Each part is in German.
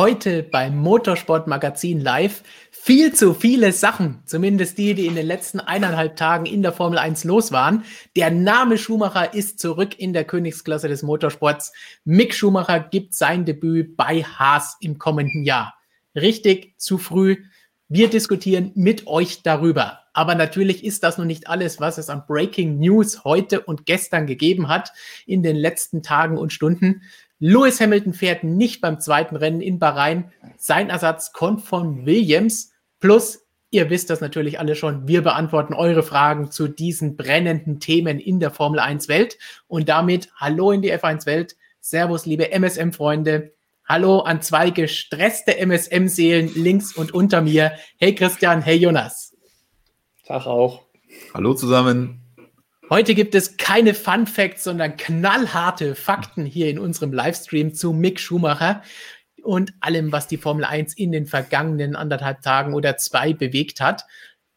Heute beim Motorsport Magazin Live viel zu viele Sachen, zumindest die, die in den letzten eineinhalb Tagen in der Formel 1 los waren. Der Name Schumacher ist zurück in der Königsklasse des Motorsports. Mick Schumacher gibt sein Debüt bei Haas im kommenden Jahr. Richtig zu früh. Wir diskutieren mit euch darüber. Aber natürlich ist das noch nicht alles, was es an Breaking News heute und gestern gegeben hat in den letzten Tagen und Stunden. Lewis Hamilton fährt nicht beim zweiten Rennen in Bahrain. Sein Ersatz kommt von Williams. Plus, ihr wisst das natürlich alle schon, wir beantworten eure Fragen zu diesen brennenden Themen in der Formel 1 Welt. Und damit hallo in die F1 Welt. Servus, liebe MSM-Freunde. Hallo an zwei gestresste MSM-Seelen links und unter mir. Hey Christian, hey Jonas. Tag auch. Hallo zusammen. Heute gibt es keine Fun Facts, sondern knallharte Fakten hier in unserem Livestream zu Mick Schumacher und allem, was die Formel 1 in den vergangenen anderthalb Tagen oder zwei bewegt hat.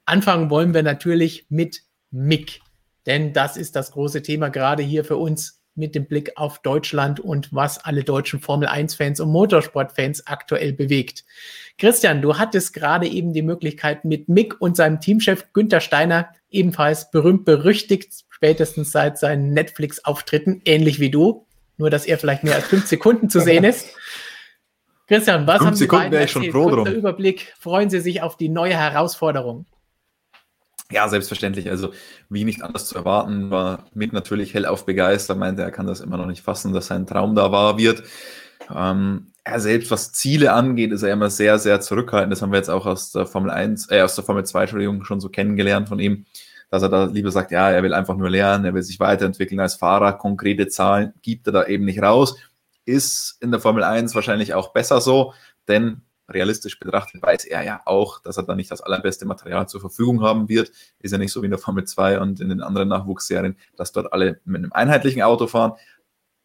Anfangen wollen wir natürlich mit Mick, denn das ist das große Thema gerade hier für uns mit dem Blick auf Deutschland und was alle deutschen Formel 1-Fans und Motorsport-Fans aktuell bewegt. Christian, du hattest gerade eben die Möglichkeit, mit Mick und seinem Teamchef Günther Steiner, ebenfalls berühmt berüchtigt, spätestens seit seinen Netflix-Auftritten, ähnlich wie du, nur dass er vielleicht mehr als fünf Sekunden zu sehen ist. Christian, was haben Sie Sekunden wäre ich schon froh drum. Überblick. Freuen Sie sich auf die neue Herausforderung? Ja, selbstverständlich. Also, wie nicht anders zu erwarten, war Mick natürlich hellauf begeistert, meinte, er kann das immer noch nicht fassen, dass sein Traum da wahr wird. Ähm, er selbst, was Ziele angeht, ist er immer sehr, sehr zurückhaltend. Das haben wir jetzt auch aus der Formel 1, äh, aus der Formel 2, Entschuldigung, schon so kennengelernt von ihm, dass er da lieber sagt, ja, er will einfach nur lernen, er will sich weiterentwickeln als Fahrer. Konkrete Zahlen gibt er da eben nicht raus. Ist in der Formel 1 wahrscheinlich auch besser so, denn realistisch betrachtet weiß er ja auch, dass er da nicht das allerbeste Material zur Verfügung haben wird. Ist ja nicht so wie in der Formel 2 und in den anderen Nachwuchsserien, dass dort alle mit einem einheitlichen Auto fahren.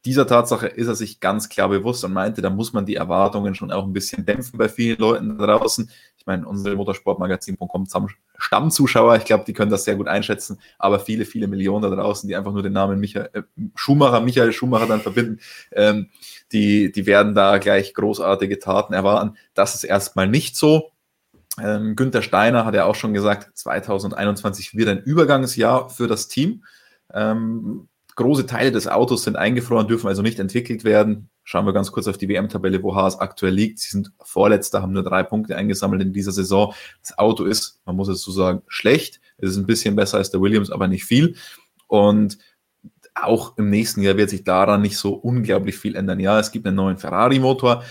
Dieser Tatsache ist er sich ganz klar bewusst und meinte, da muss man die Erwartungen schon auch ein bisschen dämpfen bei vielen Leuten draußen. Meine, unsere Motorsportmagazin.com Stammzuschauer, ich glaube, die können das sehr gut einschätzen, aber viele, viele Millionen da draußen, die einfach nur den Namen Michael, äh, Schumacher, Michael Schumacher dann verbinden, ähm, die, die werden da gleich großartige Taten erwarten. Das ist erstmal nicht so. Ähm, Günther Steiner hat ja auch schon gesagt, 2021 wird ein Übergangsjahr für das Team. Ähm, große Teile des Autos sind eingefroren, dürfen also nicht entwickelt werden. Schauen wir ganz kurz auf die WM-Tabelle, wo Haas aktuell liegt. Sie sind Vorletzter, haben nur drei Punkte eingesammelt in dieser Saison. Das Auto ist, man muss es so sagen, schlecht. Es ist ein bisschen besser als der Williams, aber nicht viel. Und auch im nächsten Jahr wird sich daran nicht so unglaublich viel ändern. Ja, es gibt einen neuen Ferrari-Motor,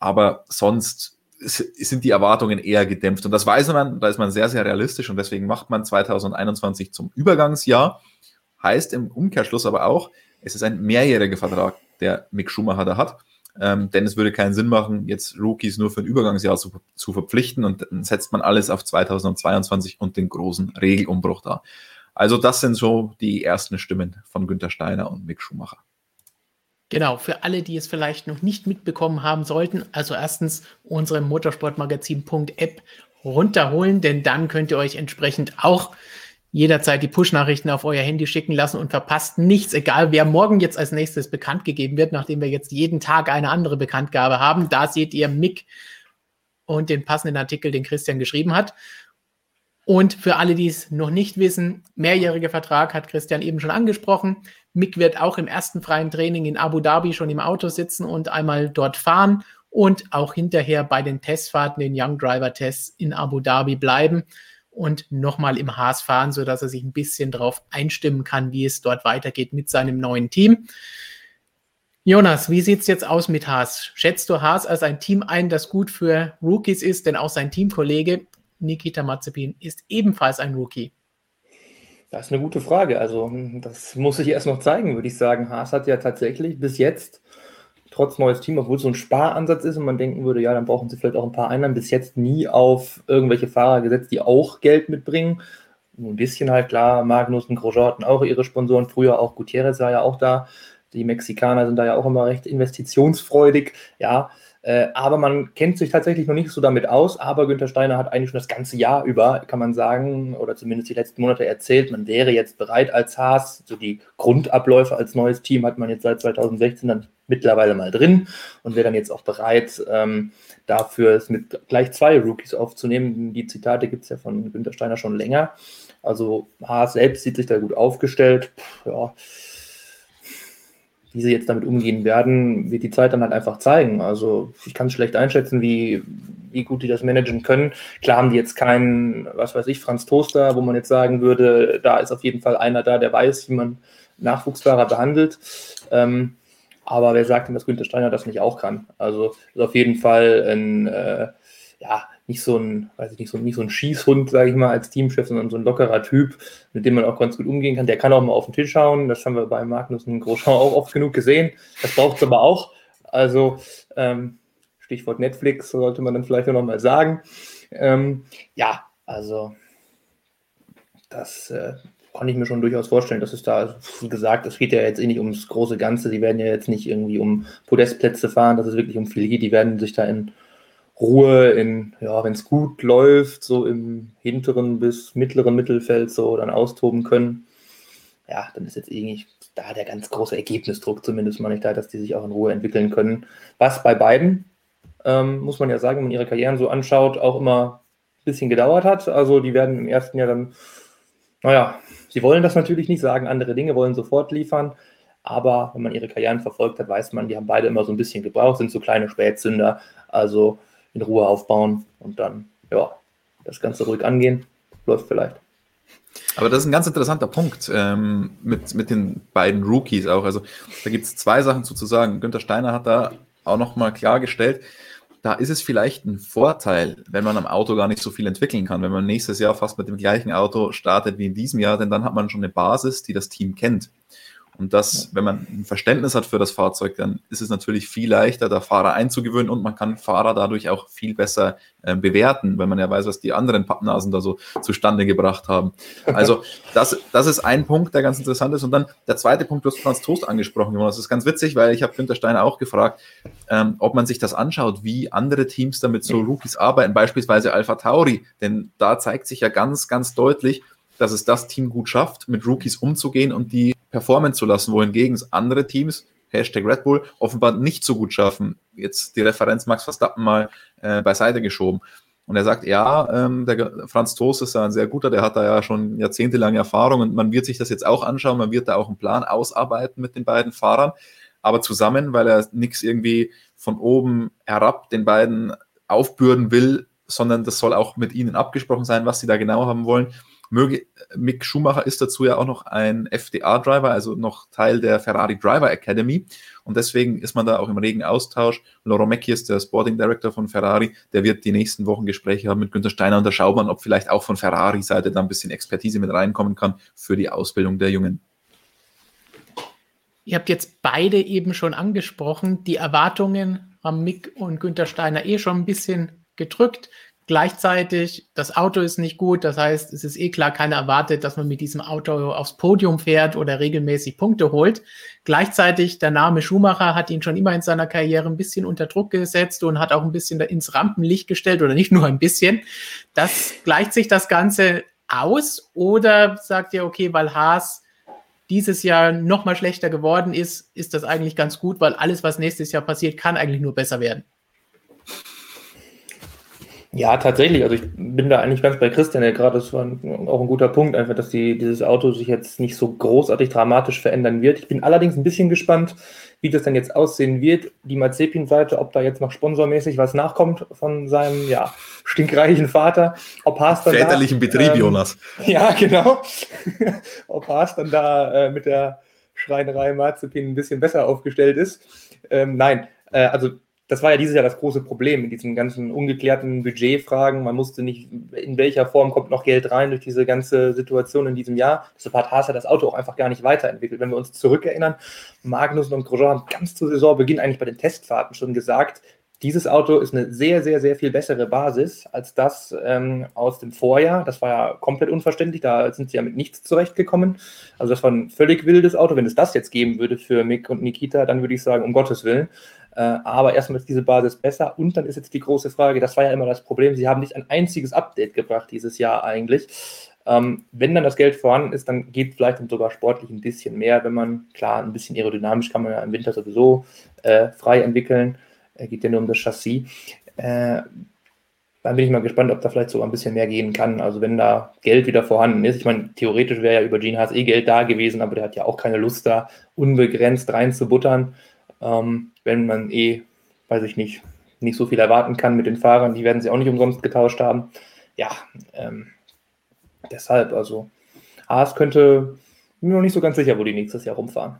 aber sonst sind die Erwartungen eher gedämpft. Und das weiß man, da ist man sehr, sehr realistisch und deswegen macht man 2021 zum Übergangsjahr. Heißt im Umkehrschluss aber auch, es ist ein mehrjähriger Vertrag der Mick Schumacher da hat. Ähm, denn es würde keinen Sinn machen, jetzt Rookies nur für ein Übergangsjahr zu, zu verpflichten und dann setzt man alles auf 2022 und den großen Regelumbruch da. Also das sind so die ersten Stimmen von Günter Steiner und Mick Schumacher. Genau, für alle, die es vielleicht noch nicht mitbekommen haben sollten, also erstens unsere Motorsportmagazin.app runterholen, denn dann könnt ihr euch entsprechend auch jederzeit die Push-Nachrichten auf euer Handy schicken lassen und verpasst nichts, egal wer morgen jetzt als nächstes bekannt gegeben wird, nachdem wir jetzt jeden Tag eine andere Bekanntgabe haben. Da seht ihr Mick und den passenden Artikel, den Christian geschrieben hat. Und für alle, die es noch nicht wissen, mehrjähriger Vertrag hat Christian eben schon angesprochen. Mick wird auch im ersten freien Training in Abu Dhabi schon im Auto sitzen und einmal dort fahren und auch hinterher bei den Testfahrten, den Young Driver Tests in Abu Dhabi bleiben und nochmal im Haas fahren, sodass er sich ein bisschen darauf einstimmen kann, wie es dort weitergeht mit seinem neuen Team. Jonas, wie sieht es jetzt aus mit Haas? Schätzt du Haas als ein Team ein, das gut für Rookies ist? Denn auch sein Teamkollege Nikita Mazepin ist ebenfalls ein Rookie. Das ist eine gute Frage. Also, das muss ich erst noch zeigen, würde ich sagen. Haas hat ja tatsächlich bis jetzt trotz neues Team, obwohl es so ein Sparansatz ist und man denken würde, ja, dann brauchen sie vielleicht auch ein paar Einnahmen, bis jetzt nie auf irgendwelche Fahrer gesetzt, die auch Geld mitbringen. Ein bisschen halt klar, Magnus und Grosjean hatten auch ihre Sponsoren, früher auch Gutierrez war ja auch da. Die Mexikaner sind da ja auch immer recht investitionsfreudig, ja. Äh, aber man kennt sich tatsächlich noch nicht so damit aus. Aber Günther Steiner hat eigentlich schon das ganze Jahr über, kann man sagen, oder zumindest die letzten Monate erzählt, man wäre jetzt bereit als Haas. So die Grundabläufe als neues Team hat man jetzt seit 2016 dann mittlerweile mal drin und wäre dann jetzt auch bereit, ähm, dafür, es mit gleich zwei Rookies aufzunehmen. Die Zitate gibt es ja von Günter Steiner schon länger. Also Haas selbst sieht sich da gut aufgestellt. Puh, ja. Wie sie jetzt damit umgehen werden, wird die Zeit dann halt einfach zeigen. Also ich kann es schlecht einschätzen, wie, wie gut die das managen können. Klar haben die jetzt keinen, was weiß ich, Franz Toaster, wo man jetzt sagen würde, da ist auf jeden Fall einer da, der weiß, wie man Nachwuchsfahrer behandelt. Ähm, aber wer sagt denn, dass Günther Steiner das nicht auch kann? Also ist auf jeden Fall ein, äh, ja, nicht so ein, weiß ich nicht, so, nicht so ein Schießhund, sage ich mal, als Teamchef, sondern so ein lockerer Typ, mit dem man auch ganz gut umgehen kann. Der kann auch mal auf den Tisch schauen. Das haben wir bei Magnus und Grosjean auch oft genug gesehen. Das braucht es aber auch. Also ähm, Stichwort Netflix sollte man dann vielleicht noch mal sagen. Ähm, ja, also das äh, kann ich mir schon durchaus vorstellen, dass es da, wie gesagt, es geht ja jetzt eh nicht ums große Ganze. Die werden ja jetzt nicht irgendwie um Podestplätze fahren, dass es wirklich um viel geht. Die werden sich da in Ruhe, in, ja, wenn es gut läuft, so im hinteren bis mittleren Mittelfeld so dann austoben können. Ja, dann ist jetzt irgendwie da der ganz große Ergebnisdruck zumindest mal nicht da, dass die sich auch in Ruhe entwickeln können. Was bei beiden, ähm, muss man ja sagen, wenn man ihre Karrieren so anschaut, auch immer ein bisschen gedauert hat. Also die werden im ersten Jahr dann, naja, Sie wollen das natürlich nicht sagen, andere Dinge wollen sofort liefern. Aber wenn man ihre Karrieren verfolgt hat, weiß man, die haben beide immer so ein bisschen gebraucht, sind so kleine Spätzünder. Also in Ruhe aufbauen und dann, ja, das Ganze ruhig angehen. Läuft vielleicht. Aber das ist ein ganz interessanter Punkt ähm, mit, mit den beiden Rookies auch. Also da gibt es zwei Sachen zu, sagen. Günther Steiner hat da auch nochmal klargestellt, da ist es vielleicht ein Vorteil, wenn man am Auto gar nicht so viel entwickeln kann. Wenn man nächstes Jahr fast mit dem gleichen Auto startet wie in diesem Jahr, denn dann hat man schon eine Basis, die das Team kennt. Und das, wenn man ein Verständnis hat für das Fahrzeug, dann ist es natürlich viel leichter, da Fahrer einzugewöhnen und man kann Fahrer dadurch auch viel besser äh, bewerten, wenn man ja weiß, was die anderen Pappnasen da so zustande gebracht haben. Also das, das ist ein Punkt, der ganz interessant ist. Und dann der zweite Punkt, du hast Franz Toast angesprochen, Jonas. Das ist ganz witzig, weil ich habe Günther Steiner auch gefragt, ähm, ob man sich das anschaut, wie andere Teams damit so Rookies arbeiten, beispielsweise Alpha Tauri. Denn da zeigt sich ja ganz, ganz deutlich, dass es das Team gut schafft, mit Rookies umzugehen und die performen zu lassen, wohingegen andere Teams, Hashtag Red Bull, offenbar nicht so gut schaffen. Jetzt die Referenz Max Verstappen mal äh, beiseite geschoben. Und er sagt, ja, ähm, der Franz Toast ist da ein sehr guter, der hat da ja schon jahrzehntelange Erfahrung und man wird sich das jetzt auch anschauen, man wird da auch einen Plan ausarbeiten mit den beiden Fahrern, aber zusammen, weil er nichts irgendwie von oben herab den beiden aufbürden will, sondern das soll auch mit ihnen abgesprochen sein, was sie da genau haben wollen. Mick Schumacher ist dazu ja auch noch ein FDA-Driver, also noch Teil der Ferrari Driver Academy. Und deswegen ist man da auch im regen Austausch. Loro Mecchi ist der Sporting Director von Ferrari. Der wird die nächsten Wochen Gespräche haben mit Günter Steiner und da schaut man, ob vielleicht auch von Ferrari-Seite da ein bisschen Expertise mit reinkommen kann für die Ausbildung der Jungen. Ihr habt jetzt beide eben schon angesprochen. Die Erwartungen haben Mick und Günter Steiner eh schon ein bisschen gedrückt. Gleichzeitig, das Auto ist nicht gut, das heißt, es ist eh klar, keiner erwartet, dass man mit diesem Auto aufs Podium fährt oder regelmäßig Punkte holt. Gleichzeitig, der Name Schumacher hat ihn schon immer in seiner Karriere ein bisschen unter Druck gesetzt und hat auch ein bisschen ins Rampenlicht gestellt oder nicht nur ein bisschen. Das gleicht sich das Ganze aus oder sagt ihr, okay, weil Haas dieses Jahr noch mal schlechter geworden ist, ist das eigentlich ganz gut, weil alles, was nächstes Jahr passiert, kann eigentlich nur besser werden. Ja, tatsächlich. Also ich bin da eigentlich ganz bei Christian, der gerade, das war ein, auch ein guter Punkt, einfach, dass die, dieses Auto sich jetzt nicht so großartig dramatisch verändern wird. Ich bin allerdings ein bisschen gespannt, wie das dann jetzt aussehen wird. Die Mazepin-Seite, ob da jetzt noch sponsormäßig was nachkommt von seinem, ja, stinkreichen Vater. Ob Haas dann Väterlichen da, Betrieb, ähm, Jonas. Ja, genau. ob Haas dann da äh, mit der Schreinerei Mazepin ein bisschen besser aufgestellt ist. Ähm, nein, äh, also das war ja dieses Jahr das große Problem mit diesen ganzen ungeklärten Budgetfragen. Man musste nicht, in welcher Form kommt noch Geld rein durch diese ganze Situation in diesem Jahr. Deshalb hat Haas das Auto auch einfach gar nicht weiterentwickelt. Wenn wir uns zurückerinnern, Magnus und Grosjean haben ganz zu Saisonbeginn eigentlich bei den Testfahrten schon gesagt, dieses Auto ist eine sehr, sehr, sehr viel bessere Basis als das ähm, aus dem Vorjahr. Das war ja komplett unverständlich. Da sind sie ja mit nichts zurechtgekommen. Also das war ein völlig wildes Auto. Wenn es das jetzt geben würde für Mick und Nikita, dann würde ich sagen, um Gottes Willen. Äh, aber erstmal ist diese Basis besser und dann ist jetzt die große Frage, das war ja immer das Problem, sie haben nicht ein einziges Update gebracht dieses Jahr eigentlich. Ähm, wenn dann das Geld vorhanden ist, dann geht vielleicht sogar sportlich ein bisschen mehr, wenn man, klar, ein bisschen aerodynamisch kann man ja im Winter sowieso äh, frei entwickeln, äh, geht ja nur um das Chassis. Äh, dann bin ich mal gespannt, ob da vielleicht sogar ein bisschen mehr gehen kann. Also wenn da Geld wieder vorhanden ist. Ich meine, theoretisch wäre ja über Gene Haas eh Geld da gewesen, aber der hat ja auch keine Lust da, unbegrenzt reinzubuttern. Ähm, wenn man eh, weiß ich nicht, nicht so viel erwarten kann mit den Fahrern, die werden sie auch nicht umsonst getauscht haben. Ja, ähm, deshalb, also Haas könnte, mir noch nicht so ganz sicher, wo die nächstes Jahr rumfahren.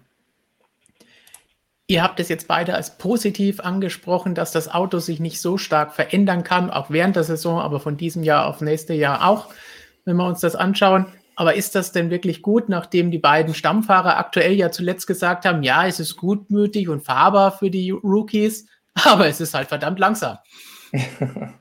Ihr habt es jetzt beide als positiv angesprochen, dass das Auto sich nicht so stark verändern kann, auch während der Saison, aber von diesem Jahr auf nächste Jahr auch, wenn wir uns das anschauen. Aber ist das denn wirklich gut, nachdem die beiden Stammfahrer aktuell ja zuletzt gesagt haben, ja, es ist gutmütig und fahrbar für die Rookies, aber es ist halt verdammt langsam.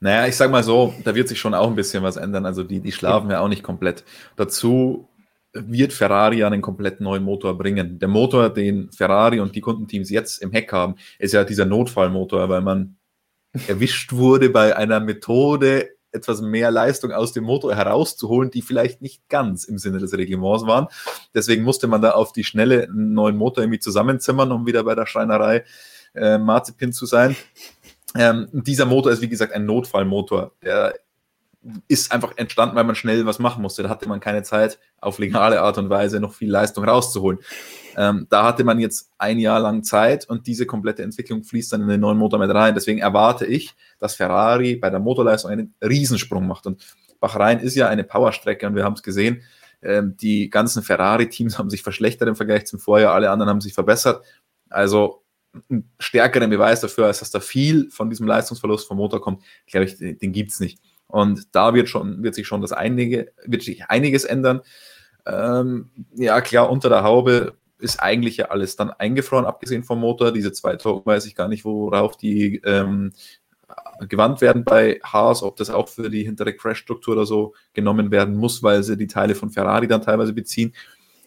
naja, ich sag mal so, da wird sich schon auch ein bisschen was ändern. Also die, die schlafen ja auch nicht komplett. Dazu wird Ferrari einen komplett neuen Motor bringen. Der Motor, den Ferrari und die Kundenteams jetzt im Heck haben, ist ja dieser Notfallmotor, weil man erwischt wurde bei einer Methode, etwas mehr Leistung aus dem Motor herauszuholen, die vielleicht nicht ganz im Sinne des Reglements waren. Deswegen musste man da auf die Schnelle einen neuen Motor irgendwie zusammenzimmern, um wieder bei der Schreinerei äh, Marzipin zu sein. Ähm, dieser Motor ist, wie gesagt, ein Notfallmotor. Der ist einfach entstanden, weil man schnell was machen musste. Da hatte man keine Zeit, auf legale Art und Weise noch viel Leistung rauszuholen. Ähm, da hatte man jetzt ein Jahr lang Zeit und diese komplette Entwicklung fließt dann in den neuen Motor mit rein. Deswegen erwarte ich, dass Ferrari bei der Motorleistung einen Riesensprung macht. Und Bahrain ist ja eine Powerstrecke und wir haben es gesehen. Ähm, die ganzen Ferrari-Teams haben sich verschlechtert im Vergleich zum Vorjahr, alle anderen haben sich verbessert. Also einen stärkeren Beweis dafür, als dass da viel von diesem Leistungsverlust vom Motor kommt, glaube ich, den, den gibt es nicht. Und da wird schon, wird sich schon das einige, wird sich einiges ändern. Ähm, ja, klar, unter der Haube ist eigentlich ja alles dann eingefroren, abgesehen vom Motor. Diese zwei Token weiß ich gar nicht, worauf die ähm, gewandt werden bei Haas, ob das auch für die hintere Crash-Struktur oder so genommen werden muss, weil sie die Teile von Ferrari dann teilweise beziehen.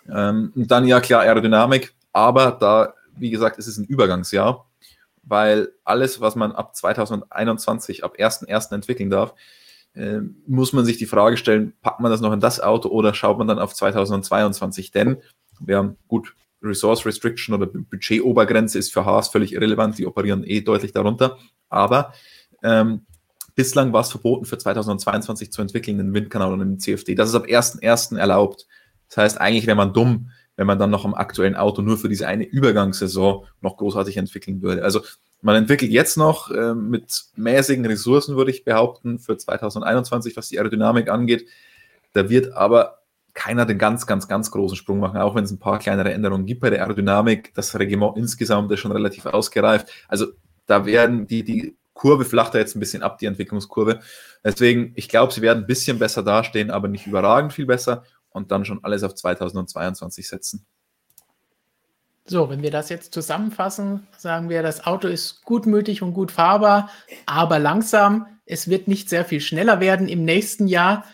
Ähm, und dann ja klar Aerodynamik, aber da, wie gesagt, ist es ein Übergangsjahr, weil alles, was man ab 2021, ab 1.1. entwickeln darf, äh, muss man sich die Frage stellen, packt man das noch in das Auto oder schaut man dann auf 2022? Denn wir haben gut Resource Restriction oder Budgetobergrenze ist für Haas völlig irrelevant, die operieren eh deutlich darunter. Aber ähm, bislang war es verboten, für 2022 zu entwickeln, einen Windkanal und einen CFD. Das ist ab 1.1. erlaubt. Das heißt, eigentlich wäre man dumm, wenn man dann noch am aktuellen Auto nur für diese eine Übergangssaison noch großartig entwickeln würde. Also man entwickelt jetzt noch äh, mit mäßigen Ressourcen, würde ich behaupten, für 2021, was die Aerodynamik angeht. Da wird aber keiner den ganz, ganz, ganz großen Sprung machen, auch wenn es ein paar kleinere Änderungen gibt bei der Aerodynamik. Das Regiment insgesamt ist schon relativ ausgereift. Also da werden die, die Kurve flacht da jetzt ein bisschen ab, die Entwicklungskurve. Deswegen, ich glaube, sie werden ein bisschen besser dastehen, aber nicht überragend viel besser und dann schon alles auf 2022 setzen. So, wenn wir das jetzt zusammenfassen, sagen wir, das Auto ist gutmütig und gut fahrbar, aber langsam. Es wird nicht sehr viel schneller werden im nächsten Jahr.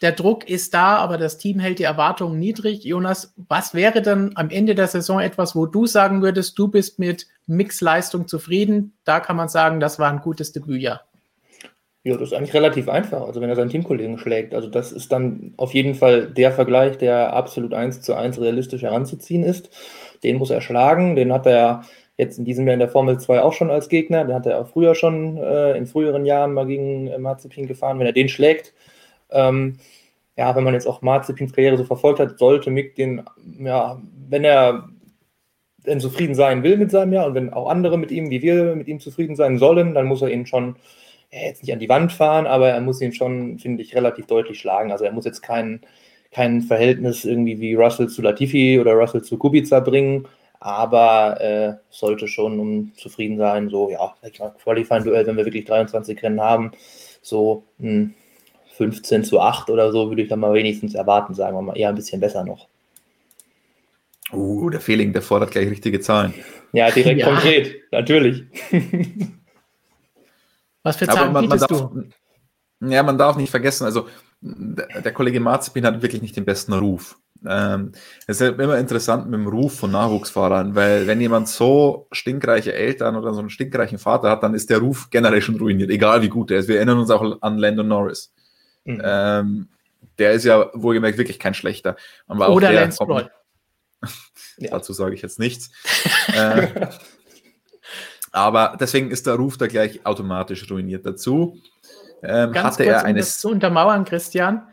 Der Druck ist da, aber das Team hält die Erwartungen niedrig. Jonas, was wäre denn am Ende der Saison etwas, wo du sagen würdest, du bist mit Mixleistung zufrieden? Da kann man sagen, das war ein gutes Debütjahr. Ja, das ist eigentlich relativ einfach, also wenn er seinen Teamkollegen schlägt. Also das ist dann auf jeden Fall der Vergleich, der absolut eins zu eins realistisch heranzuziehen ist. Den muss er schlagen. Den hat er jetzt in diesem Jahr in der Formel 2 auch schon als Gegner. Den hat er auch früher schon äh, in früheren Jahren mal gegen äh, Marzipin gefahren. Wenn er den schlägt, ähm, ja, wenn man jetzt auch Marzipins Karriere so verfolgt hat, sollte Mick den, ja, wenn er denn zufrieden sein will mit seinem Jahr und wenn auch andere mit ihm, wie wir mit ihm zufrieden sein sollen, dann muss er ihn schon ja, jetzt nicht an die Wand fahren, aber er muss ihn schon, finde ich, relativ deutlich schlagen. Also er muss jetzt kein, kein Verhältnis irgendwie wie Russell zu Latifi oder Russell zu Kubica bringen, aber äh, sollte schon um zufrieden sein. So, ja, Qualifying-Duell, wenn wir wirklich 23 Rennen haben, so hm, 15 zu 8 oder so, würde ich dann mal wenigstens erwarten, sagen wir mal, eher ein bisschen besser noch. Uh, der Fehling, der fordert gleich richtige Zahlen. Ja, direkt ja. konkret, natürlich. Was für Zahlen man, man darf, du? Ja, man darf nicht vergessen, also der, der Kollege Marzipin hat wirklich nicht den besten Ruf. Ähm, es ist immer interessant mit dem Ruf von Nachwuchsfahrern, weil wenn jemand so stinkreiche Eltern oder so einen stinkreichen Vater hat, dann ist der Ruf generell schon ruiniert, egal wie gut er ist. Wir erinnern uns auch an Landon Norris. Mhm. Ähm, der ist ja wohlgemerkt wirklich kein schlechter. Oder der, Lance Dazu sage ich jetzt nichts. äh, Aber deswegen ist der Ruf da gleich automatisch ruiniert. Dazu ähm, Ganz hatte kurz, er eine. Um das zu untermauern, Christian.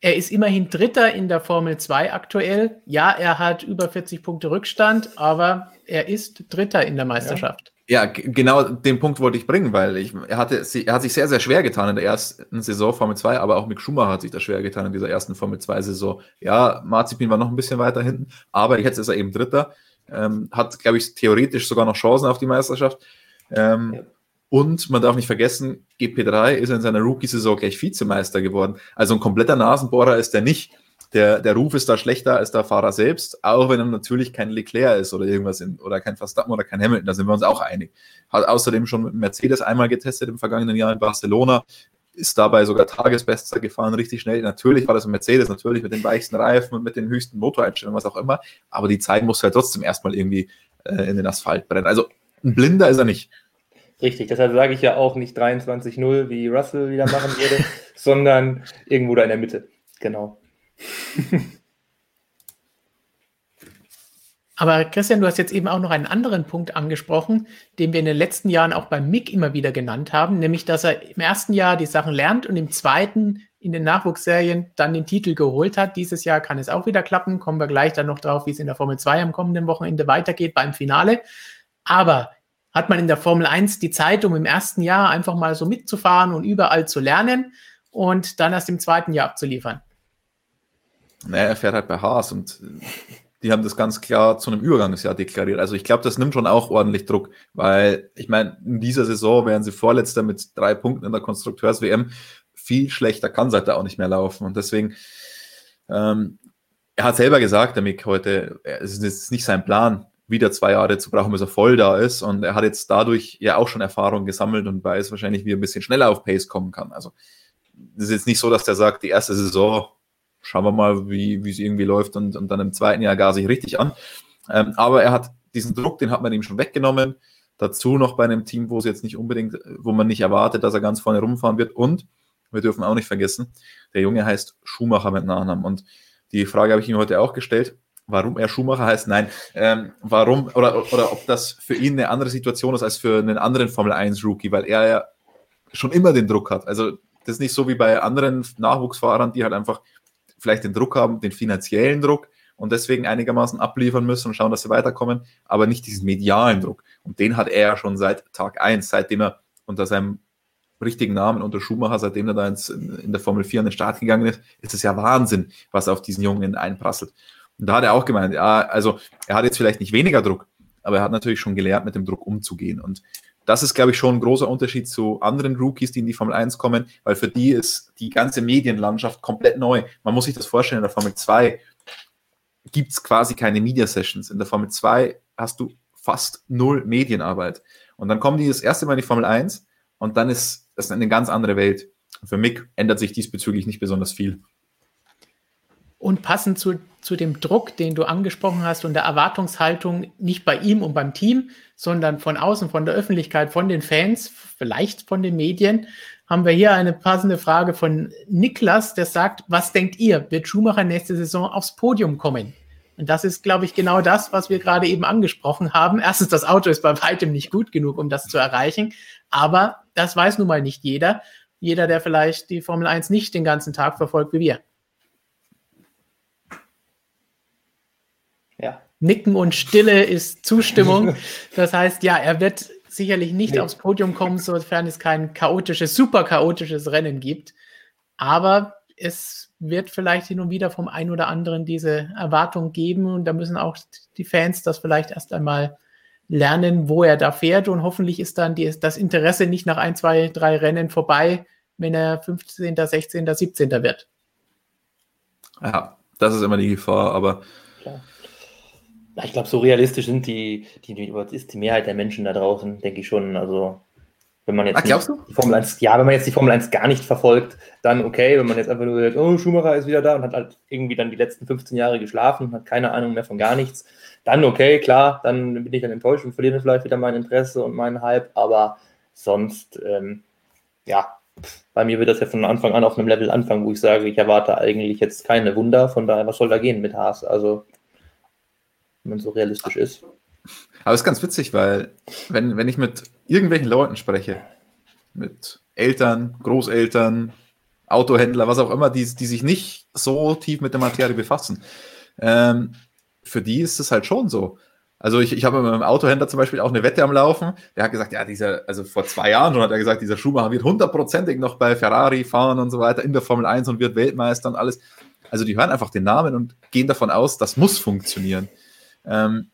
Er ist immerhin Dritter in der Formel 2 aktuell. Ja, er hat über 40 Punkte Rückstand, aber er ist Dritter in der Meisterschaft. Ja, genau den Punkt wollte ich bringen, weil ich, er, hatte, er hat sich sehr, sehr schwer getan in der ersten Saison Formel 2, aber auch Mick Schumacher hat sich da schwer getan in dieser ersten Formel 2-Saison. Ja, Marzipin war noch ein bisschen weiter hinten, aber jetzt ist er eben Dritter. Ähm, hat, glaube ich, theoretisch sogar noch Chancen auf die Meisterschaft. Ähm, ja. Und man darf nicht vergessen, GP3 ist in seiner Rookie-Saison gleich Vizemeister geworden. Also ein kompletter Nasenbohrer ist er nicht. Der, der Ruf ist da schlechter als der Fahrer selbst, auch wenn er natürlich kein Leclerc ist oder irgendwas in, oder kein Verstappen oder kein Hamilton, da sind wir uns auch einig. Hat außerdem schon mit Mercedes einmal getestet im vergangenen Jahr in Barcelona, ist dabei sogar Tagesbester gefahren, richtig schnell. Natürlich war das ein Mercedes, natürlich mit den weichsten Reifen und mit den höchsten Motoreinstellungen, was auch immer, aber die Zeit muss halt trotzdem erstmal irgendwie äh, in den Asphalt brennen. Also ein Blinder ist er nicht. Richtig, deshalb sage ich ja auch nicht 23-0, wie Russell wieder machen würde, sondern irgendwo da in der Mitte. Genau. Aber Christian, du hast jetzt eben auch noch einen anderen Punkt angesprochen, den wir in den letzten Jahren auch beim Mick immer wieder genannt haben, nämlich dass er im ersten Jahr die Sachen lernt und im zweiten in den Nachwuchsserien dann den Titel geholt hat. Dieses Jahr kann es auch wieder klappen. Kommen wir gleich dann noch drauf, wie es in der Formel 2 am kommenden Wochenende weitergeht beim Finale. Aber hat man in der Formel 1 die Zeit, um im ersten Jahr einfach mal so mitzufahren und überall zu lernen und dann erst im zweiten Jahr abzuliefern? Naja, er fährt halt bei Haas und die haben das ganz klar zu einem Übergangsjahr deklariert. Also ich glaube, das nimmt schon auch ordentlich Druck, weil ich meine, in dieser Saison wären sie Vorletzter mit drei Punkten in der Konstrukteurs-WM. Viel schlechter kann es halt da auch nicht mehr laufen. Und deswegen, ähm, er hat selber gesagt, der Mick heute, es ist nicht sein Plan, wieder zwei Jahre zu brauchen, bis er voll da ist. Und er hat jetzt dadurch ja auch schon Erfahrung gesammelt und weiß wahrscheinlich, wie er ein bisschen schneller auf Pace kommen kann. Also es ist jetzt nicht so, dass der sagt, die erste Saison, schauen wir mal, wie es irgendwie läuft und, und dann im zweiten Jahr gar sich richtig an. Ähm, aber er hat diesen Druck, den hat man ihm schon weggenommen. Dazu noch bei einem Team, wo es jetzt nicht unbedingt, wo man nicht erwartet, dass er ganz vorne rumfahren wird. Und wir dürfen auch nicht vergessen, der Junge heißt Schumacher mit Nachnamen. Und die Frage habe ich ihm heute auch gestellt warum er Schumacher heißt, nein, ähm, warum oder, oder ob das für ihn eine andere Situation ist als für einen anderen Formel 1 Rookie, weil er ja schon immer den Druck hat. Also das ist nicht so wie bei anderen Nachwuchsfahrern, die halt einfach vielleicht den Druck haben, den finanziellen Druck und deswegen einigermaßen abliefern müssen und schauen, dass sie weiterkommen, aber nicht diesen medialen Druck. Und den hat er ja schon seit Tag 1, seitdem er unter seinem richtigen Namen unter Schumacher, seitdem er da ins, in der Formel 4 an den Start gegangen ist, ist es ja Wahnsinn, was auf diesen Jungen einprasselt. Und da hat er auch gemeint, ja, also er hat jetzt vielleicht nicht weniger Druck, aber er hat natürlich schon gelernt, mit dem Druck umzugehen. Und das ist, glaube ich, schon ein großer Unterschied zu anderen Rookies, die in die Formel 1 kommen, weil für die ist die ganze Medienlandschaft komplett neu. Man muss sich das vorstellen, in der Formel 2 gibt es quasi keine Media Sessions. In der Formel 2 hast du fast null Medienarbeit. Und dann kommen die das erste Mal in die Formel 1 und dann ist das eine ganz andere Welt. Für Mick ändert sich diesbezüglich nicht besonders viel. Und passend zu, zu dem Druck, den du angesprochen hast und der Erwartungshaltung nicht bei ihm und beim Team, sondern von außen, von der Öffentlichkeit, von den Fans, vielleicht von den Medien, haben wir hier eine passende Frage von Niklas, der sagt, was denkt ihr, wird Schumacher nächste Saison aufs Podium kommen? Und das ist, glaube ich, genau das, was wir gerade eben angesprochen haben. Erstens, das Auto ist bei weitem nicht gut genug, um das zu erreichen. Aber das weiß nun mal nicht jeder. Jeder, der vielleicht die Formel 1 nicht den ganzen Tag verfolgt wie wir. Nicken und Stille ist Zustimmung. Das heißt, ja, er wird sicherlich nicht nee. aufs Podium kommen, sofern es kein chaotisches, super chaotisches Rennen gibt. Aber es wird vielleicht hin und wieder vom einen oder anderen diese Erwartung geben und da müssen auch die Fans das vielleicht erst einmal lernen, wo er da fährt und hoffentlich ist dann die, das Interesse nicht nach ein, zwei, drei Rennen vorbei, wenn er 15., 16., 17. wird. Ja, das ist immer die Gefahr, aber Klar. Ich glaube, so realistisch sind die, die, die, ist die Mehrheit der Menschen da draußen, denke ich schon. Also, wenn man jetzt Ach, glaubst du? die Formel 1, ja, wenn man jetzt die Formel 1 gar nicht verfolgt, dann okay. Wenn man jetzt einfach nur sagt, oh, Schumacher ist wieder da und hat halt irgendwie dann die letzten 15 Jahre geschlafen, hat keine Ahnung mehr von gar nichts, dann okay, klar, dann bin ich dann enttäuscht und verliere vielleicht wieder mein Interesse und meinen Hype, aber sonst, ähm, ja, bei mir wird das ja von Anfang an auf einem Level anfangen, wo ich sage, ich erwarte eigentlich jetzt keine Wunder, von daher, was soll da gehen mit Haas? Also wenn man so realistisch ist. Aber es ist ganz witzig, weil wenn, wenn ich mit irgendwelchen Leuten spreche, mit Eltern, Großeltern, Autohändler, was auch immer, die, die sich nicht so tief mit der Materie befassen, ähm, für die ist es halt schon so. Also ich, ich habe mit meinem Autohändler zum Beispiel auch eine Wette am Laufen. Der hat gesagt, ja, dieser, also vor zwei Jahren schon hat er gesagt, dieser Schumacher wird hundertprozentig noch bei Ferrari fahren und so weiter in der Formel 1 und wird Weltmeister und alles. Also die hören einfach den Namen und gehen davon aus, das muss funktionieren. Ähm,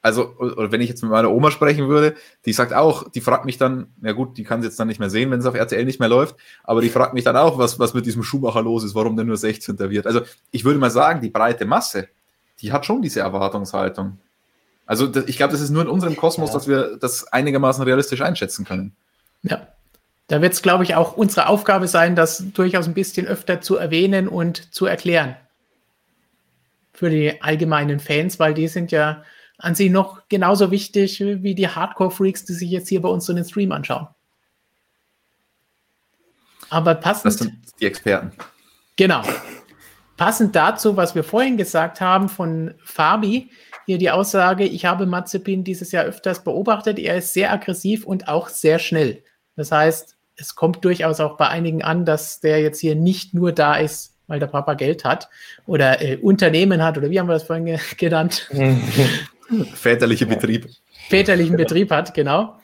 also, oder wenn ich jetzt mit meiner Oma sprechen würde, die sagt auch, die fragt mich dann, ja gut, die kann es jetzt dann nicht mehr sehen, wenn es auf RTL nicht mehr läuft, aber die fragt mich dann auch, was, was mit diesem Schumacher los ist, warum der nur 16. wird. Also ich würde mal sagen, die breite Masse, die hat schon diese Erwartungshaltung. Also ich glaube, das ist nur in unserem Kosmos, ja. dass wir das einigermaßen realistisch einschätzen können. Ja. Da wird es, glaube ich, auch unsere Aufgabe sein, das durchaus ein bisschen öfter zu erwähnen und zu erklären. Für die allgemeinen Fans, weil die sind ja an sich noch genauso wichtig wie die Hardcore-Freaks, die sich jetzt hier bei uns so den Stream anschauen. Aber passend. Das sind die Experten. Genau. Passend dazu, was wir vorhin gesagt haben von Fabi, hier die Aussage, ich habe Mazepin dieses Jahr öfters beobachtet, er ist sehr aggressiv und auch sehr schnell. Das heißt, es kommt durchaus auch bei einigen an, dass der jetzt hier nicht nur da ist, weil der Papa Geld hat oder äh, Unternehmen hat oder wie haben wir das vorhin genannt? Väterliche Betrieb. Väterlichen Betrieb hat, genau.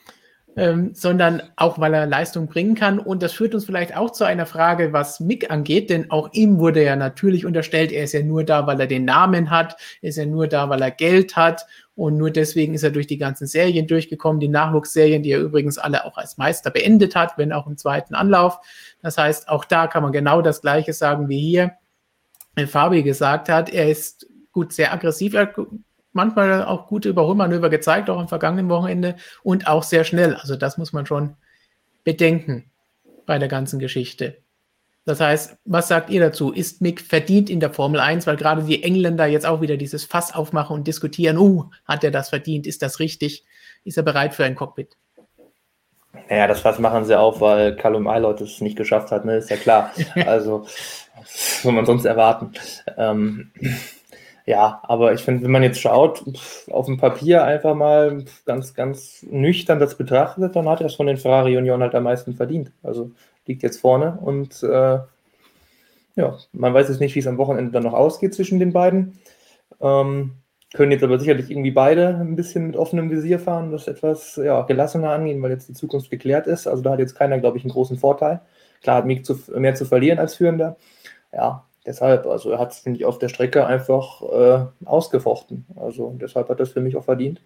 Ähm, sondern auch, weil er Leistung bringen kann. Und das führt uns vielleicht auch zu einer Frage, was Mick angeht, denn auch ihm wurde ja natürlich unterstellt, er ist ja nur da, weil er den Namen hat, er ist ja nur da, weil er Geld hat und nur deswegen ist er durch die ganzen Serien durchgekommen, die Nachwuchsserien, die er übrigens alle auch als Meister beendet hat, wenn auch im zweiten Anlauf. Das heißt, auch da kann man genau das Gleiche sagen wie hier. Fabi gesagt hat, er ist gut sehr aggressiv, manchmal auch gute Überholmanöver gezeigt, auch am vergangenen Wochenende und auch sehr schnell. Also das muss man schon bedenken bei der ganzen Geschichte. Das heißt, was sagt ihr dazu? Ist Mick verdient in der Formel 1, weil gerade die Engländer jetzt auch wieder dieses Fass aufmachen und diskutieren, uh, hat er das verdient? Ist das richtig? Ist er bereit für ein Cockpit? Naja, das Fass machen sie auf, weil Callum Eilert es nicht geschafft hat, ne? ist ja klar. Also, was soll man sonst erwarten? Ähm, ja, aber ich finde, wenn man jetzt schaut, auf dem Papier einfach mal ganz, ganz nüchtern das betrachtet, dann hat er es von den Ferrari Union halt am meisten verdient. Also liegt jetzt vorne und äh, ja, man weiß jetzt nicht, wie es am Wochenende dann noch ausgeht zwischen den beiden. Ähm, können jetzt aber sicherlich irgendwie beide ein bisschen mit offenem Visier fahren, das etwas ja, gelassener angehen, weil jetzt die Zukunft geklärt ist. Also da hat jetzt keiner, glaube ich, einen großen Vorteil. Klar hat Mick zu, mehr zu verlieren als Führender. Ja, deshalb, also er hat es, finde ich, auf der Strecke einfach äh, ausgefochten. Also deshalb hat er es für mich auch verdient.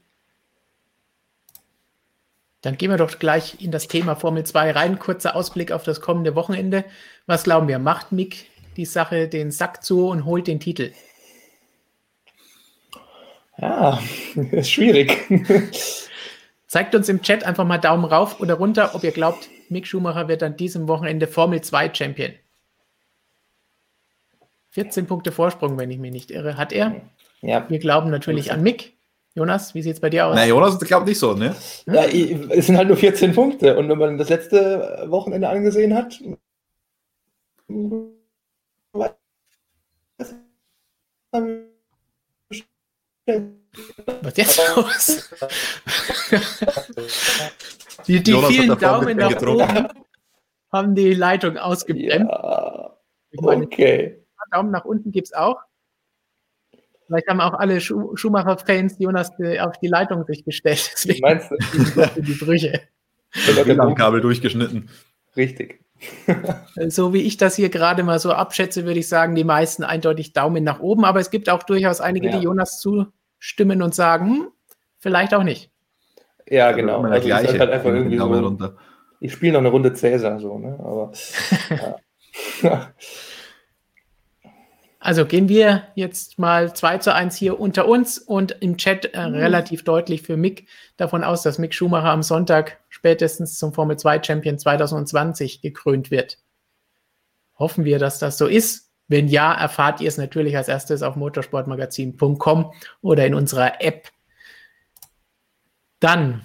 Dann gehen wir doch gleich in das Thema Formel 2 rein. Kurzer Ausblick auf das kommende Wochenende. Was glauben wir? Macht Mick die Sache den Sack zu und holt den Titel? Ja, ist schwierig. Zeigt uns im Chat einfach mal Daumen rauf oder runter, ob ihr glaubt, Mick Schumacher wird an diesem Wochenende Formel 2 Champion. 14 Punkte Vorsprung, wenn ich mich nicht irre, hat er. Ja. Wir glauben natürlich an Mick. Jonas, wie sieht es bei dir aus? Na, Jonas glaubt nicht so, ne? Ja, es sind halt nur 14 Punkte. Und wenn man das letzte Wochenende angesehen hat, was jetzt los? die die vielen Daumen nach oben haben die Leitung ausgebremst. Ja, okay. Daumen nach unten gibt es auch. Vielleicht haben auch alle Schu Schumacher-Fans Jonas auf die Leitung sich gestellt. Deswegen Meinst du? die Brüche. WLAN-Kabel durchgeschnitten. Richtig. so wie ich das hier gerade mal so abschätze, würde ich sagen, die meisten eindeutig Daumen nach oben. Aber es gibt auch durchaus einige, ja. die Jonas zustimmen und sagen, vielleicht auch nicht. Ja, genau. Also gleiche. Halt einfach irgendwie so, ich spiele noch eine Runde Cäsar, so, ne? Aber ja. Also gehen wir jetzt mal 2 zu 1 hier unter uns und im Chat äh, mhm. relativ deutlich für Mick davon aus, dass Mick Schumacher am Sonntag spätestens zum Formel 2 Champion 2020 gekrönt wird. Hoffen wir, dass das so ist. Wenn ja, erfahrt ihr es natürlich als erstes auf motorsportmagazin.com oder in unserer App. Dann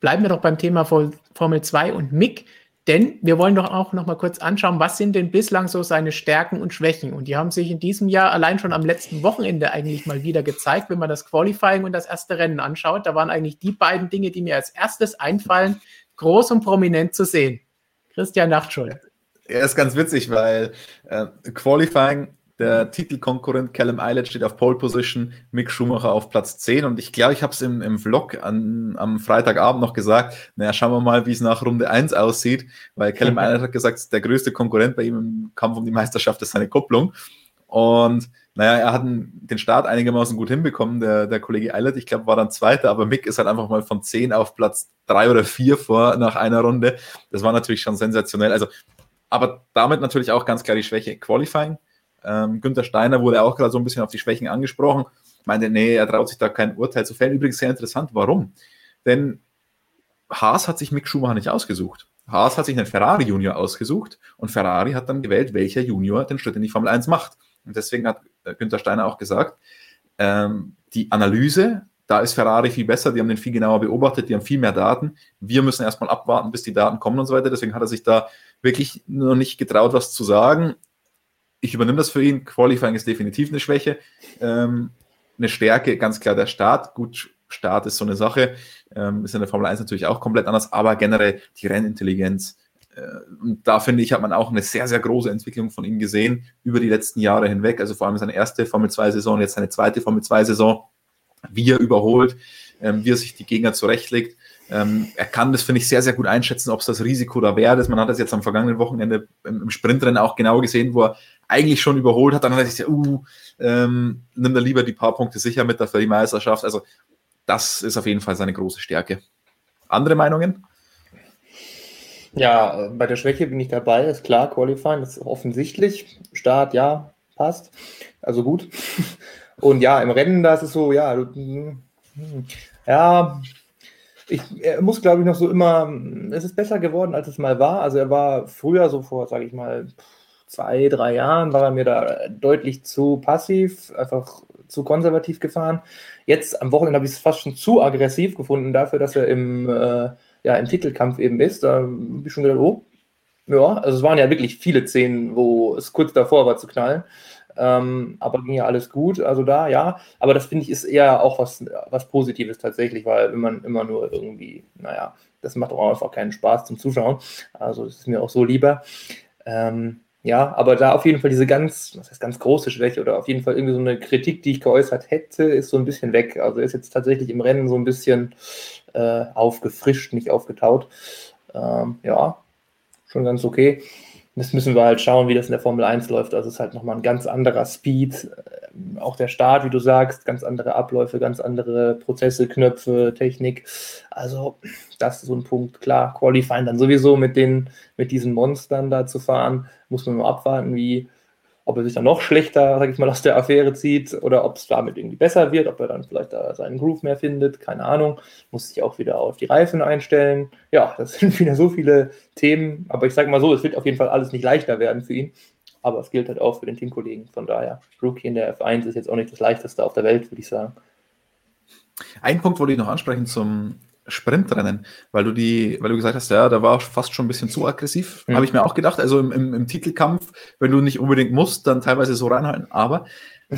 bleiben wir doch beim Thema Formel 2 und Mick. Denn wir wollen doch auch noch mal kurz anschauen, was sind denn bislang so seine Stärken und Schwächen? Und die haben sich in diesem Jahr allein schon am letzten Wochenende eigentlich mal wieder gezeigt, wenn man das Qualifying und das erste Rennen anschaut. Da waren eigentlich die beiden Dinge, die mir als erstes einfallen, groß und prominent zu sehen. Christian Nachtschul. Er ist ganz witzig, weil äh, Qualifying der Titelkonkurrent Callum Eilert steht auf Pole Position, Mick Schumacher auf Platz 10. Und ich glaube, ich habe es im, im Vlog an, am Freitagabend noch gesagt. Naja, schauen wir mal, wie es nach Runde 1 aussieht, weil Callum Eilert hat gesagt, der größte Konkurrent bei ihm im Kampf um die Meisterschaft ist seine Kupplung. Und naja, er hat den Start einigermaßen gut hinbekommen, der, der Kollege Eilert. Ich glaube, war dann Zweiter, aber Mick ist halt einfach mal von 10 auf Platz 3 oder 4 vor nach einer Runde. Das war natürlich schon sensationell. Also, aber damit natürlich auch ganz klar die Schwäche. Qualifying ähm, Günther Steiner wurde auch gerade so ein bisschen auf die Schwächen angesprochen. Meinte, nee, er traut sich da kein Urteil zu fällen. Übrigens sehr interessant. Warum? Denn Haas hat sich Mick Schumacher nicht ausgesucht. Haas hat sich einen Ferrari Junior ausgesucht und Ferrari hat dann gewählt, welcher Junior den Schritt in die Formel 1 macht. Und deswegen hat äh, Günther Steiner auch gesagt, ähm, die Analyse, da ist Ferrari viel besser, die haben den viel genauer beobachtet, die haben viel mehr Daten. Wir müssen erstmal abwarten, bis die Daten kommen und so weiter. Deswegen hat er sich da wirklich noch nicht getraut, was zu sagen ich übernehme das für ihn. Qualifying ist definitiv eine Schwäche. Ähm, eine Stärke, ganz klar der Start. Gut, Start ist so eine Sache. Ähm, ist in der Formel 1 natürlich auch komplett anders, aber generell die Rennintelligenz. Äh, und da finde ich, hat man auch eine sehr, sehr große Entwicklung von ihm gesehen über die letzten Jahre hinweg. Also vor allem seine erste Formel 2-Saison, jetzt seine zweite Formel 2-Saison, wie er überholt, ähm, wie er sich die Gegner zurechtlegt. Ähm, er kann das, finde ich, sehr, sehr gut einschätzen, ob es das Risiko da ist. Man hat das jetzt am vergangenen Wochenende im Sprintrennen auch genau gesehen, wo er eigentlich schon überholt hat. Dann hat er sich uh, ähm, nimm da lieber die paar Punkte sicher mit für die Meisterschaft. Also, das ist auf jeden Fall seine große Stärke. Andere Meinungen? Ja, bei der Schwäche bin ich dabei, ist klar, Qualifying, ist offensichtlich. Start, ja, passt. Also gut. Und ja, im Rennen, da ist es so, ja, hm, ja, ich, er muss, glaube ich, noch so immer, es ist besser geworden, als es mal war. Also er war früher so vor, sage ich mal, zwei, drei Jahren, war er mir da deutlich zu passiv, einfach zu konservativ gefahren. Jetzt am Wochenende habe ich es fast schon zu aggressiv gefunden dafür, dass er im, äh, ja, im Titelkampf eben ist. Da habe ich schon gedacht, oh, ja, also es waren ja wirklich viele Szenen, wo es kurz davor war zu knallen. Ähm, aber ging ja alles gut. Also da, ja. Aber das finde ich ist eher auch was, was Positives tatsächlich, weil wenn man immer nur irgendwie, naja, das macht auch einfach keinen Spaß zum Zuschauen. Also das ist mir auch so lieber. Ähm, ja, aber da auf jeden Fall diese ganz, was heißt ganz große Schwäche oder auf jeden Fall irgendwie so eine Kritik, die ich geäußert hätte, ist so ein bisschen weg. Also ist jetzt tatsächlich im Rennen so ein bisschen äh, aufgefrischt, nicht aufgetaut. Ähm, ja, schon ganz okay. Das müssen wir halt schauen, wie das in der Formel 1 läuft. Also es ist halt nochmal ein ganz anderer Speed. Äh, auch der Start, wie du sagst, ganz andere Abläufe, ganz andere Prozesse, Knöpfe, Technik. Also das ist so ein Punkt. Klar, Qualifying dann sowieso mit, den, mit diesen Monstern da zu fahren, muss man nur abwarten, wie, ob er sich dann noch schlechter, sag ich mal, aus der Affäre zieht oder ob es damit irgendwie besser wird, ob er dann vielleicht da seinen Groove mehr findet, keine Ahnung. Muss sich auch wieder auf die Reifen einstellen. Ja, das sind wieder so viele Themen, aber ich sage mal so, es wird auf jeden Fall alles nicht leichter werden für ihn. Aber es gilt halt auch für den Teamkollegen. Von daher, Rookie in der F1 ist jetzt auch nicht das leichteste auf der Welt, würde ich sagen. Ein Punkt wollte ich noch ansprechen zum Sprintrennen, weil du die, weil du gesagt hast, ja, da war fast schon ein bisschen zu aggressiv, mhm. habe ich mir auch gedacht. Also im, im, im, Titelkampf, wenn du nicht unbedingt musst, dann teilweise so reinhalten. Aber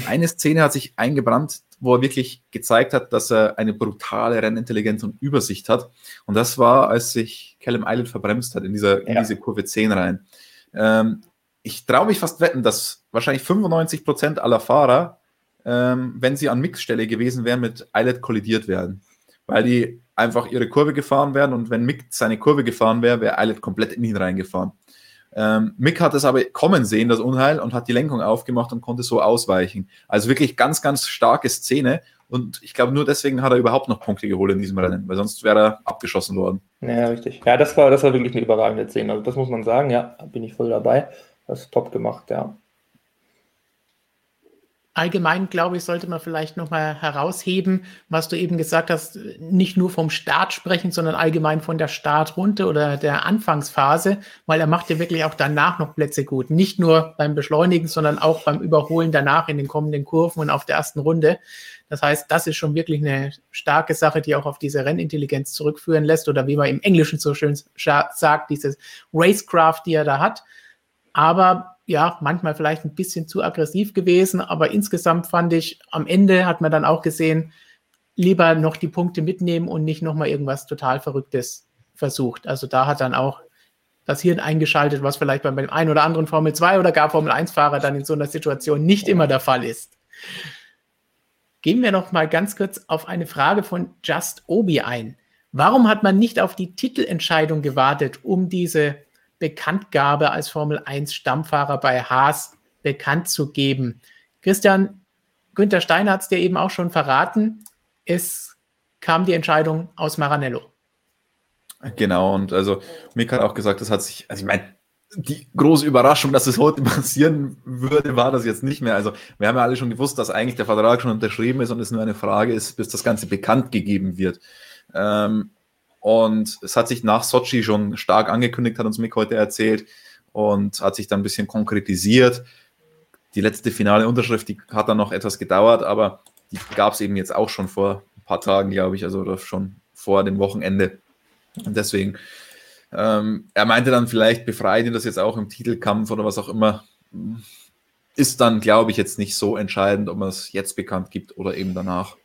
eine Szene hat sich eingebrannt, wo er wirklich gezeigt hat, dass er eine brutale Rennintelligenz und Übersicht hat. Und das war, als sich Callum Island verbremst hat in, dieser, in diese Kurve 10 rein. Ähm, ich traue mich fast wetten, dass wahrscheinlich 95 Prozent aller Fahrer, ähm, wenn sie an Mixstelle gewesen wären, mit Eilert kollidiert werden. Weil die einfach ihre Kurve gefahren werden und wenn Mick seine Kurve gefahren wäre, wäre Eilert komplett in ihn reingefahren. Ähm, Mick hat es aber kommen sehen, das Unheil, und hat die Lenkung aufgemacht und konnte so ausweichen. Also wirklich ganz, ganz starke Szene. Und ich glaube, nur deswegen hat er überhaupt noch Punkte geholt in diesem Rennen, weil sonst wäre er abgeschossen worden. Ja, richtig. Ja, das war, das war wirklich eine überragende Szene. Also das muss man sagen, ja, bin ich voll dabei. Das ist top gemacht, ja. Allgemein, glaube ich, sollte man vielleicht nochmal herausheben, was du eben gesagt hast, nicht nur vom Start sprechen, sondern allgemein von der Startrunde oder der Anfangsphase, weil er macht ja wirklich auch danach noch Plätze gut. Nicht nur beim Beschleunigen, sondern auch beim Überholen danach in den kommenden Kurven und auf der ersten Runde. Das heißt, das ist schon wirklich eine starke Sache, die auch auf diese Rennintelligenz zurückführen lässt oder wie man im Englischen so schön sagt, dieses Racecraft, die er da hat. Aber ja, manchmal vielleicht ein bisschen zu aggressiv gewesen, aber insgesamt fand ich, am Ende hat man dann auch gesehen, lieber noch die Punkte mitnehmen und nicht nochmal irgendwas total Verrücktes versucht. Also da hat dann auch das Hirn eingeschaltet, was vielleicht beim einen oder anderen Formel 2 oder gar Formel 1 Fahrer dann in so einer Situation nicht immer der Fall ist. Gehen wir noch mal ganz kurz auf eine Frage von Just Obi ein. Warum hat man nicht auf die Titelentscheidung gewartet, um diese Bekanntgabe als Formel 1 Stammfahrer bei Haas bekannt zu geben. Christian, Günther Stein hat es dir eben auch schon verraten. Es kam die Entscheidung aus Maranello. Genau, und also Mick hat auch gesagt, das hat sich, also ich meine, die große Überraschung, dass es heute passieren würde, war das jetzt nicht mehr. Also wir haben ja alle schon gewusst, dass eigentlich der Vertrag schon unterschrieben ist und es nur eine Frage ist, bis das Ganze bekannt gegeben wird. Ähm, und es hat sich nach Sochi schon stark angekündigt, hat uns Mick heute erzählt und hat sich dann ein bisschen konkretisiert. Die letzte finale Unterschrift, die hat dann noch etwas gedauert, aber die gab es eben jetzt auch schon vor ein paar Tagen, glaube ich, also schon vor dem Wochenende. Und deswegen, ähm, er meinte dann vielleicht, befreit ihn das jetzt auch im Titelkampf oder was auch immer. Ist dann, glaube ich, jetzt nicht so entscheidend, ob man es jetzt bekannt gibt oder eben danach.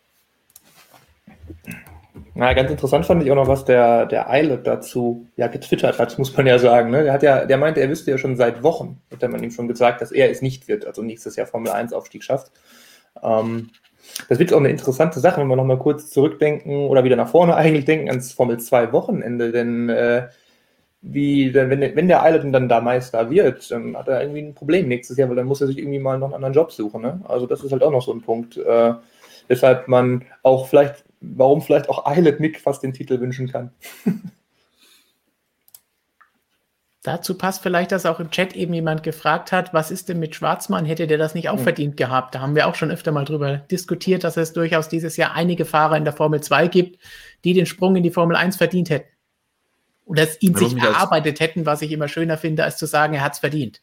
Na, ganz interessant fand ich auch noch, was der, der Eilert dazu ja getwittert hat, muss man ja sagen. Ne? Der hat ja, der meinte, er wüsste ja schon seit Wochen, hätte man ihm schon gesagt, dass er es nicht wird, also nächstes Jahr Formel 1 Aufstieg schafft. Ähm, das wird auch eine interessante Sache, wenn wir nochmal kurz zurückdenken oder wieder nach vorne eigentlich denken ans Formel 2 Wochenende, denn äh, wie, denn wenn, wenn der Eilert dann da Meister wird, dann hat er irgendwie ein Problem nächstes Jahr, weil dann muss er sich irgendwie mal noch einen anderen Job suchen. Ne? Also das ist halt auch noch so ein Punkt. Äh, weshalb man auch vielleicht warum vielleicht auch Eilert Mick fast den Titel wünschen kann. Dazu passt vielleicht, dass auch im Chat eben jemand gefragt hat, was ist denn mit Schwarzmann? Hätte der das nicht auch mhm. verdient gehabt? Da haben wir auch schon öfter mal drüber diskutiert, dass es durchaus dieses Jahr einige Fahrer in der Formel 2 gibt, die den Sprung in die Formel 1 verdient hätten. Oder es ihn sich erarbeitet hätten, was ich immer schöner finde, als zu sagen, er hat es verdient.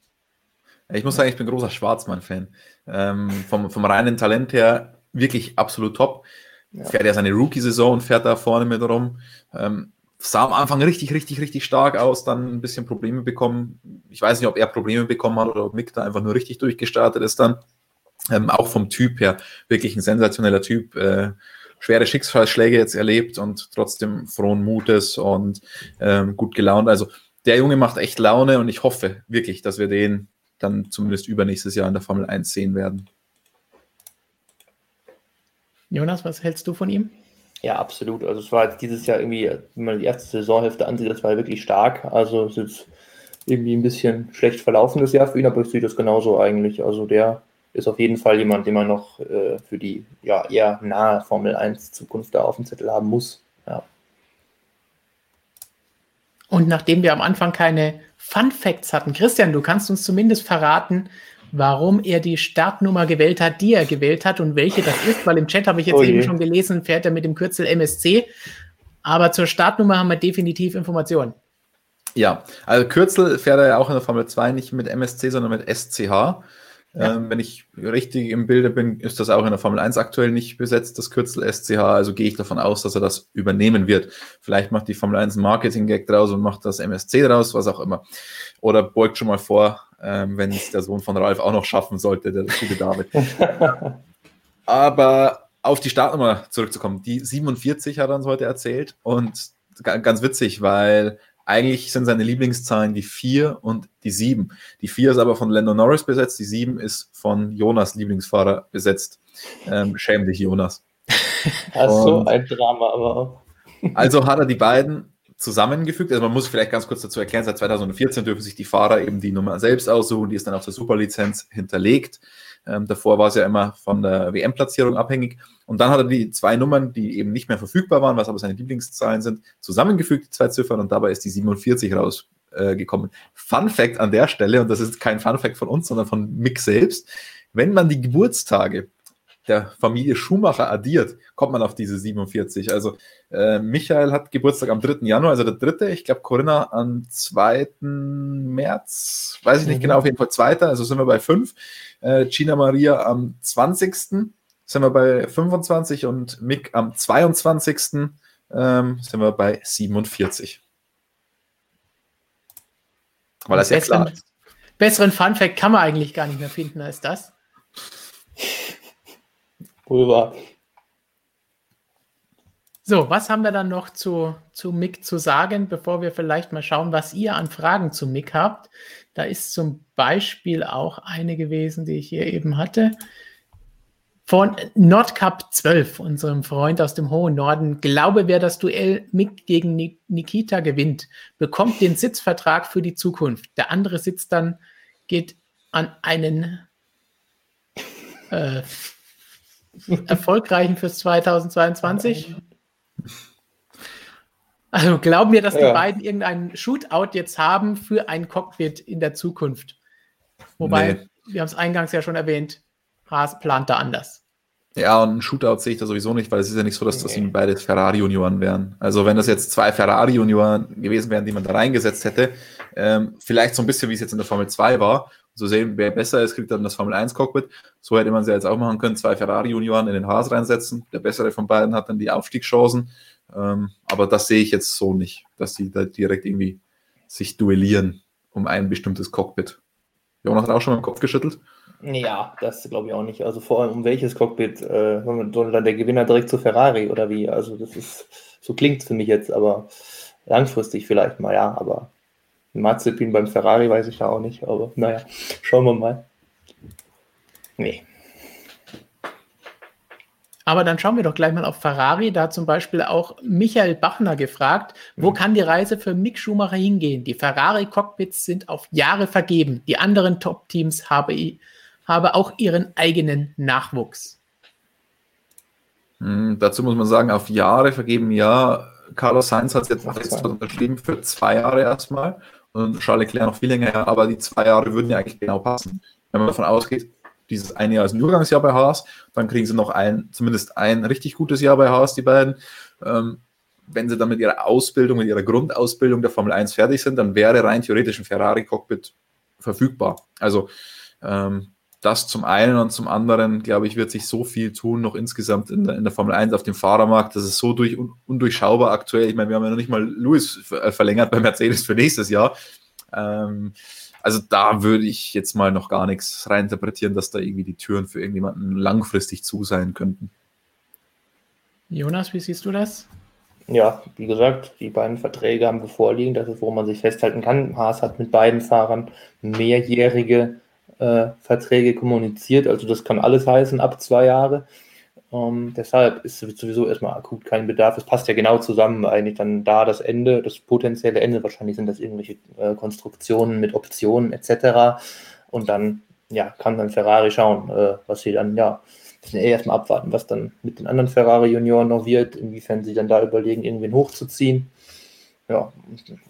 Ich muss sagen, ich bin großer Schwarzmann-Fan. Ähm, vom, vom reinen Talent her wirklich absolut top. Ja. Fährt er seine Rookie-Saison und fährt da vorne mit rum. Ähm, sah am Anfang richtig, richtig, richtig stark aus, dann ein bisschen Probleme bekommen. Ich weiß nicht, ob er Probleme bekommen hat oder ob Mick da einfach nur richtig durchgestartet ist dann. Ähm, auch vom Typ her wirklich ein sensationeller Typ. Äh, schwere Schicksalsschläge jetzt erlebt und trotzdem frohen Mutes und ähm, gut gelaunt. Also der Junge macht echt Laune und ich hoffe wirklich, dass wir den dann zumindest übernächstes Jahr in der Formel 1 sehen werden. Jonas, was hältst du von ihm? Ja, absolut. Also es war jetzt dieses Jahr irgendwie, wenn man die erste Saisonhälfte ansieht, das war wirklich stark. Also es ist irgendwie ein bisschen schlecht verlaufenes Jahr für ihn, aber ich sehe das genauso eigentlich. Also der ist auf jeden Fall jemand, den man noch äh, für die ja, eher nahe Formel 1 Zukunft da auf dem Zettel haben muss. Ja. Und nachdem wir am Anfang keine Fun Facts hatten, Christian, du kannst uns zumindest verraten, warum er die Startnummer gewählt hat, die er gewählt hat und welche das ist, weil im Chat habe ich jetzt oh eben schon gelesen, fährt er mit dem Kürzel MSC. Aber zur Startnummer haben wir definitiv Informationen. Ja, also Kürzel fährt er ja auch in der Formel 2 nicht mit MSC, sondern mit SCH. Ja. Ähm, wenn ich richtig im Bilde bin, ist das auch in der Formel 1 aktuell nicht besetzt, das Kürzel SCH. Also gehe ich davon aus, dass er das übernehmen wird. Vielleicht macht die Formel 1 ein Marketing-Gag draus und macht das MSC draus, was auch immer. Oder beugt schon mal vor, ähm, wenn es der Sohn von Ralf auch noch schaffen sollte, der gute David. Aber auf die Startnummer zurückzukommen, die 47 hat er uns heute erzählt und ganz witzig, weil eigentlich sind seine Lieblingszahlen die 4 und die 7. Die 4 ist aber von Lando Norris besetzt, die 7 ist von Jonas Lieblingsfahrer besetzt. Ähm, schäm dich, Jonas. Ach so, ein Drama aber auch. Also hat er die beiden zusammengefügt. Also man muss vielleicht ganz kurz dazu erklären, seit 2014 dürfen sich die Fahrer eben die Nummer selbst aussuchen, die ist dann auf der Superlizenz hinterlegt. Ähm, davor war es ja immer von der WM-Platzierung abhängig. Und dann hat er die zwei Nummern, die eben nicht mehr verfügbar waren, was aber seine Lieblingszahlen sind, zusammengefügt, die zwei Ziffern, und dabei ist die 47 rausgekommen. Äh, Fun Fact an der Stelle, und das ist kein Fun Fact von uns, sondern von Mick selbst. wenn man die Geburtstage der Familie Schumacher addiert, kommt man auf diese 47. Also äh, Michael hat Geburtstag am 3. Januar, also der dritte. Ich glaube, Corinna am 2. März, weiß ich nicht mhm. genau, auf jeden Fall 2. Also sind wir bei 5. Äh, Gina Maria am 20. sind wir bei 25 und Mick am 22. Ähm, sind wir bei 47. Weil das ja klar ist. Besseren Funfact kann man eigentlich gar nicht mehr finden als das. Wohl So, was haben wir dann noch zu, zu Mick zu sagen, bevor wir vielleicht mal schauen, was ihr an Fragen zu Mick habt? Da ist zum Beispiel auch eine gewesen, die ich hier eben hatte. Von Nordcup 12, unserem Freund aus dem hohen Norden. Glaube, wer das Duell Mick gegen Nikita gewinnt, bekommt den Sitzvertrag für die Zukunft. Der andere Sitz dann geht an einen äh, erfolgreichen fürs 2022? Also glauben wir, dass ja. die beiden irgendeinen Shootout jetzt haben für ein Cockpit in der Zukunft. Wobei, nee. wir haben es eingangs ja schon erwähnt, Haas plant da anders. Ja, und ein Shootout sehe ich da sowieso nicht, weil es ist ja nicht so, dass das nee. beide Ferrari-Junioren wären. Also wenn das jetzt zwei Ferrari-Junioren gewesen wären, die man da reingesetzt hätte, ähm, vielleicht so ein bisschen, wie es jetzt in der Formel 2 war, so sehen, wer besser ist, kriegt dann das Formel 1 Cockpit. So hätte man sie jetzt auch machen können, zwei Ferrari-Junioren in den Haas reinsetzen. Der bessere von beiden hat dann die Aufstiegschancen. Ähm, aber das sehe ich jetzt so nicht, dass sie da direkt irgendwie sich duellieren um ein bestimmtes Cockpit. Jonas hat auch schon mal den Kopf geschüttelt. Ja, das glaube ich auch nicht. Also vor allem um welches Cockpit äh, soll dann der Gewinner direkt zu Ferrari oder wie? Also das ist, so klingt es für mich jetzt, aber langfristig vielleicht mal, ja, aber Mazepin beim Ferrari weiß ich ja auch nicht, aber naja, schauen wir mal. Nee. Aber dann schauen wir doch gleich mal auf Ferrari. Da hat zum Beispiel auch Michael Bachner gefragt, wo mhm. kann die Reise für Mick Schumacher hingehen? Die Ferrari-Cockpits sind auf Jahre vergeben. Die anderen Top-Teams habe, habe auch ihren eigenen Nachwuchs. Hm, dazu muss man sagen, auf Jahre vergeben, ja. Carlos Sainz hat jetzt unterschrieben für zwei Jahre erstmal und Charles Leclerc noch viel länger, aber die zwei Jahre würden ja eigentlich genau passen. Wenn man davon ausgeht, dieses eine Jahr ist ein Übergangsjahr bei Haas, dann kriegen sie noch ein, zumindest ein richtig gutes Jahr bei Haas, die beiden. Ähm, wenn sie dann mit ihrer Ausbildung, mit ihrer Grundausbildung der Formel 1 fertig sind, dann wäre rein theoretisch ein Ferrari-Cockpit verfügbar. Also ähm, das zum einen und zum anderen, glaube ich, wird sich so viel tun, noch insgesamt in der, in der Formel 1 auf dem Fahrermarkt. Das ist so durch, undurchschaubar aktuell. Ich meine, wir haben ja noch nicht mal Lewis äh, verlängert bei Mercedes für nächstes Jahr. Ähm, also da würde ich jetzt mal noch gar nichts reininterpretieren, dass da irgendwie die Türen für irgendjemanden langfristig zu sein könnten. Jonas, wie siehst du das? Ja, wie gesagt, die beiden Verträge haben wir vorliegen, das ist, wo man sich festhalten kann. Haas hat mit beiden Fahrern mehrjährige äh, Verträge kommuniziert. Also das kann alles heißen, ab zwei Jahre. Ähm, deshalb ist sowieso erstmal akut kein Bedarf. Es passt ja genau zusammen, eigentlich dann da das Ende, das potenzielle Ende. Wahrscheinlich sind das irgendwelche äh, Konstruktionen mit Optionen etc. Und dann ja, kann dann Ferrari schauen, äh, was sie dann, ja, müssen eher erstmal abwarten, was dann mit den anderen Ferrari-Junioren noch wird, inwiefern sie dann da überlegen, irgendwen hochzuziehen ja,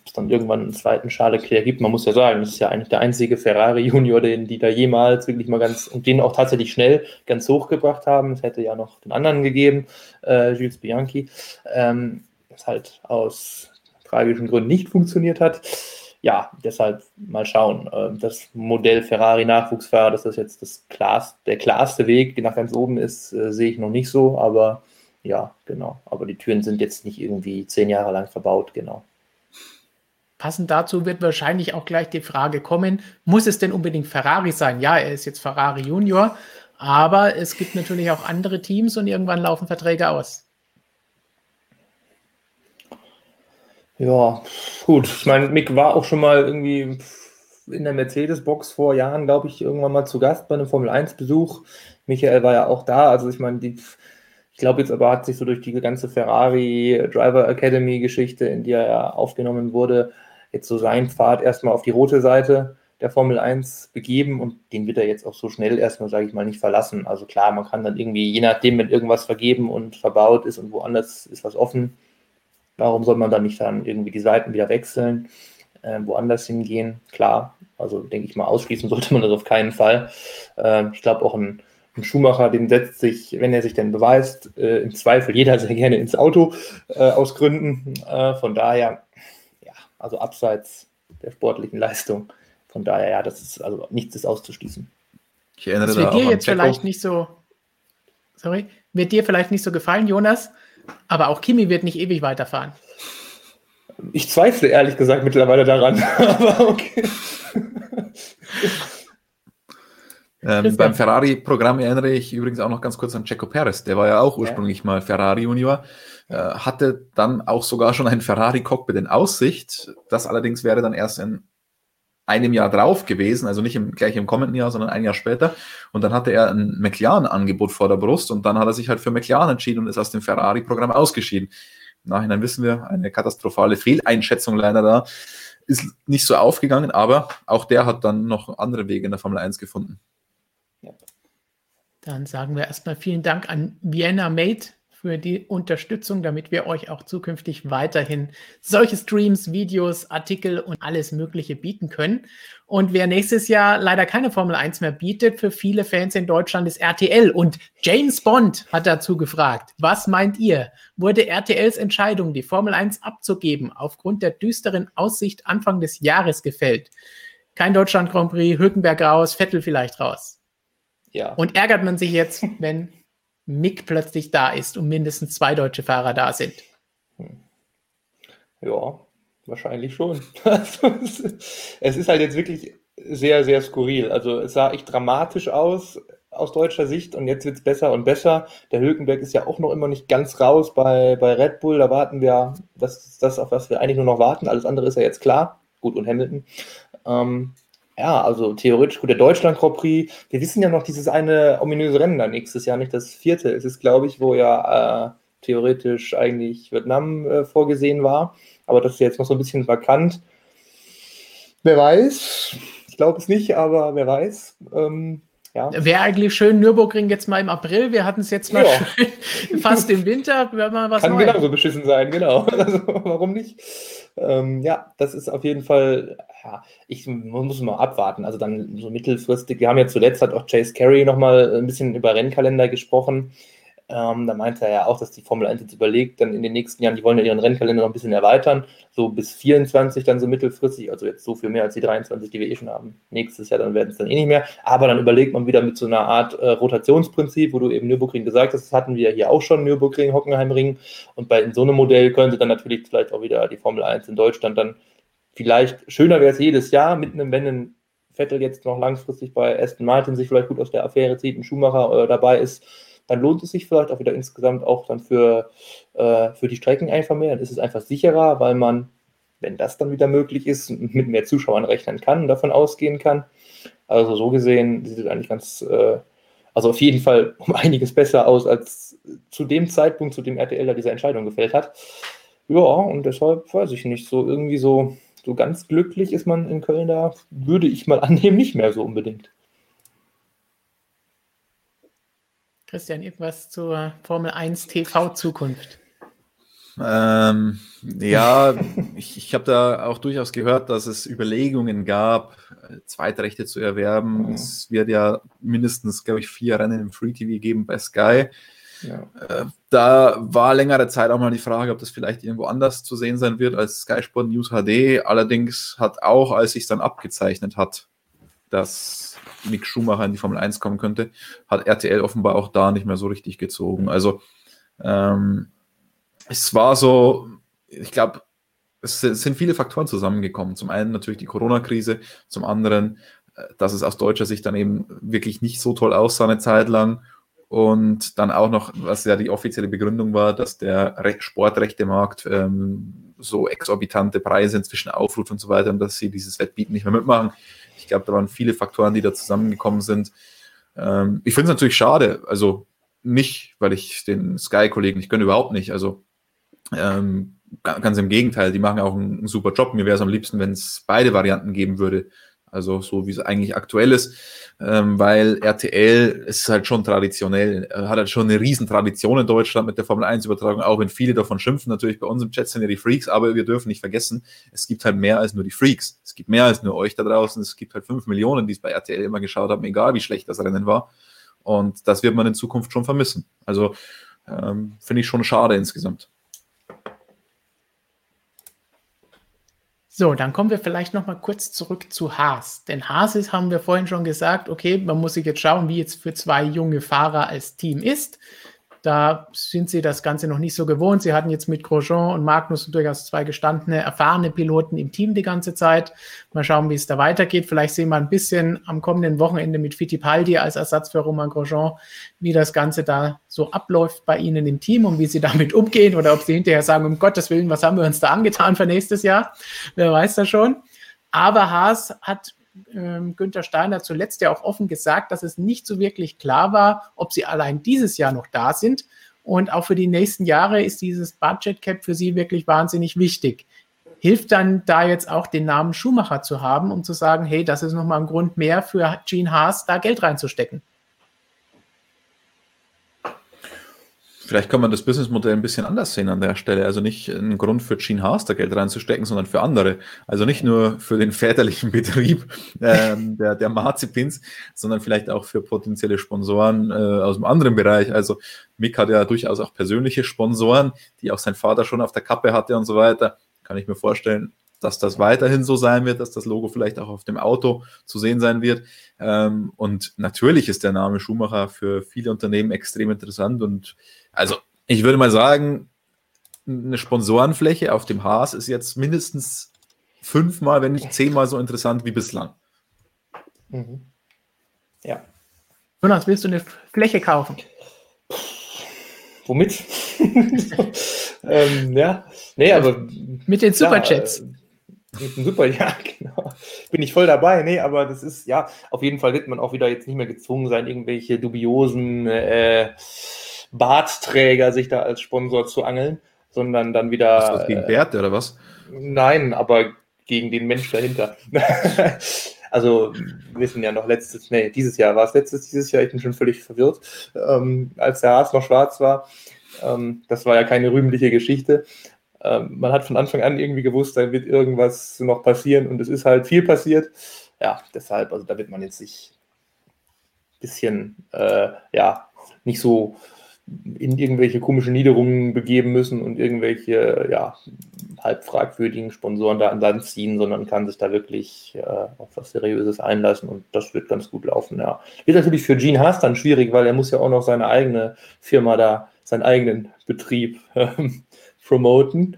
es dann irgendwann einen zweiten Charles Leclerc gibt. Man muss ja sagen, das ist ja eigentlich der einzige Ferrari Junior, den die da jemals wirklich mal ganz und den auch tatsächlich schnell ganz hoch gebracht haben. Es hätte ja noch den anderen gegeben, äh, Jules Bianchi, ähm, das halt aus tragischen Gründen nicht funktioniert hat. Ja, deshalb mal schauen. Ähm, das Modell Ferrari Nachwuchsfahrer, dass das jetzt das klar, der klarste Weg nach ganz oben ist, äh, sehe ich noch nicht so, aber ja, genau. Aber die Türen sind jetzt nicht irgendwie zehn Jahre lang verbaut, genau. Passend dazu wird wahrscheinlich auch gleich die Frage kommen, muss es denn unbedingt Ferrari sein? Ja, er ist jetzt Ferrari Junior, aber es gibt natürlich auch andere Teams und irgendwann laufen Verträge aus. Ja, gut. Ich meine, Mick war auch schon mal irgendwie in der Mercedes-Box vor Jahren, glaube ich, irgendwann mal zu Gast bei einem Formel-1-Besuch. Michael war ja auch da. Also ich meine, die ich glaube jetzt aber hat sich so durch die ganze Ferrari Driver Academy Geschichte, in die er ja aufgenommen wurde, jetzt so sein Pfad erstmal auf die rote Seite der Formel 1 begeben und den wird er jetzt auch so schnell erstmal, sage ich mal, nicht verlassen. Also klar, man kann dann irgendwie, je nachdem, wenn irgendwas vergeben und verbaut ist und woanders ist was offen, warum soll man dann nicht dann irgendwie die Seiten wieder wechseln, äh, woanders hingehen? Klar, Also denke ich mal, ausschließen sollte man das auf keinen Fall. Äh, ich glaube auch ein, ein, Schuhmacher, den setzt sich, wenn er sich denn beweist, äh, im Zweifel jeder sehr gerne ins Auto äh, aus Gründen. Äh, von daher, also abseits der sportlichen Leistung. Von daher, ja, das ist also nichts ist auszuschließen. Ich erinnere das wird dir jetzt vielleicht nicht so, sorry, wird dir vielleicht nicht so gefallen, Jonas, aber auch Kimi wird nicht ewig weiterfahren. Ich zweifle ehrlich gesagt mittlerweile daran, aber okay. Ähm, beim Ferrari-Programm erinnere ich übrigens auch noch ganz kurz an Checo Perez. Der war ja auch ursprünglich ja. mal Ferrari Junior, äh, hatte dann auch sogar schon ein Ferrari-Cockpit in Aussicht. Das allerdings wäre dann erst in einem Jahr drauf gewesen, also nicht im, gleich im kommenden Jahr, sondern ein Jahr später. Und dann hatte er ein McLaren-Angebot vor der Brust und dann hat er sich halt für McLaren entschieden und ist aus dem Ferrari-Programm ausgeschieden. Im Nachhinein wissen wir, eine katastrophale Fehleinschätzung leider da. Ist nicht so aufgegangen, aber auch der hat dann noch andere Wege in der Formel 1 gefunden. Dann sagen wir erstmal vielen Dank an Vienna Mate für die Unterstützung, damit wir euch auch zukünftig weiterhin solche Streams, Videos, Artikel und alles Mögliche bieten können. Und wer nächstes Jahr leider keine Formel 1 mehr bietet, für viele Fans in Deutschland ist RTL. Und James Bond hat dazu gefragt, was meint ihr? Wurde RTLs Entscheidung, die Formel 1 abzugeben, aufgrund der düsteren Aussicht Anfang des Jahres gefällt? Kein Deutschland Grand Prix, Hülkenberg raus, Vettel vielleicht raus. Ja. Und ärgert man sich jetzt, wenn Mick plötzlich da ist und mindestens zwei deutsche Fahrer da sind. Hm. Ja, wahrscheinlich schon. Also, es ist halt jetzt wirklich sehr, sehr skurril. Also es sah echt dramatisch aus aus deutscher Sicht und jetzt wird es besser und besser. Der Hülkenberg ist ja auch noch immer nicht ganz raus bei, bei Red Bull. Da warten wir, das ist das, auf was wir eigentlich nur noch warten. Alles andere ist ja jetzt klar. Gut, und Hamilton. Ähm, ja, also theoretisch, gut, der Deutschland Grand Prix, wir wissen ja noch dieses eine ominöse Rennen da nächstes Jahr, nicht das vierte ist es, glaube ich, wo ja äh, theoretisch eigentlich Vietnam äh, vorgesehen war, aber das ist jetzt noch so ein bisschen vakant. Wer weiß, ich glaube es nicht, aber wer weiß. Ähm, ja. Wäre eigentlich schön, Nürburgring jetzt mal im April. Wir hatten es jetzt mal ja. fast im Winter. Wäre mal was Kann Neues. genauso beschissen sein, genau. Also, warum nicht? Ähm, ja, das ist auf jeden Fall, ja, ich muss mal abwarten. Also dann so mittelfristig. Wir haben ja zuletzt hat auch Chase Carey nochmal ein bisschen über Rennkalender gesprochen. Ähm, da meinte er ja auch, dass die Formel 1 jetzt überlegt, dann in den nächsten Jahren, die wollen ja ihren Rennkalender noch ein bisschen erweitern, so bis 24 dann so mittelfristig, also jetzt so viel mehr als die 23, die wir eh schon haben. Nächstes Jahr dann werden es dann eh nicht mehr, aber dann überlegt man wieder mit so einer Art äh, Rotationsprinzip, wo du eben Nürburgring gesagt hast, das hatten wir hier auch schon, Nürburgring, Hockenheimring und bei in so einem Modell könnte dann natürlich vielleicht auch wieder die Formel 1 in Deutschland dann vielleicht schöner wäre es jedes Jahr mit einem, wenn ein Vettel jetzt noch langfristig bei Aston Martin sich vielleicht gut aus der Affäre zieht, ein Schumacher äh, dabei ist, dann lohnt es sich vielleicht auch wieder insgesamt auch dann für, äh, für die Strecken einfach mehr. Dann ist es einfach sicherer, weil man, wenn das dann wieder möglich ist, mit mehr Zuschauern rechnen kann und davon ausgehen kann. Also so gesehen sieht es eigentlich ganz, äh, also auf jeden Fall um einiges besser aus als zu dem Zeitpunkt, zu dem RTL da diese Entscheidung gefällt hat. Ja, und deshalb weiß ich nicht, so irgendwie so, so ganz glücklich ist man in Köln da, würde ich mal annehmen, nicht mehr so unbedingt. Christian, irgendwas zur Formel 1 TV-Zukunft? Ähm, ja, ich, ich habe da auch durchaus gehört, dass es Überlegungen gab, Zweitrechte zu erwerben. Mhm. Es wird ja mindestens, glaube ich, vier Rennen im Free TV geben bei Sky. Ja. Äh, da war längere Zeit auch mal die Frage, ob das vielleicht irgendwo anders zu sehen sein wird als Sky Sport News HD. Allerdings hat auch, als sich dann abgezeichnet hat, dass Mick Schumacher in die Formel 1 kommen könnte, hat RTL offenbar auch da nicht mehr so richtig gezogen. Also ähm, es war so, ich glaube, es sind viele Faktoren zusammengekommen. Zum einen natürlich die Corona-Krise, zum anderen, äh, dass es aus deutscher Sicht dann eben wirklich nicht so toll aussah eine Zeit lang. Und dann auch noch, was ja die offizielle Begründung war, dass der Sportrechtemarkt ähm, so exorbitante Preise inzwischen aufruft und so weiter und dass sie dieses Wettbieten nicht mehr mitmachen. Ich glaube, da waren viele Faktoren, die da zusammengekommen sind. Ähm, ich finde es natürlich schade, also nicht, weil ich den Sky-Kollegen nicht gönne, überhaupt nicht. Also ähm, ganz im Gegenteil, die machen auch einen, einen super Job. Mir wäre es am liebsten, wenn es beide Varianten geben würde. Also so wie es eigentlich aktuell ist, ähm, weil RTL ist halt schon traditionell, äh, hat halt schon eine riesen Tradition in Deutschland mit der Formel 1 Übertragung, auch wenn viele davon schimpfen. Natürlich bei uns im Chat sind ja die Freaks, aber wir dürfen nicht vergessen, es gibt halt mehr als nur die Freaks. Es gibt mehr als nur euch da draußen. Es gibt halt fünf Millionen, die es bei RTL immer geschaut haben, egal wie schlecht das Rennen war. Und das wird man in Zukunft schon vermissen. Also ähm, finde ich schon schade insgesamt. So, dann kommen wir vielleicht noch mal kurz zurück zu Haas. Denn Haas ist, haben wir vorhin schon gesagt, okay, man muss sich jetzt schauen, wie jetzt für zwei junge Fahrer als Team ist. Da sind sie das Ganze noch nicht so gewohnt. Sie hatten jetzt mit Grosjean und Magnus durchaus zwei gestandene, erfahrene Piloten im Team die ganze Zeit. Mal schauen, wie es da weitergeht. Vielleicht sehen wir ein bisschen am kommenden Wochenende mit Fittipaldi als Ersatz für Roman Grosjean, wie das Ganze da so abläuft bei Ihnen im Team und wie Sie damit umgehen oder ob Sie hinterher sagen, um Gottes Willen, was haben wir uns da angetan für nächstes Jahr? Wer weiß das schon. Aber Haas hat ähm, Günther Steiner zuletzt ja auch offen gesagt, dass es nicht so wirklich klar war, ob sie allein dieses Jahr noch da sind. Und auch für die nächsten Jahre ist dieses Budget Cap für sie wirklich wahnsinnig wichtig. Hilft dann da jetzt auch den Namen Schumacher zu haben, um zu sagen, hey, das ist nochmal ein Grund mehr für Gene Haas, da Geld reinzustecken? Vielleicht kann man das Businessmodell ein bisschen anders sehen an der Stelle. Also nicht ein Grund für Gene Haas da Geld reinzustecken, sondern für andere. Also nicht nur für den väterlichen Betrieb ähm, der, der Marzipins, sondern vielleicht auch für potenzielle Sponsoren äh, aus einem anderen Bereich. Also Mick hat ja durchaus auch persönliche Sponsoren, die auch sein Vater schon auf der Kappe hatte und so weiter. Kann ich mir vorstellen, dass das weiterhin so sein wird, dass das Logo vielleicht auch auf dem Auto zu sehen sein wird. Ähm, und natürlich ist der Name Schumacher für viele Unternehmen extrem interessant. Und also ich würde mal sagen, eine Sponsorenfläche auf dem Haas ist jetzt mindestens fünfmal, wenn nicht zehnmal so interessant wie bislang. Mhm. Ja. Jonas, willst du eine Fläche kaufen? Womit? ähm, ja, nee, aber. Mit den Superchats. Ja, mit einem Super, ja, genau. Bin ich voll dabei. Nee, aber das ist, ja, auf jeden Fall wird man auch wieder jetzt nicht mehr gezwungen sein, irgendwelche dubiosen äh, Bartträger sich da als Sponsor zu angeln, sondern dann wieder. Ist das gegen Bert oder was? Nein, aber gegen den Mensch dahinter. also wir wissen ja noch letztes, nee, dieses Jahr war es letztes, dieses Jahr, ich bin schon völlig verwirrt, ähm, als der Haas noch schwarz war. Ähm, das war ja keine rühmliche Geschichte. Ähm, man hat von Anfang an irgendwie gewusst, da wird irgendwas noch passieren und es ist halt viel passiert. Ja, deshalb, also da wird man jetzt sich ein bisschen, äh, ja, nicht so in irgendwelche komischen Niederungen begeben müssen und irgendwelche, ja, halb fragwürdigen Sponsoren da an Land ziehen, sondern kann sich da wirklich äh, auf was Seriöses einlassen und das wird ganz gut laufen, ja. Wird natürlich für Gene Haas dann schwierig, weil er muss ja auch noch seine eigene Firma da, seinen eigenen Betrieb ähm, promoten.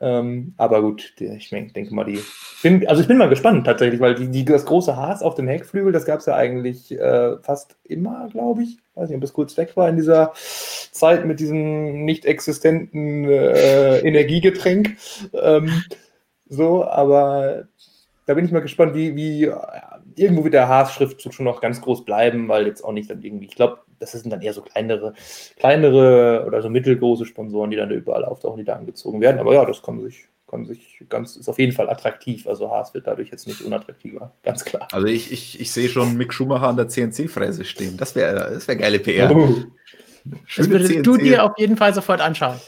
Ähm, aber gut, ich denke mal, die. Bin, also ich bin mal gespannt tatsächlich, weil die, die, das große Haas auf dem Heckflügel, das gab es ja eigentlich äh, fast immer, glaube ich. Weiß nicht, ob es kurz weg war in dieser Zeit mit diesem nicht existenten äh, Energiegetränk. Ähm, so, aber da bin ich mal gespannt, wie, wie irgendwo wird der Haas-Schriftzug schon noch ganz groß bleiben, weil jetzt auch nicht dann irgendwie, ich glaube, das sind dann eher so kleinere, kleinere oder so mittelgroße Sponsoren, die dann überall auftauchen, die da angezogen werden. Aber ja, das kann sich, kann sich ganz, ist auf jeden Fall attraktiv. Also Haas wird dadurch jetzt nicht unattraktiver, ganz klar. Also ich, ich, ich sehe schon Mick Schumacher an der CNC-Fräse stehen. Das wäre das wär geile PR. Oh. Das würdest du dir auf jeden Fall sofort anschauen.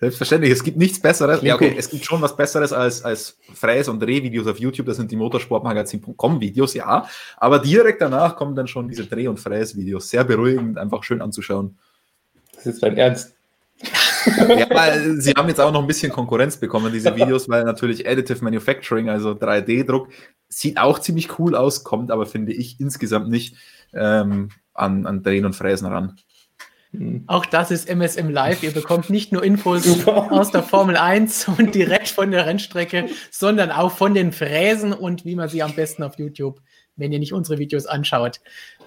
Selbstverständlich, es gibt nichts Besseres. Ja, okay, es gibt schon was Besseres als, als Fräs- und Drehvideos auf YouTube. Das sind die motorsportmagazin.com-Videos, ja. Aber direkt danach kommen dann schon diese Dreh- und Fräs-Videos. Sehr beruhigend, einfach schön anzuschauen. Das ist dein Ernst. ja, weil sie haben jetzt auch noch ein bisschen Konkurrenz bekommen, diese Videos, weil natürlich Additive Manufacturing, also 3D-Druck, sieht auch ziemlich cool aus, kommt aber, finde ich, insgesamt nicht ähm, an, an Drehen und Fräsen ran. Auch das ist MSM Live. Ihr bekommt nicht nur Infos Super. aus der Formel 1 und direkt von der Rennstrecke, sondern auch von den Fräsen und wie man sie am besten auf YouTube, wenn ihr nicht unsere Videos anschaut,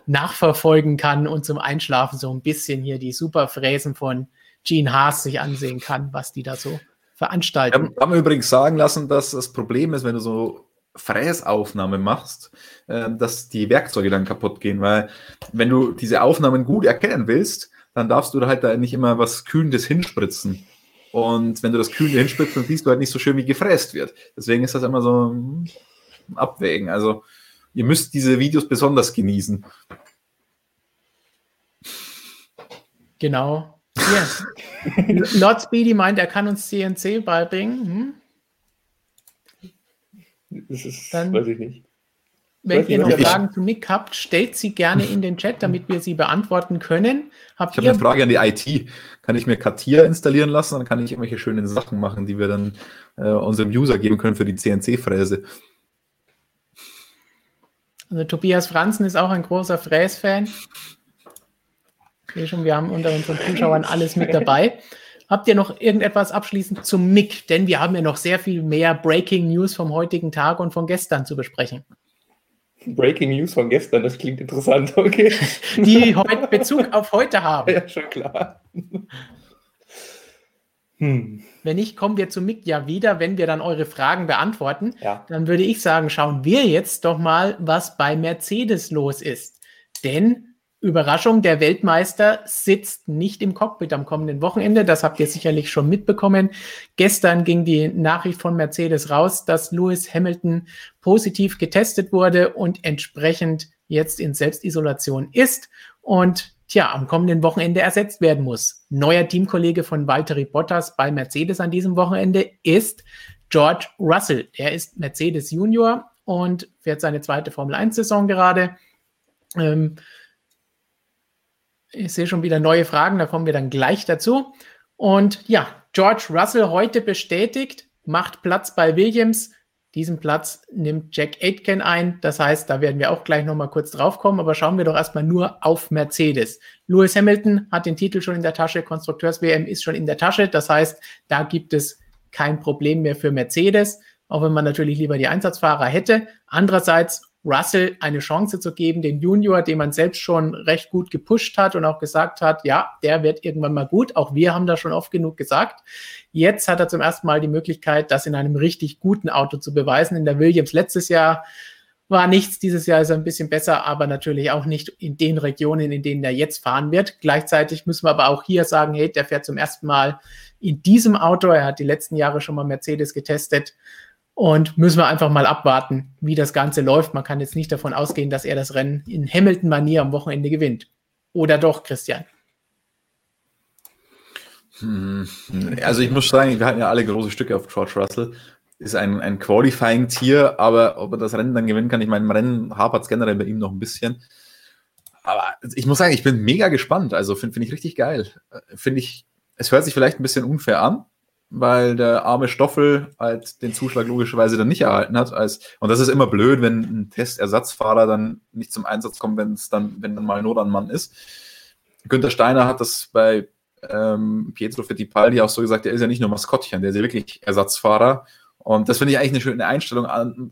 nachverfolgen kann und zum Einschlafen so ein bisschen hier die Superfräsen von Gene Haas sich ansehen kann, was die da so veranstalten. Wir haben übrigens sagen lassen, dass das Problem ist, wenn du so Fräsaufnahmen machst, äh, dass die Werkzeuge dann kaputt gehen, weil wenn du diese Aufnahmen gut erkennen willst, dann darfst du da halt da nicht immer was Kühlendes hinspritzen. Und wenn du das Kühlende hinspritzt, dann siehst du halt nicht so schön, wie gefräst wird. Deswegen ist das immer so ein Abwägen. Also ihr müsst diese Videos besonders genießen. Genau. Yeah. Lord Speedy meint, er kann uns CNC beibringen. Hm? Das ist, Dann, weiß ich nicht. Wenn ihr noch Fragen zu Nick habt, stellt sie gerne in den Chat, damit wir sie beantworten können. Habt ich habe eine Frage an die IT. Kann ich mir Katia installieren lassen? Dann kann ich irgendwelche schönen Sachen machen, die wir dann äh, unserem User geben können für die CNC-Fräse. Also Tobias Franzen ist auch ein großer Fräs-Fan. Schon, wir haben unter unseren Zuschauern alles mit dabei. Habt ihr noch irgendetwas abschließend zum MIG? Denn wir haben ja noch sehr viel mehr Breaking News vom heutigen Tag und von gestern zu besprechen. Breaking News von gestern, das klingt interessant, okay. Die heute Bezug auf heute haben. Ja, schon klar. Hm. Wenn nicht, kommen wir zu Mick ja wieder, wenn wir dann eure Fragen beantworten. Ja. Dann würde ich sagen, schauen wir jetzt doch mal, was bei Mercedes los ist. Denn Überraschung, der Weltmeister sitzt nicht im Cockpit am kommenden Wochenende. Das habt ihr sicherlich schon mitbekommen. Gestern ging die Nachricht von Mercedes raus, dass Lewis Hamilton positiv getestet wurde und entsprechend jetzt in Selbstisolation ist. Und tja, am kommenden Wochenende ersetzt werden muss. Neuer Teamkollege von Valtteri Bottas bei Mercedes an diesem Wochenende ist George Russell. Er ist Mercedes Junior und fährt seine zweite Formel 1-Saison gerade. Ähm, ich sehe schon wieder neue Fragen, da kommen wir dann gleich dazu. Und ja, George Russell heute bestätigt, macht Platz bei Williams, diesen Platz nimmt Jack Aitken ein. Das heißt, da werden wir auch gleich nochmal kurz drauf kommen, aber schauen wir doch erstmal nur auf Mercedes. Lewis Hamilton hat den Titel schon in der Tasche, Konstrukteurs-WM ist schon in der Tasche. Das heißt, da gibt es kein Problem mehr für Mercedes, auch wenn man natürlich lieber die Einsatzfahrer hätte. Andererseits Russell eine Chance zu geben, den Junior, den man selbst schon recht gut gepusht hat und auch gesagt hat, ja, der wird irgendwann mal gut. Auch wir haben das schon oft genug gesagt. Jetzt hat er zum ersten Mal die Möglichkeit, das in einem richtig guten Auto zu beweisen. In der Williams letztes Jahr war nichts. Dieses Jahr ist er ein bisschen besser, aber natürlich auch nicht in den Regionen, in denen er jetzt fahren wird. Gleichzeitig müssen wir aber auch hier sagen, hey, der fährt zum ersten Mal in diesem Auto. Er hat die letzten Jahre schon mal Mercedes getestet. Und müssen wir einfach mal abwarten, wie das Ganze läuft. Man kann jetzt nicht davon ausgehen, dass er das Rennen in Hamilton-Manier am Wochenende gewinnt. Oder doch, Christian? Hm, also ich muss sagen, wir hatten ja alle große Stücke auf George Russell. Ist ein, ein Qualifying-Tier, aber ob er das Rennen dann gewinnen kann, ich meine, im Rennen hapert es generell bei ihm noch ein bisschen. Aber ich muss sagen, ich bin mega gespannt. Also finde find ich richtig geil. Finde ich, es hört sich vielleicht ein bisschen unfair an, weil der arme Stoffel halt den Zuschlag logischerweise dann nicht erhalten hat. Als, und das ist immer blöd, wenn ein Testersatzfahrer dann nicht zum Einsatz kommt, wenn es dann, wenn dann mal Not an Mann ist. Günther Steiner hat das bei ähm, Pietro Fittipaldi auch so gesagt, der ist ja nicht nur Maskottchen, der ist ja wirklich Ersatzfahrer. Und das finde ich eigentlich eine schöne Einstellung.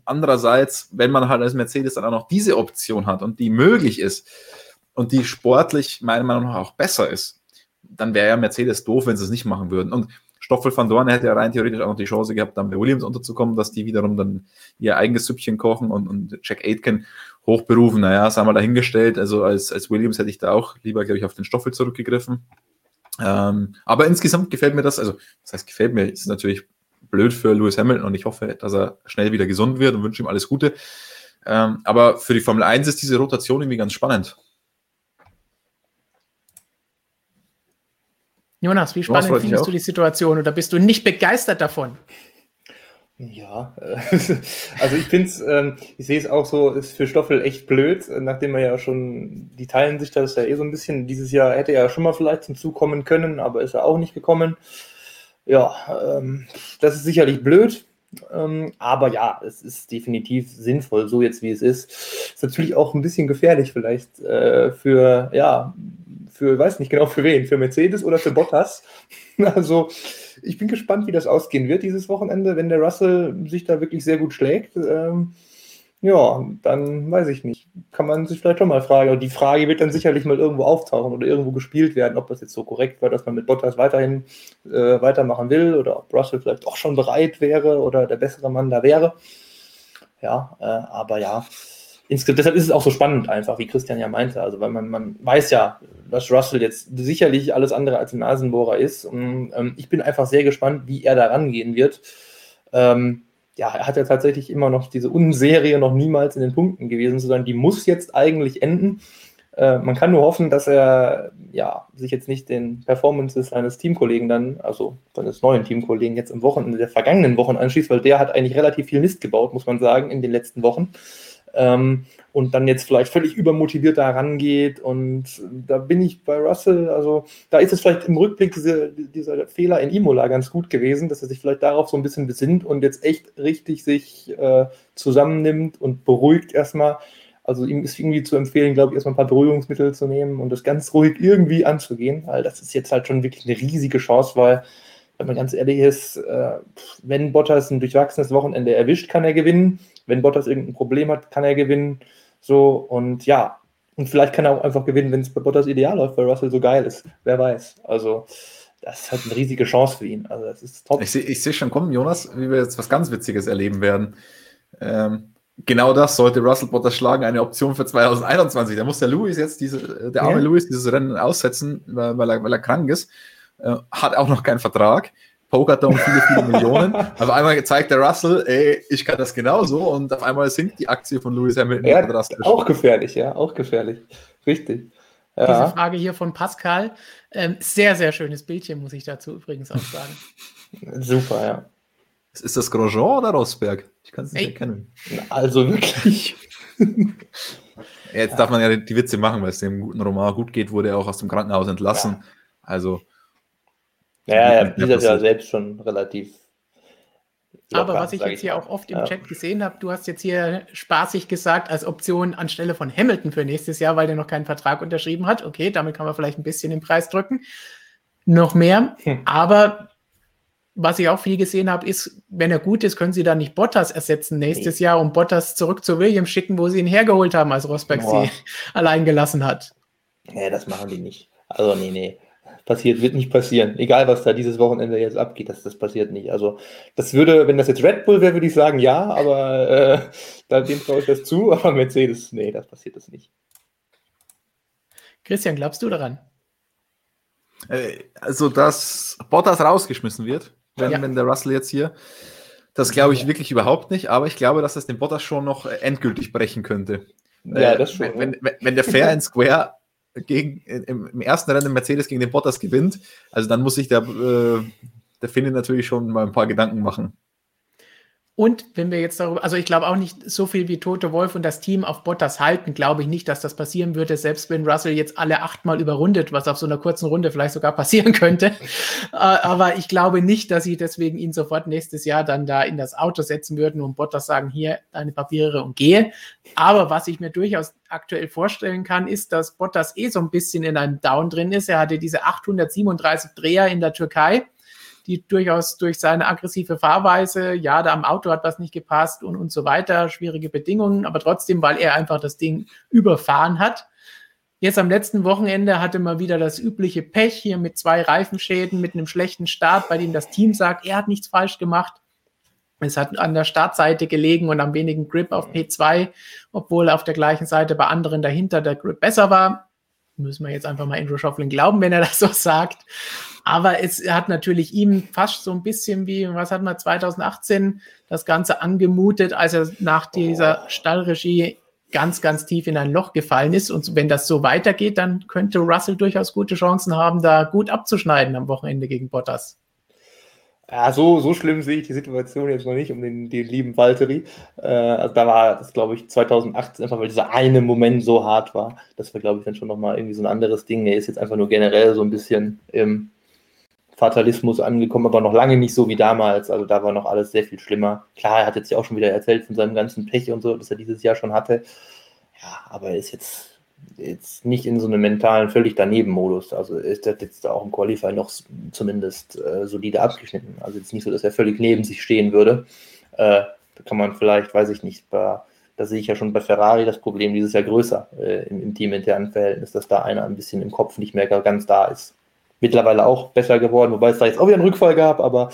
Andererseits, wenn man halt als Mercedes dann auch noch diese Option hat und die möglich ist und die sportlich meiner Meinung nach auch besser ist, dann wäre ja Mercedes doof, wenn sie es nicht machen würden. Und Stoffel van Dorn hätte ja rein theoretisch auch noch die Chance gehabt, dann bei Williams unterzukommen, dass die wiederum dann ihr eigenes Süppchen kochen und, und Jack Aitken hochberufen. Naja, sagen wir dahingestellt. Also als, als Williams hätte ich da auch lieber, glaube ich, auf den Stoffel zurückgegriffen. Ähm, aber insgesamt gefällt mir das, also das heißt, gefällt mir, ist natürlich blöd für Lewis Hamilton und ich hoffe, dass er schnell wieder gesund wird und wünsche ihm alles Gute. Ähm, aber für die Formel 1 ist diese Rotation irgendwie ganz spannend. Jonas, wie spannend ja, findest du die Situation oder bist du nicht begeistert davon? Ja, also ich finde es, ähm, ich sehe es auch so, ist für Stoffel echt blöd, nachdem er ja schon, die teilen sich das ja eh so ein bisschen. Dieses Jahr hätte er ja schon mal vielleicht zum Zug kommen können, aber ist er auch nicht gekommen. Ja, ähm, das ist sicherlich blöd. Ähm, aber ja, es ist definitiv sinnvoll, so jetzt wie es ist. Ist natürlich auch ein bisschen gefährlich vielleicht äh, für, ja, für, weiß nicht genau für wen, für Mercedes oder für Bottas. Also ich bin gespannt, wie das ausgehen wird dieses Wochenende, wenn der Russell sich da wirklich sehr gut schlägt. Ähm, ja, dann weiß ich nicht. Kann man sich vielleicht schon mal fragen. Und die Frage wird dann sicherlich mal irgendwo auftauchen oder irgendwo gespielt werden, ob das jetzt so korrekt war, dass man mit Bottas weiterhin äh, weitermachen will oder ob Russell vielleicht auch schon bereit wäre oder der bessere Mann da wäre. Ja, äh, aber ja, insgesamt, deshalb ist es auch so spannend einfach, wie Christian ja meinte. Also, weil man, man weiß ja, dass Russell jetzt sicherlich alles andere als ein Nasenbohrer ist. Und ähm, ich bin einfach sehr gespannt, wie er da rangehen wird. Ähm, ja, er hat ja tatsächlich immer noch diese Unserie noch niemals in den Punkten gewesen zu sein. Die muss jetzt eigentlich enden. Äh, man kann nur hoffen, dass er ja, sich jetzt nicht den Performances eines Teamkollegen dann, also seines neuen Teamkollegen jetzt im Wochenende der vergangenen Wochen anschließt, weil der hat eigentlich relativ viel Mist gebaut, muss man sagen, in den letzten Wochen. Ähm, und dann jetzt vielleicht völlig übermotiviert da rangeht. Und da bin ich bei Russell, also da ist es vielleicht im Rückblick diese, dieser Fehler in Imola ganz gut gewesen, dass er sich vielleicht darauf so ein bisschen besinnt und jetzt echt richtig sich äh, zusammennimmt und beruhigt erstmal. Also ihm ist irgendwie zu empfehlen, glaube ich, erstmal ein paar Beruhigungsmittel zu nehmen und das ganz ruhig irgendwie anzugehen, weil das ist jetzt halt schon wirklich eine riesige Chance, weil, wenn man ganz ehrlich ist, äh, wenn Bottas ein durchwachsenes Wochenende erwischt, kann er gewinnen. Wenn Bottas irgendein Problem hat, kann er gewinnen. So, und ja, und vielleicht kann er auch einfach gewinnen, wenn es bei Bottas ideal läuft, weil Russell so geil ist. Wer weiß. Also, das ist halt eine riesige Chance für ihn. Also, das ist top. Ich sehe seh schon kommen, Jonas, wie wir jetzt was ganz Witziges erleben werden. Ähm, genau das sollte Russell Bottas schlagen, eine Option für 2021. Da muss der Lewis jetzt diese, der arme ja. Lewis dieses Rennen aussetzen, weil, weil, er, weil er krank ist. Äh, hat auch noch keinen Vertrag pokert da um viele, viele Millionen. Auf einmal zeigt der Russell, ey, ich kann das genauso und auf einmal sinkt die Aktie von Lewis Hamilton ja, drastisch. Auch gefährlich, ja, auch gefährlich. Richtig. Ja. Diese Frage hier von Pascal, ähm, sehr, sehr schönes Bildchen, muss ich dazu übrigens auch sagen. Super, ja. Ist das Grosjean oder Rosberg? Ich kann es nicht Ey. erkennen. Also wirklich. Jetzt ja. darf man ja die Witze machen, weil es dem guten Roman gut geht, wurde er auch aus dem Krankenhaus entlassen. Ja. Also naja, er bietet ja selbst schon relativ. Locker, Aber was ich jetzt ich hier auch oft im ja. Chat gesehen habe, du hast jetzt hier spaßig gesagt, als Option anstelle von Hamilton für nächstes Jahr, weil der noch keinen Vertrag unterschrieben hat. Okay, damit kann man vielleicht ein bisschen den Preis drücken. Noch mehr. Hm. Aber was ich auch viel gesehen habe, ist, wenn er gut ist, können sie da nicht Bottas ersetzen nächstes nee. Jahr und Bottas zurück zu Williams schicken, wo sie ihn hergeholt haben, als Rosberg Boah. sie allein gelassen hat. Nee, das machen die nicht. Also, nee, nee passiert, wird nicht passieren. Egal, was da dieses Wochenende jetzt abgeht, das, das passiert nicht. Also, das würde, wenn das jetzt Red Bull wäre, würde ich sagen, ja, aber äh, da dem traue ich das zu, aber Mercedes, nee, das passiert das nicht. Christian, glaubst du daran? Äh, also, dass Bottas rausgeschmissen wird, wenn, ja. wenn der Russell jetzt hier. Das glaube ich wirklich überhaupt nicht, aber ich glaube, dass es den Bottas schon noch endgültig brechen könnte. Ja, das schon. Wenn, wenn, wenn der Fair and Square gegen, im, im, ersten Rennen Mercedes gegen den Bottas gewinnt, also dann muss sich der, äh, der Finne natürlich schon mal ein paar Gedanken machen. Und wenn wir jetzt darüber, also ich glaube auch nicht so viel wie Tote Wolf und das Team auf Bottas halten, glaube ich nicht, dass das passieren würde, selbst wenn Russell jetzt alle achtmal überrundet, was auf so einer kurzen Runde vielleicht sogar passieren könnte. Äh, aber ich glaube nicht, dass sie deswegen ihn sofort nächstes Jahr dann da in das Auto setzen würden und Bottas sagen, hier deine Papiere und gehe. Aber was ich mir durchaus aktuell vorstellen kann, ist, dass Bottas eh so ein bisschen in einem Down drin ist. Er hatte diese 837 Dreher in der Türkei die durchaus durch seine aggressive Fahrweise, ja, da am Auto hat was nicht gepasst und, und so weiter, schwierige Bedingungen, aber trotzdem, weil er einfach das Ding überfahren hat. Jetzt am letzten Wochenende hatte man wieder das übliche Pech hier mit zwei Reifenschäden, mit einem schlechten Start, bei dem das Team sagt, er hat nichts falsch gemacht. Es hat an der Startseite gelegen und am wenigen Grip auf P2, obwohl auf der gleichen Seite bei anderen dahinter der Grip besser war. Müssen wir jetzt einfach mal Andrew Schofflin glauben, wenn er das so sagt. Aber es hat natürlich ihm fast so ein bisschen wie, was hat man 2018 das Ganze angemutet, als er nach dieser Stallregie ganz, ganz tief in ein Loch gefallen ist. Und wenn das so weitergeht, dann könnte Russell durchaus gute Chancen haben, da gut abzuschneiden am Wochenende gegen Bottas. Ja, so, so schlimm sehe ich die Situation jetzt noch nicht um den, den lieben Valtteri. Äh, also da war das, glaube ich, 2018 einfach, weil dieser eine Moment so hart war. Das war, glaube ich, dann schon nochmal irgendwie so ein anderes Ding. Er ist jetzt einfach nur generell so ein bisschen im, Fatalismus angekommen, aber noch lange nicht so wie damals. Also da war noch alles sehr viel schlimmer. Klar, er hat jetzt ja auch schon wieder erzählt von seinem ganzen Pech und so, das er dieses Jahr schon hatte. Ja, aber er ist jetzt, jetzt nicht in so einem mentalen, völlig daneben Modus. Also ist er jetzt auch im Qualify noch zumindest äh, solide abgeschnitten. Also jetzt nicht so, dass er völlig neben sich stehen würde. Äh, da kann man vielleicht, weiß ich nicht, bei, da sehe ich ja schon bei Ferrari das Problem dieses Jahr größer äh, im, im teaminternen Verhältnis, dass da einer ein bisschen im Kopf nicht mehr ganz da ist mittlerweile auch besser geworden, wobei es da jetzt auch wieder einen Rückfall gab, aber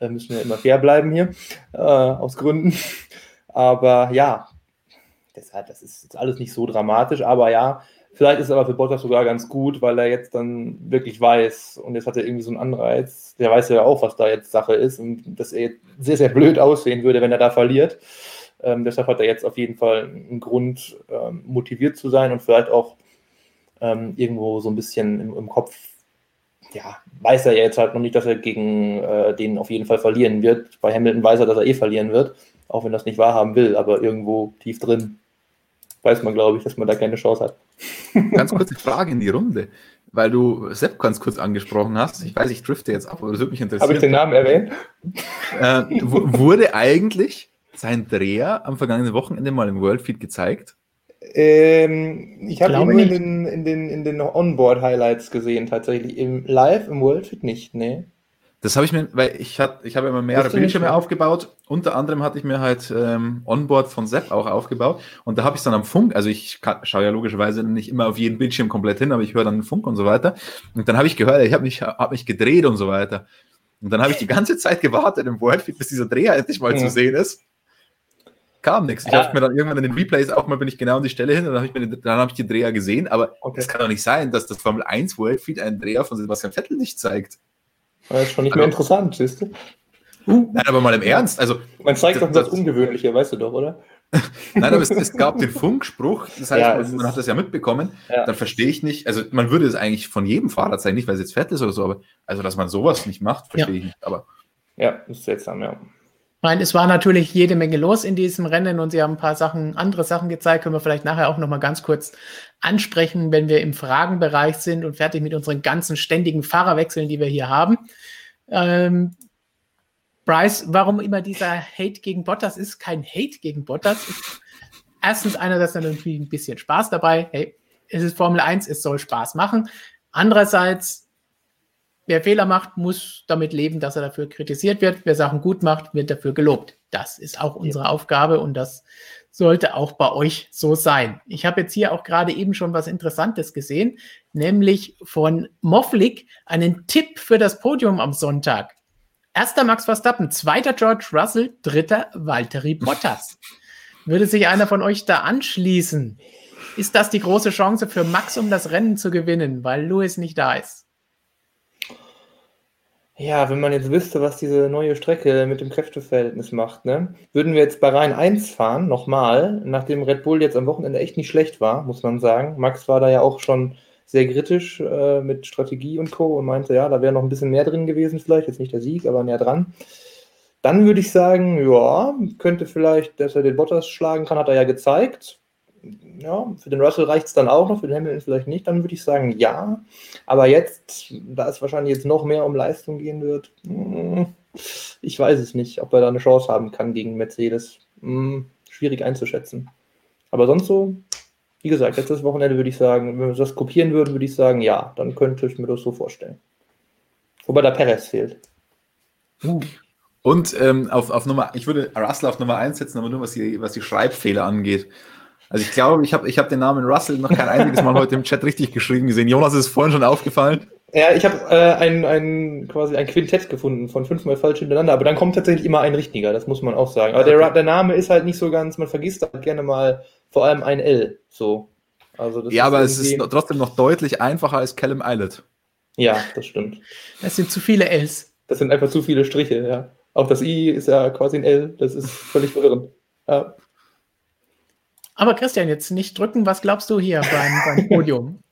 äh, müssen wir immer fair bleiben hier, äh, aus Gründen. Aber ja, deshalb, das ist jetzt alles nicht so dramatisch, aber ja, Vielleicht ist es aber für Bottas sogar ganz gut, weil er jetzt dann wirklich weiß und jetzt hat er irgendwie so einen Anreiz. Der weiß ja auch, was da jetzt Sache ist und dass er sehr, sehr blöd aussehen würde, wenn er da verliert. Ähm, deshalb hat er jetzt auf jeden Fall einen Grund, ähm, motiviert zu sein und vielleicht auch ähm, irgendwo so ein bisschen im, im, Kopf, ja, weiß er jetzt halt noch nicht, dass er gegen äh, den auf jeden Fall verlieren wird. Bei Hamilton weiß er, dass er eh verlieren wird, auch wenn er das nicht wahrhaben will, aber irgendwo tief drin weiß man, glaube ich, dass man da keine Chance hat. Ganz kurze Frage in die Runde, weil du Sepp ganz kurz angesprochen hast. Ich weiß, ich drifte jetzt ab, aber das würde mich interessieren. Habe ich den Namen erwähnt? Äh, wurde eigentlich sein Dreher am vergangenen Wochenende mal im Worldfeed gezeigt? Ähm, ich habe ihn nur in den, in den, in den Onboard-Highlights gesehen, tatsächlich. Im Live, im Worldfeed nicht, nee. Das habe ich mir, weil ich hatte, ich habe immer mehrere Bildschirme nicht, aufgebaut. Unter anderem hatte ich mir halt ähm, Onboard von Sepp auch aufgebaut. Und da habe ich es dann am Funk, also ich schaue ja logischerweise nicht immer auf jeden Bildschirm komplett hin, aber ich höre dann den Funk und so weiter. Und dann habe ich gehört, ich habe mich, hab mich gedreht und so weiter. Und dann habe ich die ganze Zeit gewartet im Worldfeed, bis dieser Dreher endlich mal mhm. zu sehen ist. Kam nichts. Ich ja. habe mir dann irgendwann in den Replays auch mal bin ich genau an die Stelle hin und dann habe ich, mir den, dann hab ich den Dreher gesehen. Aber es okay. kann doch nicht sein, dass das Formel 1 Worldfeed einen Dreher von Sebastian Vettel nicht zeigt. Das ist schon nicht mehr also- interessant, siehst du? Nein, aber mal im Ernst. Also, Man zeigt doch das, das Ungewöhnliche, weißt du doch, oder? Nein, aber es, es, gab den Funkspruch, das heißt, ja, man, man hat das ja mitbekommen, ja. dann verstehe ich nicht, also man würde es eigentlich von jedem Fahrer zeigen, nicht weil es jetzt fett ist oder so, aber also, dass man sowas nicht macht, verstehe ja. ich nicht. Aber ja, ist seltsam, ja. Meine, es war natürlich jede Menge los in diesem Rennen und sie haben ein paar Sachen, andere Sachen gezeigt, können wir vielleicht nachher auch nochmal ganz kurz ansprechen, wenn wir im Fragenbereich sind und fertig mit unseren ganzen ständigen Fahrerwechseln, die wir hier haben. Ähm, Bryce, warum immer dieser Hate gegen Bottas ist, kein Hate gegen Bottas. Erstens einerseits natürlich ein bisschen Spaß dabei. Hey, es ist Formel 1, es soll Spaß machen. Andererseits, wer Fehler macht, muss damit leben, dass er dafür kritisiert wird. Wer Sachen gut macht, wird dafür gelobt. Das ist auch unsere ja. Aufgabe und das sollte auch bei euch so sein. Ich habe jetzt hier auch gerade eben schon was Interessantes gesehen, nämlich von Mofflick einen Tipp für das Podium am Sonntag. Erster Max Verstappen, zweiter George Russell, dritter Valtteri Bottas. Würde sich einer von euch da anschließen? Ist das die große Chance für Max, um das Rennen zu gewinnen, weil Lewis nicht da ist? Ja, wenn man jetzt wüsste, was diese neue Strecke mit dem Kräfteverhältnis macht, ne? Würden wir jetzt bei Rhein 1 fahren, nochmal, nachdem Red Bull jetzt am Wochenende echt nicht schlecht war, muss man sagen. Max war da ja auch schon sehr kritisch äh, mit Strategie und Co. und meinte, ja, da wäre noch ein bisschen mehr drin gewesen, vielleicht, jetzt nicht der Sieg, aber näher dran. Dann würde ich sagen, ja, könnte vielleicht, dass er den Bottas schlagen kann, hat er ja gezeigt ja, für den Russell reicht es dann auch noch, für den Hamilton vielleicht nicht, dann würde ich sagen, ja. Aber jetzt, da es wahrscheinlich jetzt noch mehr um Leistung gehen wird, hm, ich weiß es nicht, ob er da eine Chance haben kann gegen Mercedes. Hm, schwierig einzuschätzen. Aber sonst so, wie gesagt, letztes Wochenende würde ich sagen, wenn wir das kopieren würden, würde ich sagen, ja, dann könnte ich mir das so vorstellen. Wobei der Perez fehlt. Und ähm, auf, auf Nummer, ich würde Russell auf Nummer 1 setzen, aber nur was die, was die Schreibfehler angeht. Also ich glaube, ich habe ich hab den Namen Russell noch kein einziges Mal heute im Chat richtig geschrieben gesehen. Jonas ist es vorhin schon aufgefallen. Ja, ich habe äh, ein, ein, quasi ein Quintett gefunden von fünfmal falsch hintereinander, aber dann kommt tatsächlich immer ein richtiger, das muss man auch sagen. Aber der, der Name ist halt nicht so ganz, man vergisst halt gerne mal vor allem ein L. So. Also ja, aber es ist trotzdem noch deutlich einfacher als Callum Eilert. Ja, das stimmt. Es sind zu viele Ls. Das sind einfach zu viele Striche, ja. Auch das I ist ja quasi ein L, das ist völlig verwirrend. Ja. Aber Christian, jetzt nicht drücken. Was glaubst du hier beim, beim Podium?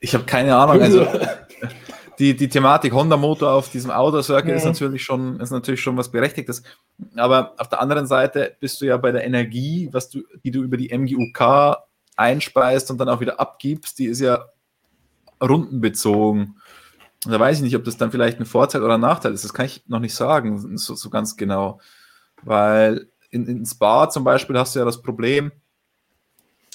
Ich habe keine Ahnung. Also die, die Thematik Honda-Motor auf diesem Outer-Circle ja. ist, natürlich schon, ist natürlich schon was Berechtigtes. Aber auf der anderen Seite bist du ja bei der Energie, was du, die du über die MGUK einspeist und dann auch wieder abgibst, die ist ja rundenbezogen. Und da weiß ich nicht, ob das dann vielleicht ein Vorteil oder ein Nachteil ist. Das kann ich noch nicht sagen, so, so ganz genau. Weil in, in Spa zum Beispiel hast du ja das Problem,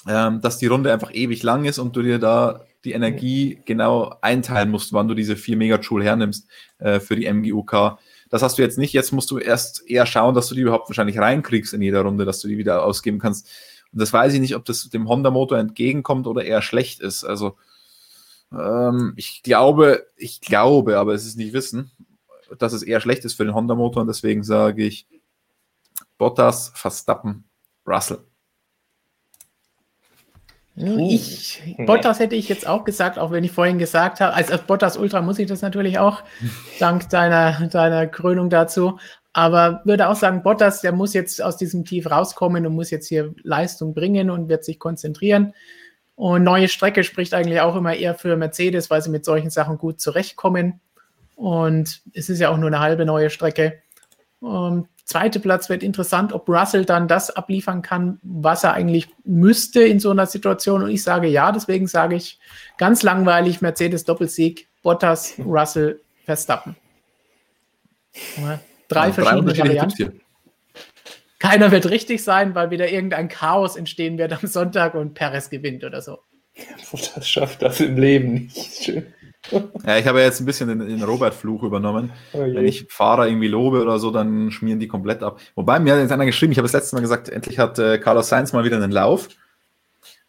ähm, dass die Runde einfach ewig lang ist und du dir da die Energie genau einteilen musst, wann du diese 4 Megajoule hernimmst äh, für die MGUK. Das hast du jetzt nicht. Jetzt musst du erst eher schauen, dass du die überhaupt wahrscheinlich reinkriegst in jeder Runde, dass du die wieder ausgeben kannst. Und das weiß ich nicht, ob das dem Honda-Motor entgegenkommt oder eher schlecht ist. Also ähm, ich glaube, ich glaube, aber es ist nicht wissen, dass es eher schlecht ist für den Honda-Motor und deswegen sage ich Bottas, Verstappen Russell. Ich, Bottas hätte ich jetzt auch gesagt, auch wenn ich vorhin gesagt habe, als, als Bottas Ultra muss ich das natürlich auch, dank deiner, deiner Krönung dazu. Aber würde auch sagen, Bottas, der muss jetzt aus diesem Tief rauskommen und muss jetzt hier Leistung bringen und wird sich konzentrieren. Und neue Strecke spricht eigentlich auch immer eher für Mercedes, weil sie mit solchen Sachen gut zurechtkommen. Und es ist ja auch nur eine halbe neue Strecke. Und zweite Platz wird interessant, ob Russell dann das abliefern kann, was er eigentlich müsste in so einer Situation. Und ich sage ja, deswegen sage ich ganz langweilig Mercedes Doppelsieg, Bottas, Russell, Verstappen. Drei ja, verschiedene drei Varianten. Keiner wird richtig sein, weil wieder irgendein Chaos entstehen wird am Sonntag und Perez gewinnt oder so. Bottas schafft das im Leben nicht. Schön. Ja, ich habe jetzt ein bisschen den, den Robert-Fluch übernommen. Oh Wenn ich Fahrer irgendwie lobe oder so, dann schmieren die komplett ab. Wobei mir hat jetzt einer geschrieben, ich habe das letzte Mal gesagt, endlich hat äh, Carlos Sainz mal wieder einen Lauf.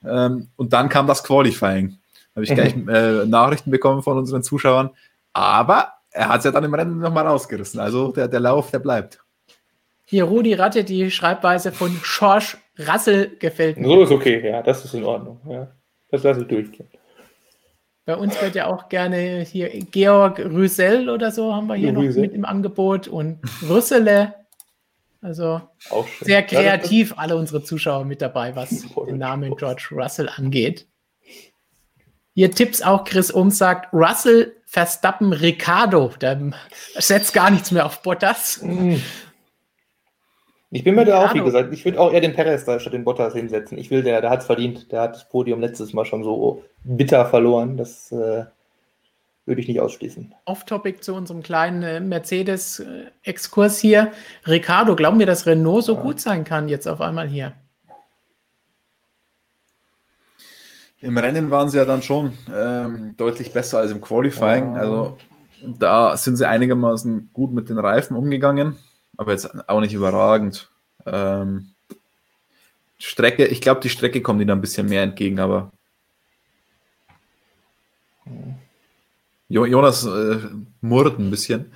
Ähm, und dann kam das Qualifying. Da habe ich gleich äh, Nachrichten bekommen von unseren Zuschauern. Aber er hat es ja dann im Rennen nochmal rausgerissen. Also der, der Lauf, der bleibt. Hier, Rudi Ratte, die Schreibweise von Schorsch Rassel gefällt mir. So ist okay, ja, das ist in Ordnung. Ja. Das lasse ich durchgehen. Bei uns wird ja auch gerne hier Georg Rüsel oder so haben wir hier Rüsel. noch mit im Angebot und Rüssele. Also sehr kreativ alle unsere Zuschauer mit dabei, was den Namen George Russell angeht. Hier Tipps auch Chris Um sagt Russell, Verstappen, Ricardo. Der setzt gar nichts mehr auf Bottas. Ich bin mir da auch, wie gesagt, ich würde auch eher den Perez da statt den Bottas hinsetzen. Ich will, der, der hat es verdient. Der hat das Podium letztes Mal schon so bitter verloren. Das äh, würde ich nicht ausschließen. Off-Topic zu unserem kleinen äh, Mercedes-Exkurs hier. Ricardo, glauben wir, dass Renault so ja. gut sein kann jetzt auf einmal hier? Im Rennen waren sie ja dann schon ähm, deutlich besser als im Qualifying. Ja. Also da sind sie einigermaßen gut mit den Reifen umgegangen aber jetzt auch nicht überragend. Ähm, Strecke, ich glaube, die Strecke kommt ihnen ein bisschen mehr entgegen, aber Jonas äh, murrt ein bisschen.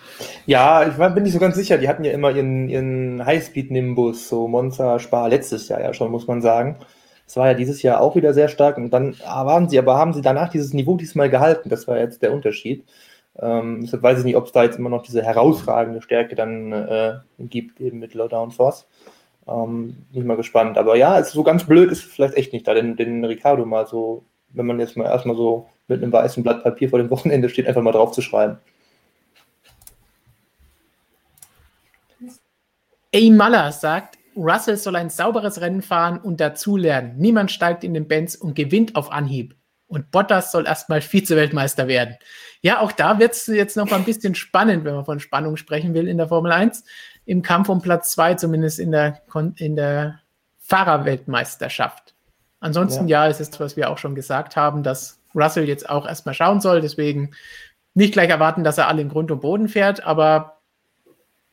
Ja, ich bin nicht so ganz sicher. Die hatten ja immer ihren, ihren Highspeed-Nimbus, so Monza Spar letztes Jahr ja schon, muss man sagen. Das war ja dieses Jahr auch wieder sehr stark und dann waren sie, aber haben sie danach dieses Niveau diesmal gehalten. Das war jetzt der Unterschied. Ähm, deshalb weiß ich nicht, ob es da jetzt immer noch diese herausragende Stärke dann äh, gibt, eben mit Low Downforce. Ähm, bin ich mal gespannt. Aber ja, ist so ganz blöd ist vielleicht echt nicht da, den, den Ricardo mal so, wenn man jetzt mal erstmal so mit einem weißen Blatt Papier vor dem Wochenende steht, einfach mal drauf zu schreiben. A. Maller sagt, Russell soll ein sauberes Rennen fahren und dazulernen. Niemand steigt in den Benz und gewinnt auf Anhieb. Und Bottas soll erstmal Vize-Weltmeister werden. Ja, auch da wird es jetzt noch mal ein bisschen spannend, wenn man von Spannung sprechen will in der Formel 1. Im Kampf um Platz 2, zumindest in der, in der Fahrerweltmeisterschaft. Ansonsten, ja. ja, ist es, was wir auch schon gesagt haben, dass Russell jetzt auch erstmal schauen soll. Deswegen nicht gleich erwarten, dass er alle in Grund und Boden fährt, aber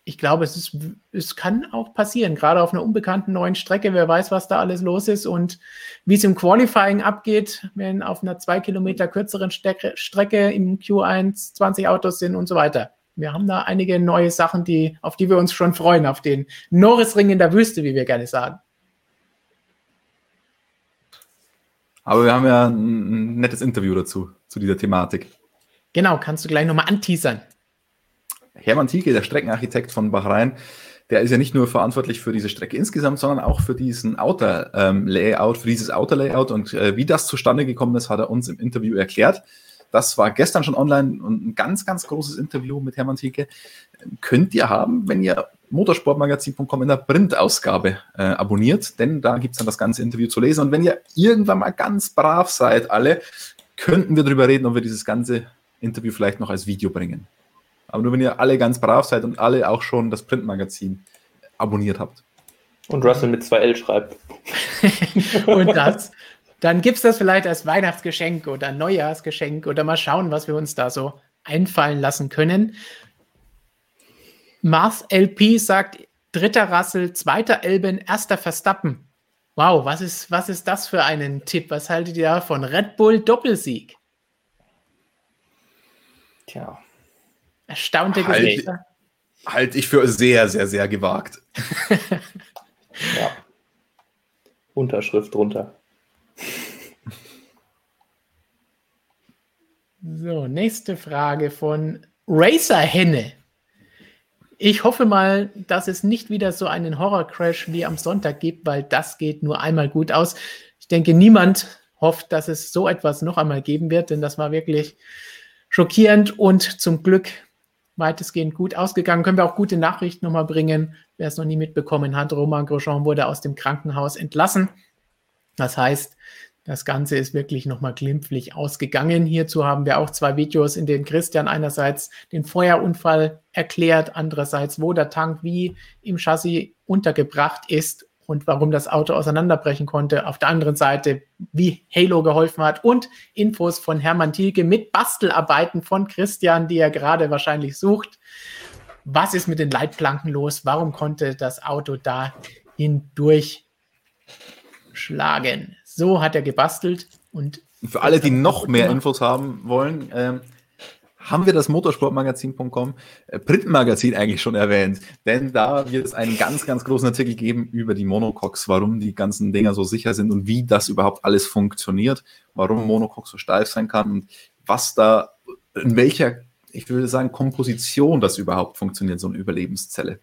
ich glaube, es, ist, es kann auch passieren, gerade auf einer unbekannten neuen Strecke. Wer weiß, was da alles los ist und wie es im Qualifying abgeht, wenn auf einer zwei Kilometer kürzeren Strecke, Strecke im Q1 20 Autos sind und so weiter. Wir haben da einige neue Sachen, die, auf die wir uns schon freuen, auf den Norrisring in der Wüste, wie wir gerne sagen. Aber wir haben ja ein nettes Interview dazu, zu dieser Thematik. Genau, kannst du gleich nochmal anteasern. Hermann Thielke, der Streckenarchitekt von Bahrain, der ist ja nicht nur verantwortlich für diese Strecke insgesamt, sondern auch für diesen Outer-Layout, ähm, für dieses Outer-Layout. Und äh, wie das zustande gekommen ist, hat er uns im Interview erklärt. Das war gestern schon online und ein ganz, ganz großes Interview mit Hermann Thielke. Könnt ihr haben, wenn ihr motorsportmagazin.com in der Printausgabe äh, abonniert, denn da gibt es dann das ganze Interview zu lesen. Und wenn ihr irgendwann mal ganz brav seid, alle, könnten wir darüber reden, ob wir dieses ganze Interview vielleicht noch als Video bringen. Aber nur wenn ihr alle ganz brav seid und alle auch schon das Printmagazin abonniert habt. Und Russell mit 2L schreibt. und das, dann gibt es das vielleicht als Weihnachtsgeschenk oder Neujahrsgeschenk oder mal schauen, was wir uns da so einfallen lassen können. Mars LP sagt, dritter Rassel, zweiter Elben, erster Verstappen. Wow, was ist, was ist das für einen Tipp? Was haltet ihr von Red Bull Doppelsieg? Tja, Erstaunte halt, Gesichter. Halte ich für sehr, sehr, sehr gewagt. ja. Unterschrift drunter. So, nächste Frage von Racer Henne. Ich hoffe mal, dass es nicht wieder so einen Horror-Crash wie am Sonntag gibt, weil das geht nur einmal gut aus. Ich denke, niemand hofft, dass es so etwas noch einmal geben wird, denn das war wirklich schockierend und zum Glück weitestgehend gut ausgegangen. Können wir auch gute Nachrichten nochmal bringen. Wer es noch nie mitbekommen hat, Romain Grosjean wurde aus dem Krankenhaus entlassen. Das heißt, das Ganze ist wirklich nochmal glimpflich ausgegangen. Hierzu haben wir auch zwei Videos, in denen Christian einerseits den Feuerunfall erklärt, andererseits, wo der Tank wie im Chassis untergebracht ist und warum das Auto auseinanderbrechen konnte. Auf der anderen Seite, wie Halo geholfen hat und Infos von Hermann Thielke mit Bastelarbeiten von Christian, die er gerade wahrscheinlich sucht. Was ist mit den Leitplanken los? Warum konnte das Auto da hindurch schlagen? So hat er gebastelt und. Für alle, die noch mehr Infos haben wollen, ähm, haben wir das motorsportmagazin.com äh, Printmagazin eigentlich schon erwähnt. Denn da wird es einen ganz, ganz großen Artikel geben über die Monocoques, warum die ganzen Dinger so sicher sind und wie das überhaupt alles funktioniert, warum Monocoque so steif sein kann und was da, in welcher, ich würde sagen, Komposition das überhaupt funktioniert, so eine Überlebenszelle.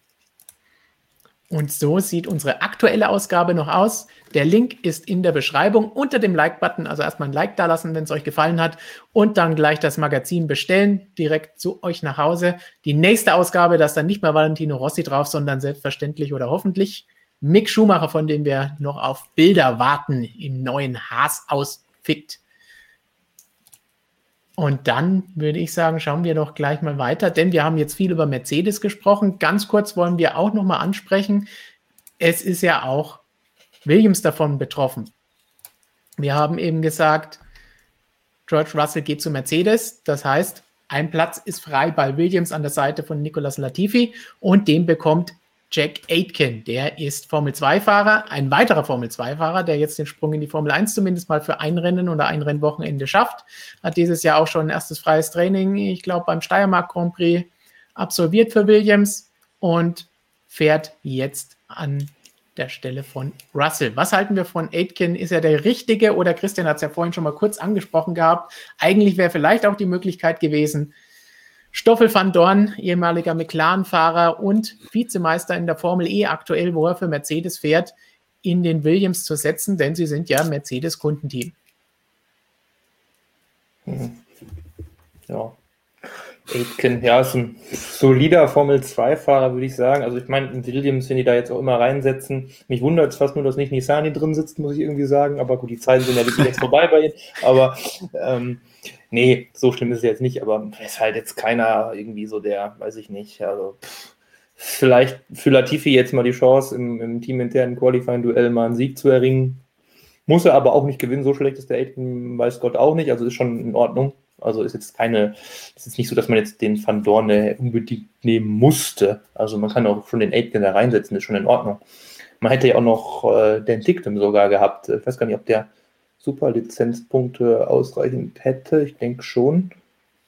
Und so sieht unsere aktuelle Ausgabe noch aus. Der Link ist in der Beschreibung unter dem Like-Button. Also erstmal ein Like da lassen, wenn es euch gefallen hat. Und dann gleich das Magazin bestellen, direkt zu euch nach Hause. Die nächste Ausgabe, da ist dann nicht mehr Valentino Rossi drauf, sondern selbstverständlich oder hoffentlich Mick Schumacher, von dem wir noch auf Bilder warten im neuen Haas-Outfit. Und dann würde ich sagen, schauen wir doch gleich mal weiter, denn wir haben jetzt viel über Mercedes gesprochen. Ganz kurz wollen wir auch noch mal ansprechen. Es ist ja auch Williams davon betroffen. Wir haben eben gesagt, George Russell geht zu Mercedes. Das heißt, ein Platz ist frei bei Williams an der Seite von Nicolas Latifi und den bekommt Jack Aitken. Der ist Formel-2-Fahrer, ein weiterer Formel-2-Fahrer, der jetzt den Sprung in die Formel 1 zumindest mal für ein Rennen oder ein Rennwochenende schafft. Hat dieses Jahr auch schon ein erstes freies Training, ich glaube, beim Steiermark Grand Prix absolviert für Williams und fährt jetzt an der Stelle von Russell. Was halten wir von Aitken? Ist er der Richtige oder Christian hat es ja vorhin schon mal kurz angesprochen gehabt? Eigentlich wäre vielleicht auch die Möglichkeit gewesen, Stoffel van Dorn, ehemaliger McLaren-Fahrer und Vizemeister in der Formel E aktuell, wo er für Mercedes fährt, in den Williams zu setzen, denn sie sind ja Mercedes-Kundenteam. Mhm. Ja. Aitken, ja, ist ein solider Formel-2-Fahrer, würde ich sagen. Also ich meine, in Williams, wenn die da jetzt auch immer reinsetzen, mich wundert es fast nur, dass nicht Nissani drin sitzt, muss ich irgendwie sagen. Aber gut, die Zeiten sind ja jetzt vorbei bei ihnen. Aber ähm, Nee, so schlimm ist es jetzt nicht, aber ist halt jetzt keiner irgendwie so der, weiß ich nicht, also pff, vielleicht für Latifi jetzt mal die Chance, im, im teaminternen Qualifying-Duell mal einen Sieg zu erringen. Muss er aber auch nicht gewinnen, so schlecht ist der Aiden, weiß Gott auch nicht, also ist schon in Ordnung. Also ist jetzt keine, es ist nicht so, dass man jetzt den Van Dorne unbedingt nehmen musste. Also man kann auch schon den Aitken da reinsetzen, ist schon in Ordnung. Man hätte ja auch noch äh, den Dictum sogar gehabt. Ich weiß gar nicht, ob der Superlizenzpunkte ausreichend hätte. Ich denke schon.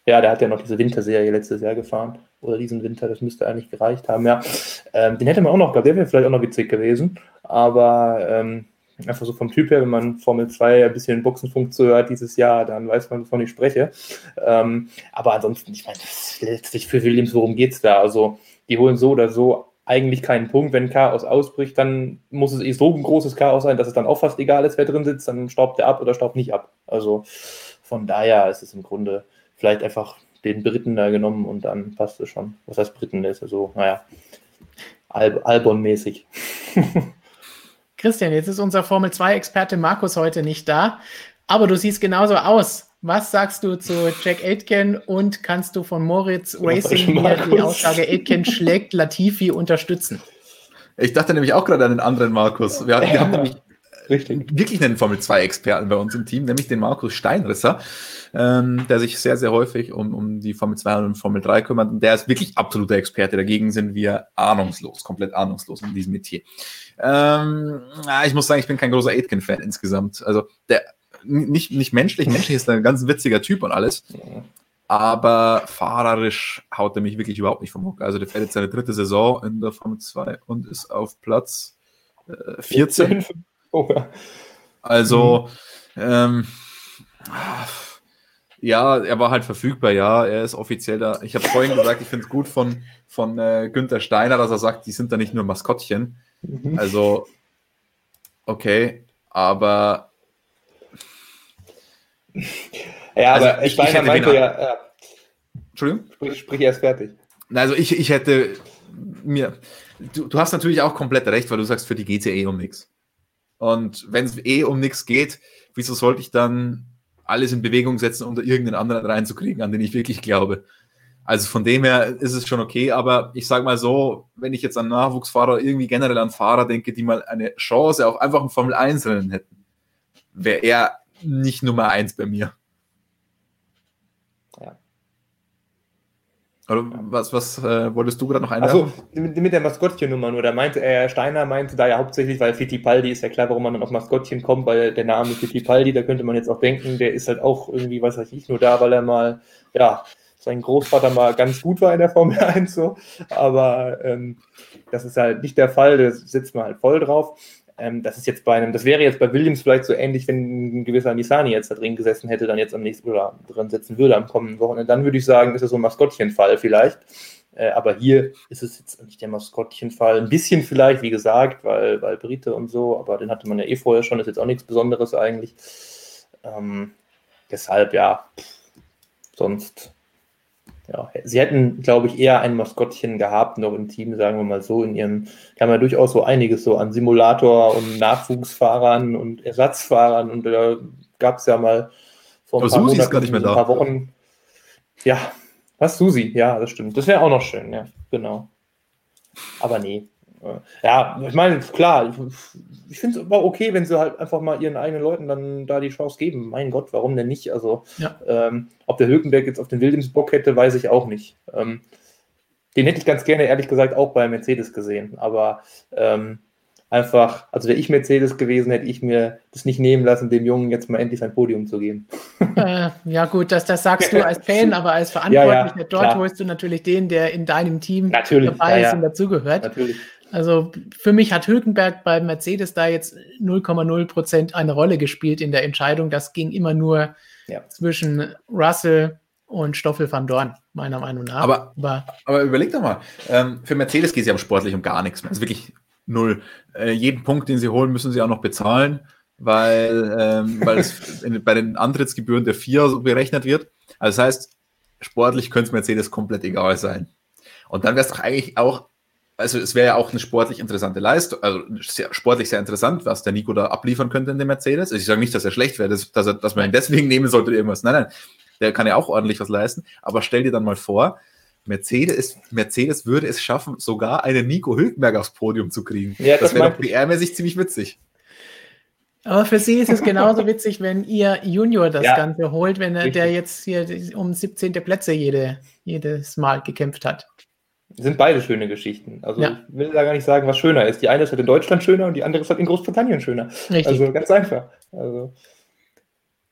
Ja, der hat ja noch diese Winterserie letztes Jahr gefahren. Oder diesen Winter, das müsste eigentlich gereicht haben, ja. Ähm, den hätte man auch noch, glaube der wäre vielleicht auch noch witzig gewesen. Aber ähm, einfach so vom Typ her, wenn man Formel 2 ein bisschen Boxenfunk zuhört dieses Jahr, dann weiß man, wovon ich spreche. Ähm, aber ansonsten, ich meine, letztlich für Williams, worum geht es da? Also, die holen so oder so eigentlich keinen Punkt. Wenn Chaos ausbricht, dann muss es eh so ein großes Chaos sein, dass es dann auch fast egal ist, wer drin sitzt. Dann staubt er ab oder staubt nicht ab. Also von daher ist es im Grunde vielleicht einfach den Briten da genommen und dann passt es schon. Was heißt Briten? Ist ja so, naja, Al Albon-mäßig. Christian, jetzt ist unser Formel 2-Experte Markus heute nicht da, aber du siehst genauso aus. Was sagst du zu Jack Aitken und kannst du von Moritz Racing hier die Aussage Aitken schlägt Latifi unterstützen? Ich dachte nämlich auch gerade an den anderen Markus. Wir, wir haben nämlich Richtig. wirklich einen Formel-2-Experten bei uns im Team, nämlich den Markus Steinrisser, ähm, der sich sehr, sehr häufig um, um die Formel 2 und Formel 3 kümmert. Und der ist wirklich absoluter Experte. Dagegen sind wir ahnungslos, komplett ahnungslos in diesem Metier. Ähm, ich muss sagen, ich bin kein großer Aitken-Fan insgesamt. Also der nicht, nicht menschlich, menschlich ist er ein ganz witziger Typ und alles. Aber fahrerisch haut er mich wirklich überhaupt nicht vom Hocker. Also der fährt jetzt seine dritte Saison in der Formel 2 und ist auf Platz äh, 14. Oh, ja. Also, mhm. ähm, ja, er war halt verfügbar, ja, er ist offiziell da. Ich habe vorhin gesagt, ich finde es gut von, von äh, Günther Steiner, dass er sagt, die sind da nicht nur Maskottchen. Mhm. Also, okay, aber. Ja, also aber ich, Steiner ich meinte ja. ja. Entschuldigung? Sprich, sprich erst fertig. Also, ich, ich hätte mir. Du, du hast natürlich auch komplett recht, weil du sagst, für die geht es ja eh um nichts. Und wenn es eh um nichts geht, wieso sollte ich dann alles in Bewegung setzen, um da irgendeinen anderen reinzukriegen, an den ich wirklich glaube? Also von dem her ist es schon okay, aber ich sage mal so, wenn ich jetzt an Nachwuchsfahrer, irgendwie generell an Fahrer denke, die mal eine Chance auf einfach ein Formel 1 Rennen hätten, wäre er nicht Nummer 1 bei mir. Oder was, was äh, wolltest du gerade noch einwerfen? Achso, mit, mit der Maskottchennummer nur. Da meinte er, Steiner meinte da ja hauptsächlich, weil Fittipaldi ist ja klar, warum man dann auf Maskottchen kommt, weil der Name Fittipaldi, da könnte man jetzt auch denken, der ist halt auch irgendwie, was weiß ich, nur da, weil er mal, ja, sein Großvater mal ganz gut war in der Formel 1 so. Aber ähm, das ist halt nicht der Fall, da sitzt man halt voll drauf. Ähm, das ist jetzt bei einem, das wäre jetzt bei Williams vielleicht so ähnlich, wenn ein gewisser Nisani jetzt da drin gesessen hätte, dann jetzt am nächsten oder drin sitzen würde am kommenden Wochenende. Dann würde ich sagen, ist das so ein Maskottchenfall vielleicht. Äh, aber hier ist es jetzt nicht der Maskottchenfall. Ein bisschen vielleicht, wie gesagt, weil, weil Brite und so, aber den hatte man ja eh vorher schon, ist jetzt auch nichts Besonderes eigentlich. Ähm, deshalb, ja, sonst ja, sie hätten, glaube ich, eher ein Maskottchen gehabt, noch im Team, sagen wir mal so, in ihrem, die haben ja durchaus so einiges so an Simulator und Nachwuchsfahrern und Ersatzfahrern und da gab es ja mal vor ein, paar, Monaten, gar nicht mehr da. ein paar Wochen. Ja, was Susi, ja, das stimmt. Das wäre auch noch schön, ja, genau. Aber nee, ja, ich meine, klar, ich, finde es aber okay, wenn sie halt einfach mal ihren eigenen Leuten dann da die Chance geben. Mein Gott, warum denn nicht? Also, ja. ähm, ob der Hülkenberg jetzt auf den Williams Bock hätte, weiß ich auch nicht. Ähm, den hätte ich ganz gerne, ehrlich gesagt, auch bei Mercedes gesehen. Aber ähm, einfach, also wäre ich Mercedes gewesen, hätte ich mir das nicht nehmen lassen, dem Jungen jetzt mal endlich sein Podium zu geben. Äh, ja, gut, das, das sagst du als Fan, aber als Verantwortlicher ja, ja, dort klar. holst du natürlich den, der in deinem Team natürlich, dabei ist und dazugehört. Natürlich. Also für mich hat Hülkenberg bei Mercedes da jetzt 0,0 Prozent eine Rolle gespielt in der Entscheidung. Das ging immer nur ja. zwischen Russell und Stoffel van Dorn, meiner Meinung nach. Aber, aber, aber überleg doch mal, ähm, für Mercedes geht es ja sportlich um gar nichts mehr. Also wirklich null. Äh, jeden Punkt, den sie holen, müssen sie auch noch bezahlen, weil, ähm, weil es in, bei den Antrittsgebühren der FIA so berechnet wird. Also das heißt, sportlich könnte es Mercedes komplett egal sein. Und dann wäre es doch eigentlich auch also es wäre ja auch eine sportlich interessante Leistung, also sehr, sportlich sehr interessant, was der Nico da abliefern könnte in dem Mercedes. Also ich sage nicht, dass er schlecht wäre, dass, dass, er, dass man ihn deswegen nehmen sollte oder irgendwas. Nein, nein, der kann ja auch ordentlich was leisten. Aber stell dir dann mal vor, Mercedes, Mercedes würde es schaffen, sogar einen Nico Hülkenberg aufs Podium zu kriegen. Ja, das, das wäre doch PR-mäßig ziemlich witzig. Aber für sie ist es genauso witzig, wenn ihr Junior das ja, Ganze holt, wenn er, der jetzt hier um 17. Plätze jede, jedes Mal gekämpft hat sind beide schöne Geschichten. Also ja. ich will da gar nicht sagen, was schöner ist. Die eine ist halt in Deutschland schöner und die andere ist halt in Großbritannien schöner. Richtig. Also ganz einfach. Also.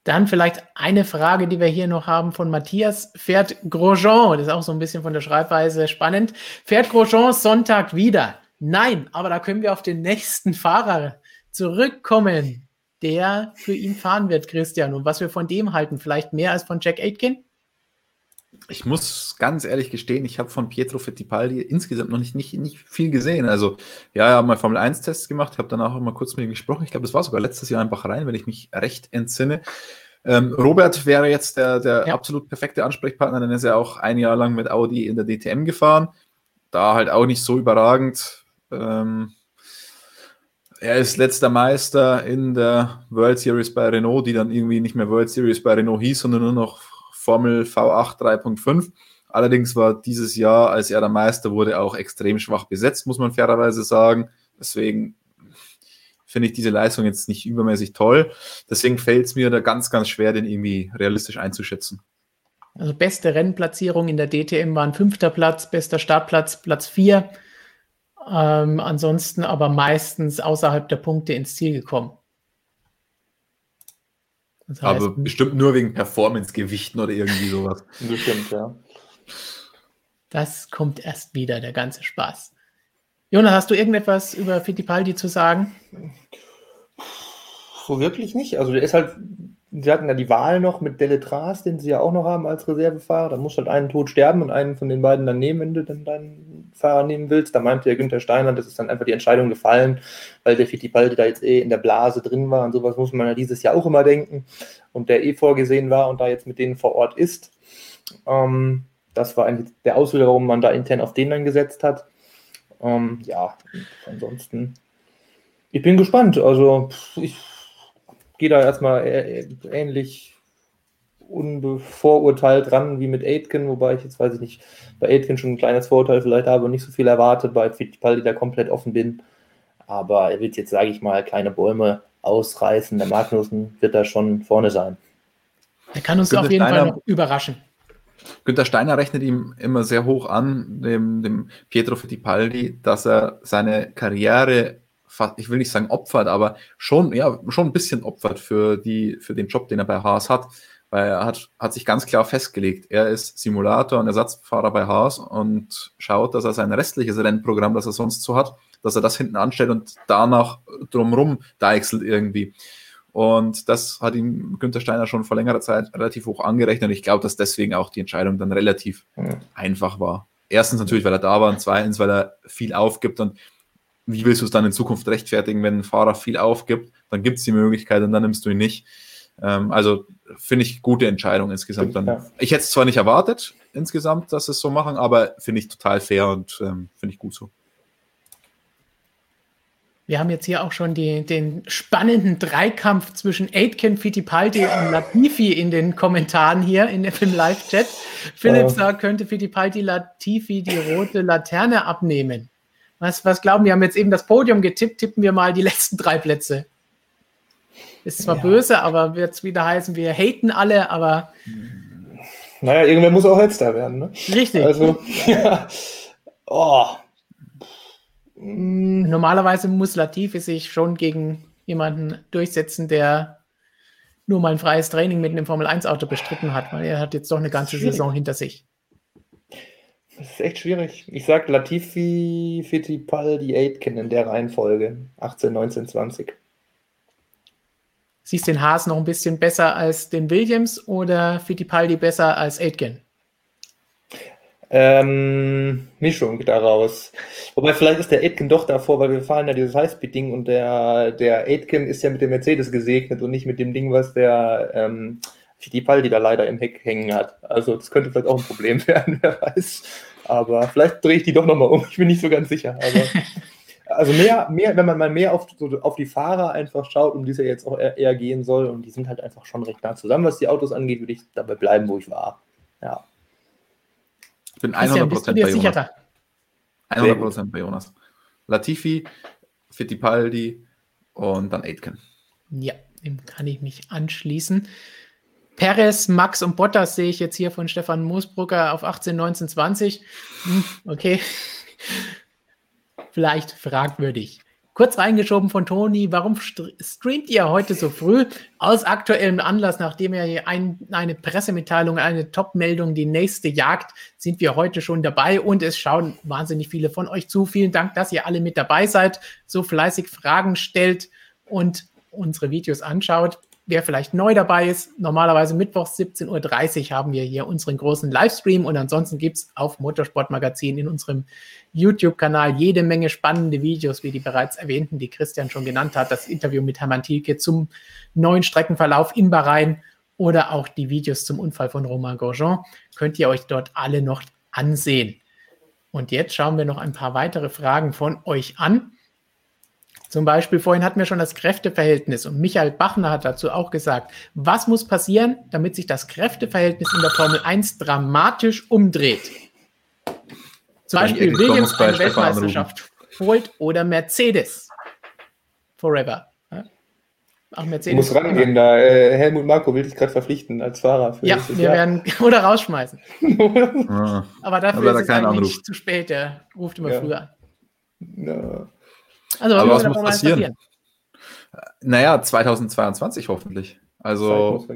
Dann vielleicht eine Frage, die wir hier noch haben von Matthias. Fährt Grosjean, das ist auch so ein bisschen von der Schreibweise spannend, fährt Grosjean Sonntag wieder? Nein, aber da können wir auf den nächsten Fahrer zurückkommen, der für ihn fahren wird, Christian. Und was wir von dem halten, vielleicht mehr als von Jack Aitken? Ich muss ganz ehrlich gestehen, ich habe von Pietro Fittipaldi insgesamt noch nicht, nicht, nicht viel gesehen. Also, ja, ich habe mal Formel 1-Tests gemacht, habe danach auch mal kurz mit ihm gesprochen. Ich glaube, das war sogar letztes Jahr einfach rein, wenn ich mich recht entsinne. Ähm, Robert wäre jetzt der, der ja. absolut perfekte Ansprechpartner, denn er ist ja auch ein Jahr lang mit Audi in der DTM gefahren. Da halt auch nicht so überragend. Ähm, er ist letzter Meister in der World Series bei Renault, die dann irgendwie nicht mehr World Series bei Renault hieß, sondern nur noch Formel V8 3.5. Allerdings war dieses Jahr, als er der Meister wurde, auch extrem schwach besetzt, muss man fairerweise sagen. Deswegen finde ich diese Leistung jetzt nicht übermäßig toll. Deswegen fällt es mir da ganz, ganz schwer, den irgendwie realistisch einzuschätzen. Also beste Rennplatzierung in der DTM waren fünfter Platz, bester Startplatz Platz vier. Ähm, ansonsten aber meistens außerhalb der Punkte ins Ziel gekommen. Das heißt, Aber bestimmt nur wegen Performance-Gewichten oder irgendwie sowas. Bestimmt, ja. Das kommt erst wieder, der ganze Spaß. Jonas, hast du irgendetwas über Fittipaldi zu sagen? so wirklich nicht. Also der ist halt, sie hatten ja die Wahl noch mit Deletras, den sie ja auch noch haben als Reservefahrer. Da muss halt einen tot sterben und einen von den beiden dann nehmen, wenn du dann deinen Fahrer nehmen willst. Da meinte ja Günther Steiner, das ist dann einfach die Entscheidung gefallen, weil der Fittipaldi da jetzt eh in der Blase drin war und sowas muss man ja dieses Jahr auch immer denken. Und der eh vorgesehen war und da jetzt mit denen vor Ort ist. Ähm, das war eigentlich der Auslöser, warum man da intern auf den dann gesetzt hat. Ähm, ja, ansonsten, ich bin gespannt. Also, ich gehe da erstmal ähnlich unbevorurteilt ran wie mit Aitken, wobei ich jetzt weiß ich nicht, bei Aitken schon ein kleines Vorurteil vielleicht habe und nicht so viel erwartet, bei Fittipaldi da komplett offen bin. Aber er wird jetzt, sage ich mal, kleine Bäume ausreißen. Der Magnussen wird da schon vorne sein. Er kann uns auf jeden Fall noch überraschen. Günter Steiner rechnet ihm immer sehr hoch an, dem, dem Pietro Fittipaldi, dass er seine Karriere, ich will nicht sagen opfert, aber schon, ja, schon ein bisschen opfert für, die, für den Job, den er bei Haas hat. Weil er hat, hat sich ganz klar festgelegt, er ist Simulator und Ersatzfahrer bei Haas und schaut, dass er sein restliches Rennprogramm, das er sonst so hat, dass er das hinten anstellt und danach drumrum deichselt irgendwie. Und das hat ihm Günther Steiner schon vor längerer Zeit relativ hoch angerechnet. Und ich glaube, dass deswegen auch die Entscheidung dann relativ mhm. einfach war. Erstens natürlich, weil er da war und zweitens, weil er viel aufgibt. Und wie willst du es dann in Zukunft rechtfertigen, wenn ein Fahrer viel aufgibt? Dann gibt es die Möglichkeit und dann nimmst du ihn nicht. Ähm, also finde ich gute Entscheidung insgesamt. Dann. Ich hätte es zwar nicht erwartet insgesamt, dass sie es so machen, aber finde ich total fair und ähm, finde ich gut so. Wir haben jetzt hier auch schon die, den spannenden Dreikampf zwischen Aitken, Fittipaldi und Latifi in den Kommentaren hier in dem Live-Chat. Philipp sagt, könnte Fittipaldi Latifi die rote Laterne abnehmen? Was, was glauben wir? haben jetzt eben das Podium getippt, tippen wir mal die letzten drei Plätze. Ist zwar ja. böse, aber wird es wieder heißen, wir haten alle, aber. Naja, irgendwer muss auch Letzter werden, ne? Richtig. Also, ja. Oh, hm, normalerweise muss Latifi sich schon gegen jemanden durchsetzen, der nur mal ein freies Training mit einem Formel-1-Auto bestritten hat, weil er hat jetzt doch eine ganze Saison hinter sich. Das ist echt schwierig. Ich sage Latifi, Fittipaldi, Aitken in der Reihenfolge. 18, 19, 20. Siehst du den Haas noch ein bisschen besser als den Williams oder Fittipaldi besser als Aitken? ähm, Mischung daraus. Wobei vielleicht ist der Aitken doch davor, weil wir fahren ja dieses Highspeed-Ding und der, der Aitken ist ja mit dem Mercedes gesegnet und nicht mit dem Ding, was der ähm, Fittipaldi da leider im Heck hängen hat. Also das könnte vielleicht auch ein Problem werden, wer weiß. Aber vielleicht drehe ich die doch nochmal um, ich bin nicht so ganz sicher. Aber, also mehr, mehr, wenn man mal mehr auf, so auf die Fahrer einfach schaut, um die es ja jetzt auch eher, eher gehen soll, und die sind halt einfach schon recht nah zusammen, was die Autos angeht, würde ich dabei bleiben, wo ich war. Ja bin 100% Christian, bei Jonas. 100% bei Jonas. Latifi, Fittipaldi und dann Aitken. Ja, dem kann ich mich anschließen. Perez, Max und Bottas sehe ich jetzt hier von Stefan Moosbrucker auf 18, 19, 20. Okay. Vielleicht fragwürdig. Kurz reingeschoben von Toni, warum streamt ihr heute so früh? Aus aktuellem Anlass, nachdem ihr ein, eine Pressemitteilung, eine Top-Meldung, die nächste jagt, sind wir heute schon dabei und es schauen wahnsinnig viele von euch zu. Vielen Dank, dass ihr alle mit dabei seid, so fleißig Fragen stellt und unsere Videos anschaut. Wer vielleicht neu dabei ist, normalerweise mittwochs 17.30 Uhr haben wir hier unseren großen Livestream und ansonsten gibt es auf Motorsportmagazin in unserem YouTube-Kanal jede Menge spannende Videos, wie die bereits erwähnten, die Christian schon genannt hat, das Interview mit Hermann Thielke zum neuen Streckenverlauf in Bahrain oder auch die Videos zum Unfall von Romain Grosjean, könnt ihr euch dort alle noch ansehen. Und jetzt schauen wir noch ein paar weitere Fragen von euch an. Zum Beispiel, vorhin hatten wir schon das Kräfteverhältnis und Michael Bachner hat dazu auch gesagt, was muss passieren, damit sich das Kräfteverhältnis in der Formel 1 dramatisch umdreht? Zum Beispiel Williams eine Weltmeisterschaft holt oder Mercedes. Forever. Ach, Mercedes. Muss rangehen, da äh, Helmut Marko will dich gerade verpflichten als Fahrer. ja, wir Jahr. werden oder rausschmeißen. Aber dafür Aber ist es eigentlich Anruf. zu spät. Der ruft immer ja. früher an. Ja. Also, Aber was muss passieren? passieren? Naja, 2022 hoffentlich. Also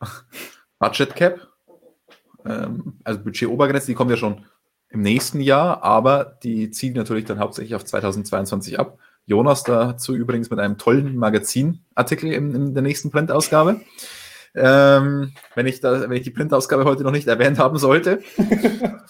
Budget Cap, ähm, also Budget Obergrenze, die kommt ja schon im nächsten Jahr, aber die ziehen natürlich dann hauptsächlich auf 2022 ab. Jonas dazu übrigens mit einem tollen Magazinartikel in, in der nächsten Printausgabe. Ähm, wenn, ich da, wenn ich die Printausgabe heute noch nicht erwähnt haben sollte.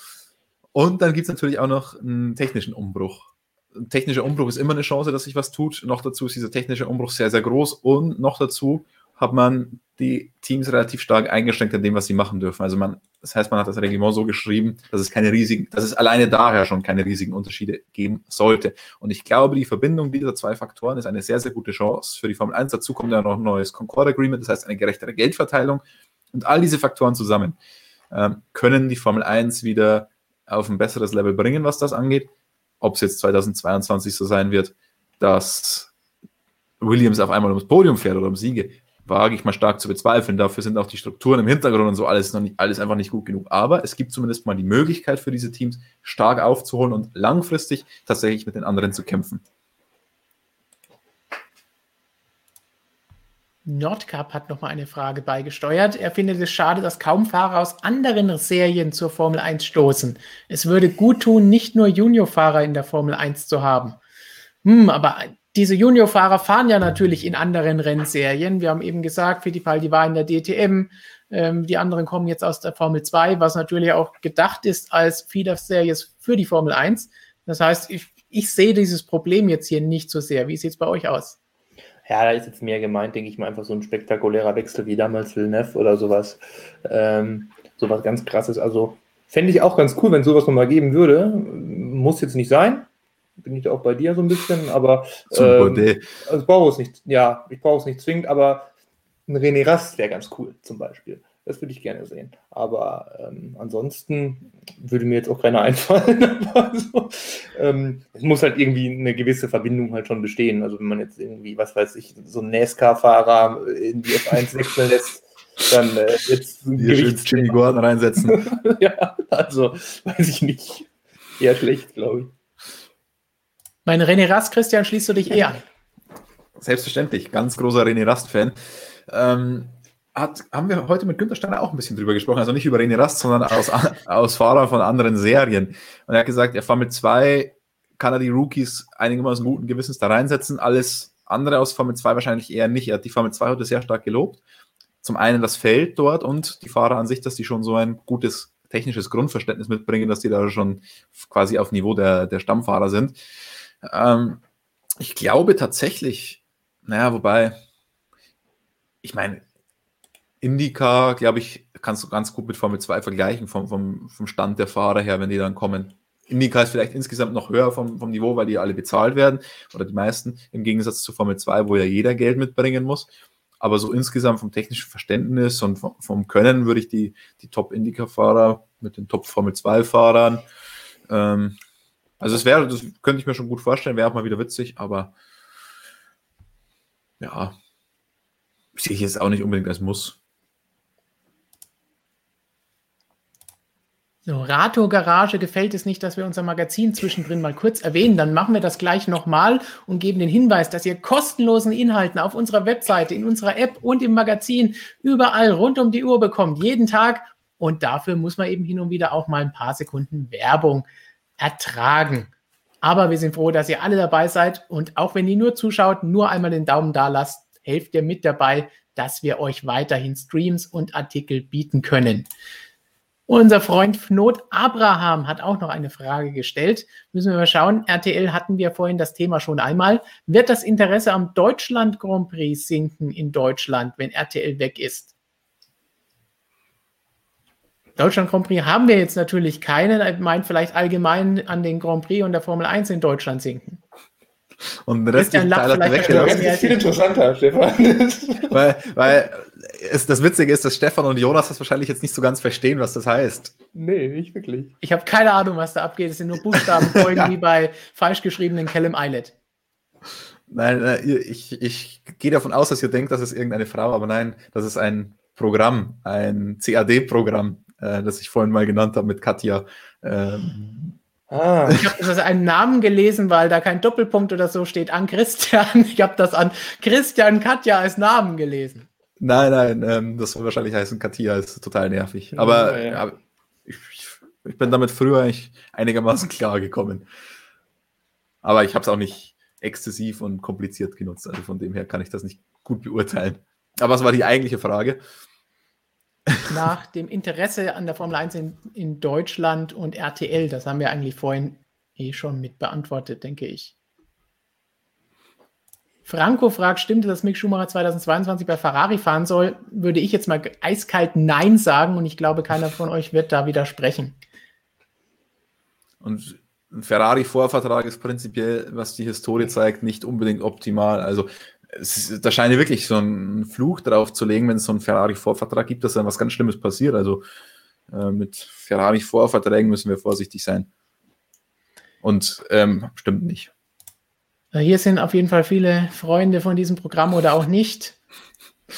Und dann gibt es natürlich auch noch einen technischen Umbruch. Ein technischer Umbruch ist immer eine Chance, dass sich was tut. Noch dazu ist dieser technische Umbruch sehr, sehr groß. Und noch dazu hat man die Teams relativ stark eingeschränkt in dem, was sie machen dürfen. Also man, das heißt, man hat das Reglement so geschrieben, dass es keine riesigen, dass es alleine daher schon keine riesigen Unterschiede geben sollte. Und ich glaube, die Verbindung dieser zwei Faktoren ist eine sehr, sehr gute Chance für die Formel 1. Dazu kommt ja noch ein neues Concord Agreement, das heißt eine gerechtere Geldverteilung. Und all diese Faktoren zusammen ähm, können die Formel 1 wieder auf ein besseres Level bringen, was das angeht. Ob es jetzt 2022 so sein wird, dass Williams auf einmal ums Podium fährt oder um Siege, wage ich mal stark zu bezweifeln. Dafür sind auch die Strukturen im Hintergrund und so alles noch nicht, alles einfach nicht gut genug. Aber es gibt zumindest mal die Möglichkeit für diese Teams, stark aufzuholen und langfristig tatsächlich mit den anderen zu kämpfen. Nordcup hat nochmal eine Frage beigesteuert. Er findet es schade, dass kaum Fahrer aus anderen Serien zur Formel 1 stoßen. Es würde gut tun, nicht nur Juniorfahrer in der Formel 1 zu haben. Hm, aber diese Juniorfahrer fahren ja natürlich in anderen Rennserien. Wir haben eben gesagt, Fittipaldi war in der DTM. Ähm, die anderen kommen jetzt aus der Formel 2, was natürlich auch gedacht ist als Feeder-Serie für die Formel 1. Das heißt, ich, ich sehe dieses Problem jetzt hier nicht so sehr. Wie sieht es bei euch aus? Ja, da ist jetzt mehr gemeint, denke ich mal, einfach so ein spektakulärer Wechsel wie damals Villeneuve oder sowas. Ähm, sowas ganz krasses. Also fände ich auch ganz cool, wenn es sowas nochmal geben würde. Muss jetzt nicht sein, bin ich da auch bei dir so ein bisschen, aber ähm, also ich brauche es nicht, ja, ich brauche es nicht zwingend, aber ein René Rast wäre ganz cool zum Beispiel. Das würde ich gerne sehen. Aber ähm, ansonsten würde mir jetzt auch keiner einfallen. also, ähm, es muss halt irgendwie eine gewisse Verbindung halt schon bestehen. Also wenn man jetzt irgendwie, was weiß ich, so einen NASCAR-Fahrer in die F1 wechseln lässt, dann äh, jetzt Jimmy Gordon reinsetzen. ja, also weiß ich nicht. Eher schlecht, glaube ich. Mein René Rast, Christian, schließt du dich eh an? Selbstverständlich, ganz großer René Rast-Fan. Ähm, hat, haben wir heute mit Günter Steiner auch ein bisschen drüber gesprochen, also nicht über René Rast, sondern aus, aus Fahrern von anderen Serien. Und er hat gesagt, er Formel 2 kann er die Rookies einigermaßen guten Gewissens da reinsetzen, alles andere aus Formel 2 wahrscheinlich eher nicht. Er hat die Formel 2 heute sehr stark gelobt. Zum einen das Feld dort und die Fahrer an sich, dass die schon so ein gutes technisches Grundverständnis mitbringen, dass die da schon quasi auf Niveau der, der Stammfahrer sind. Ähm, ich glaube tatsächlich, naja, wobei, ich meine, Indica, glaube ich, kannst du ganz gut mit Formel 2 vergleichen, vom, vom, vom Stand der Fahrer her, wenn die dann kommen. Indica ist vielleicht insgesamt noch höher vom, vom Niveau, weil die alle bezahlt werden, oder die meisten, im Gegensatz zu Formel 2, wo ja jeder Geld mitbringen muss. Aber so insgesamt vom technischen Verständnis und vom, vom Können würde ich die, die Top-Indica-Fahrer mit den Top-Formel 2-Fahrern ähm, also es wäre, das könnte ich mir schon gut vorstellen, wäre auch mal wieder witzig, aber ja, sehe ich jetzt auch nicht unbedingt als Muss. So, Rato Garage gefällt es nicht, dass wir unser Magazin zwischendrin mal kurz erwähnen. Dann machen wir das gleich nochmal und geben den Hinweis, dass ihr kostenlosen Inhalten auf unserer Webseite, in unserer App und im Magazin überall rund um die Uhr bekommt, jeden Tag. Und dafür muss man eben hin und wieder auch mal ein paar Sekunden Werbung ertragen. Aber wir sind froh, dass ihr alle dabei seid und auch wenn ihr nur zuschaut, nur einmal den Daumen da lasst, helft ihr mit dabei, dass wir euch weiterhin Streams und Artikel bieten können. Unser Freund Fnot Abraham hat auch noch eine Frage gestellt. Müssen wir mal schauen. RTL hatten wir vorhin das Thema schon einmal. Wird das Interesse am Deutschland Grand Prix sinken in Deutschland, wenn RTL weg ist? Deutschland Grand Prix haben wir jetzt natürlich keinen. Er meint vielleicht allgemein an den Grand Prix und der Formel 1 in Deutschland sinken. Und den restlichen Teil hat er weggelassen. Das ist viel interessanter, Stefan. weil weil es, das Witzige ist, dass Stefan und Jonas das wahrscheinlich jetzt nicht so ganz verstehen, was das heißt. Nee, nicht wirklich. Ich habe keine Ahnung, was da abgeht. Es sind nur Buchstabenfolgen ja. wie bei falsch geschriebenen Callum Islet. Nein, ich, ich gehe davon aus, dass ihr denkt, das ist irgendeine Frau, aber nein, das ist ein Programm, ein CAD-Programm äh, das ich vorhin mal genannt habe mit Katja. Ähm, Ah. Ich habe das einen Namen gelesen, weil da kein Doppelpunkt oder so steht an Christian. Ich habe das an Christian Katja als Namen gelesen. Nein, nein, ähm, das soll wahrscheinlich heißen Katja, ist total nervig. Aber, ja, ja. ich, ich bin damit früher eigentlich einigermaßen klar gekommen. Aber ich habe es auch nicht exzessiv und kompliziert genutzt. Also von dem her kann ich das nicht gut beurteilen. Aber was war die eigentliche Frage? Nach dem Interesse an der Formel 1 in, in Deutschland und RTL, das haben wir eigentlich vorhin eh schon mit beantwortet, denke ich. Franco fragt, stimmt es, dass Mick Schumacher 2022 bei Ferrari fahren soll? Würde ich jetzt mal eiskalt Nein sagen und ich glaube, keiner von euch wird da widersprechen. Und ein Ferrari-Vorvertrag ist prinzipiell, was die Historie zeigt, nicht unbedingt optimal. Also ist, da scheint wirklich so ein Fluch drauf zu legen, wenn es so einen Ferrari-Vorvertrag gibt, dass dann was ganz Schlimmes passiert. Also äh, mit Ferrari-Vorverträgen müssen wir vorsichtig sein. Und ähm, stimmt nicht. Hier sind auf jeden Fall viele Freunde von diesem Programm oder auch nicht.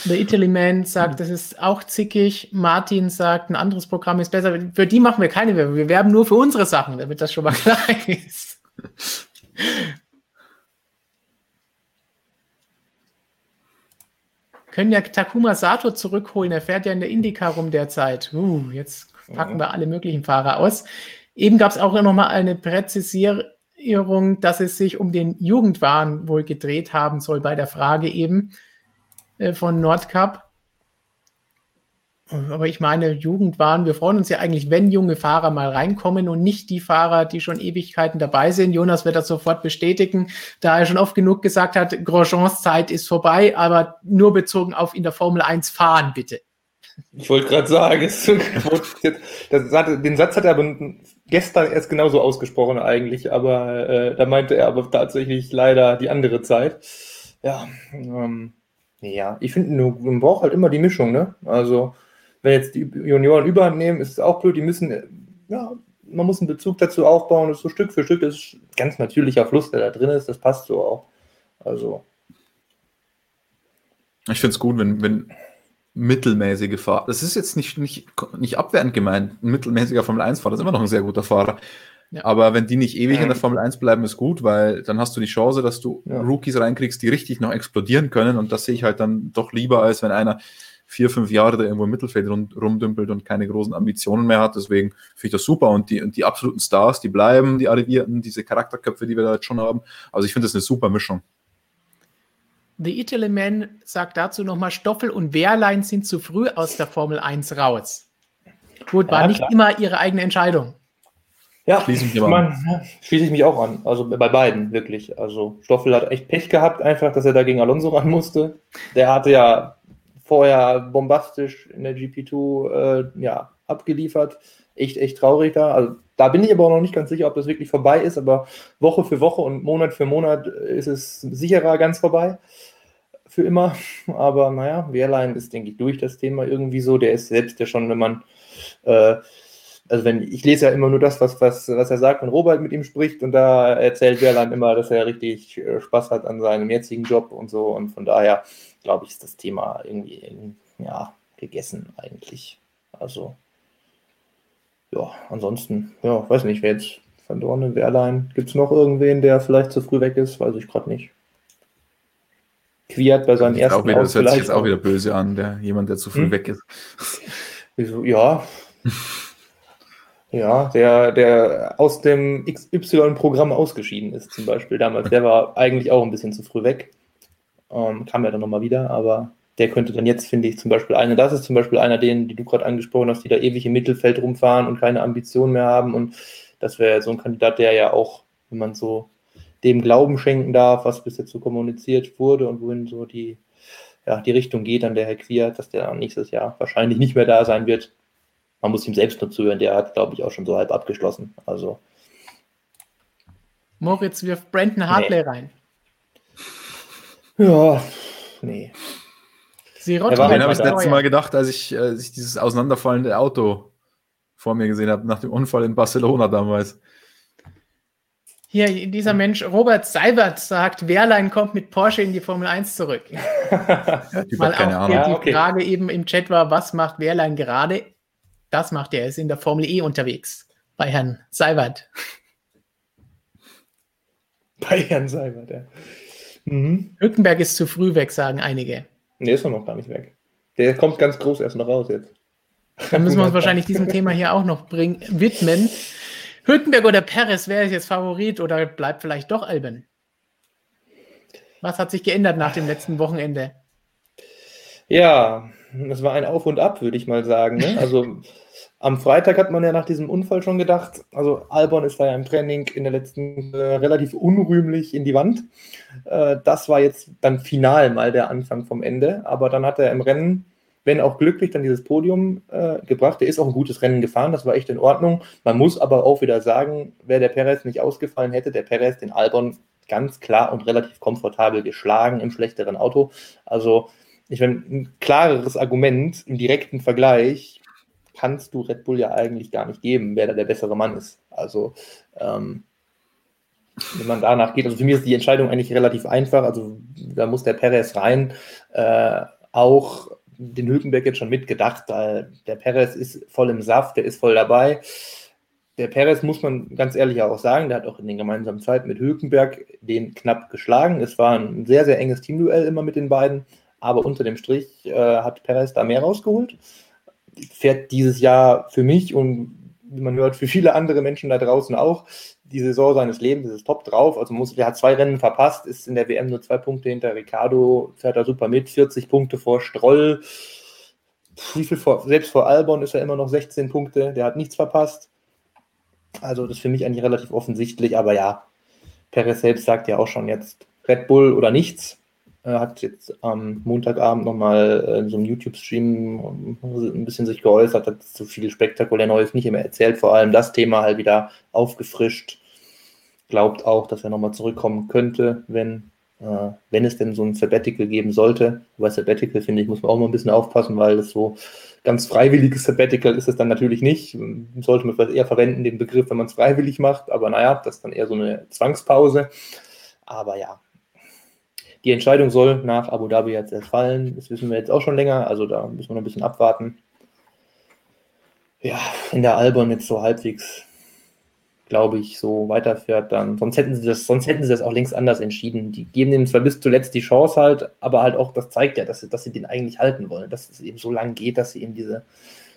The Italy Man sagt, das ist auch zickig. Martin sagt, ein anderes Programm ist besser. Für die machen wir keine Werbung. Wir werben nur für unsere Sachen, damit das schon mal klar ist. Können ja Takuma Sato zurückholen. Er fährt ja in der Indica rum derzeit. Uh, jetzt packen wir alle möglichen Fahrer aus. Eben gab es auch noch mal eine Präzisierung dass es sich um den Jugendwahn wohl gedreht haben soll bei der Frage eben äh, von Nordcup. Aber ich meine, Jugendwahn, wir freuen uns ja eigentlich, wenn junge Fahrer mal reinkommen und nicht die Fahrer, die schon Ewigkeiten dabei sind. Jonas wird das sofort bestätigen, da er schon oft genug gesagt hat, Grosjeans Zeit ist vorbei, aber nur bezogen auf in der Formel 1 fahren, bitte. Ich wollte gerade sagen, das, den Satz hat er gestern erst genauso ausgesprochen eigentlich, aber äh, da meinte er aber tatsächlich leider die andere Zeit. Ja, ähm, ja, ich finde, man braucht halt immer die Mischung, ne? Also, wenn jetzt die Junioren überhand nehmen, ist es auch blöd, die müssen, ja, man muss einen Bezug dazu aufbauen, das ist so Stück für Stück, das ist ganz natürlicher Fluss, der da drin ist, das passt so auch. Also. Ich finde es gut, wenn, wenn mittelmäßige Fahrer. Das ist jetzt nicht, nicht, nicht abwertend gemeint. Ein mittelmäßiger Formel 1-Fahrer ist immer noch ein sehr guter Fahrer. Ja. Aber wenn die nicht ewig in der Formel 1 bleiben, ist gut, weil dann hast du die Chance, dass du ja. Rookies reinkriegst, die richtig noch explodieren können. Und das sehe ich halt dann doch lieber, als wenn einer vier, fünf Jahre da irgendwo im Mittelfeld rum, rumdümpelt und keine großen Ambitionen mehr hat. Deswegen finde ich das super. Und die, und die absoluten Stars, die bleiben, die Arrivierten, diese Charakterköpfe, die wir da jetzt schon haben. Also ich finde das eine super Mischung. The Italy Man sagt dazu nochmal, Stoffel und Wehrlein sind zu früh aus der Formel 1 raus. Gut, war ja, nicht immer ihre eigene Entscheidung. Ja, schließe ich, man, schließe ich mich auch an. Also bei beiden, wirklich. Also Stoffel hat echt Pech gehabt, einfach, dass er da gegen Alonso ran musste. Der hatte ja vorher bombastisch in der GP2 äh, ja, abgeliefert. Echt, echt traurig da. Also da bin ich aber auch noch nicht ganz sicher, ob das wirklich vorbei ist, aber Woche für Woche und Monat für Monat ist es sicherer ganz vorbei für immer. Aber naja, Wehrlein ist, denke ich, durch das Thema irgendwie so. Der ist selbst ja schon, wenn man, äh, also wenn, ich lese ja immer nur das, was, was, was er sagt, wenn Robert mit ihm spricht und da erzählt Wehrlein immer, dass er richtig äh, Spaß hat an seinem jetzigen Job und so. Und von daher, glaube ich, ist das Thema irgendwie, ja, gegessen eigentlich. Also, ja, ansonsten, ja, weiß nicht, wer jetzt verlorene Wehrlein. Gibt es noch irgendwen, der vielleicht zu früh weg ist? Weiß ich gerade nicht. Quiert bei seinem ersten wieder, Das hört sich jetzt auch wieder böse an, der jemand, der zu früh hm? weg ist. Ja. ja, der, der aus dem XY-Programm ausgeschieden ist, zum Beispiel damals. Der war eigentlich auch ein bisschen zu früh weg. Ähm, kam ja dann nochmal wieder, aber der könnte dann jetzt, finde ich, zum Beispiel einer, das ist zum Beispiel einer denen, die du gerade angesprochen hast, die da ewig im Mittelfeld rumfahren und keine Ambitionen mehr haben. Und das wäre so ein Kandidat, der ja auch, wenn man so dem Glauben schenken darf, was bis jetzt so kommuniziert wurde und wohin so die, ja, die Richtung geht, an der Herr Queer, dass der nächstes Jahr wahrscheinlich nicht mehr da sein wird. Man muss ihm selbst nur zuhören, der hat, glaube ich, auch schon so halb abgeschlossen. Also. Moritz wirft Brandon Hartley nee. rein. Ja, nee. Sie Den habe ich das letzte Mal gedacht, als ich, als ich dieses auseinanderfallende Auto vor mir gesehen habe, nach dem Unfall in Barcelona damals. Hier, dieser Mensch, Robert Seibert, sagt, Wehrlein kommt mit Porsche in die Formel 1 zurück. Weil auch Ahnung. die ja, okay. Frage eben im Chat war, was macht Wehrlein gerade? Das macht er, er ist in der Formel E unterwegs. Bei Herrn Seibert. Bei Herrn Seibert, ja. Mhm. Hülkenberg ist zu früh weg, sagen einige. Nee, ist er noch gar nicht weg. Der kommt ganz groß erst noch raus jetzt. Dann müssen wir uns wahrscheinlich diesem Thema hier auch noch bringen, widmen. Hülkenberg oder Perez, wer ist jetzt Favorit oder bleibt vielleicht doch Alben? Was hat sich geändert nach dem letzten Wochenende? Ja, das war ein Auf und Ab, würde ich mal sagen. Ne? Also am Freitag hat man ja nach diesem Unfall schon gedacht, also Albon ist da ja im Training in der letzten äh, relativ unrühmlich in die Wand. Äh, das war jetzt dann final mal der Anfang vom Ende, aber dann hat er im Rennen, wenn auch glücklich, dann dieses Podium äh, gebracht. Er ist auch ein gutes Rennen gefahren, das war echt in Ordnung. Man muss aber auch wieder sagen, wäre der Perez nicht ausgefallen hätte, der Perez den Albon ganz klar und relativ komfortabel geschlagen im schlechteren Auto. Also ich meine, ein klareres Argument im direkten Vergleich kannst du Red Bull ja eigentlich gar nicht geben, wer da der bessere Mann ist. Also ähm, wenn man danach geht, also für mich ist die Entscheidung eigentlich relativ einfach. Also da muss der Perez rein. Äh, auch den Hülkenberg jetzt schon mitgedacht, weil der Perez ist voll im Saft, der ist voll dabei. Der Perez muss man ganz ehrlich auch sagen, der hat auch in den gemeinsamen Zeiten mit Hülkenberg den knapp geschlagen. Es war ein sehr, sehr enges Teamduell immer mit den beiden, aber unter dem Strich äh, hat Perez da mehr rausgeholt fährt dieses Jahr für mich und wie man hört, für viele andere Menschen da draußen auch die Saison seines Lebens, ist top drauf. Also muss, der hat zwei Rennen verpasst, ist in der WM nur zwei Punkte hinter Ricardo, fährt da super mit, 40 Punkte vor Stroll. Wie viel vor, selbst vor Albon ist er immer noch 16 Punkte, der hat nichts verpasst. Also das ist für mich eigentlich relativ offensichtlich, aber ja, Perez selbst sagt ja auch schon jetzt Red Bull oder nichts hat jetzt am Montagabend nochmal äh, in so einem YouTube-Stream ein bisschen sich geäußert, hat zu viel spektakulär Neues nicht mehr erzählt, vor allem das Thema halt wieder aufgefrischt. Glaubt auch, dass er nochmal zurückkommen könnte, wenn, äh, wenn es denn so ein Sabbatical geben sollte. Bei Sabbatical, finde ich, muss man auch mal ein bisschen aufpassen, weil das so ganz freiwilliges Sabbatical ist es dann natürlich nicht. Sollte man vielleicht eher verwenden, den Begriff, wenn man es freiwillig macht, aber naja, das ist dann eher so eine Zwangspause. Aber ja, die Entscheidung soll nach Abu Dhabi jetzt erst fallen. Das wissen wir jetzt auch schon länger, also da müssen wir noch ein bisschen abwarten. Ja, wenn der Albon jetzt so halbwegs, glaube ich, so weiterfährt, dann sonst hätten sie das, sonst hätten sie das auch längst anders entschieden. Die geben ihm zwar bis zuletzt die Chance halt, aber halt auch, das zeigt ja, dass sie, dass sie den eigentlich halten wollen, dass es eben so lang geht, dass sie ihm diese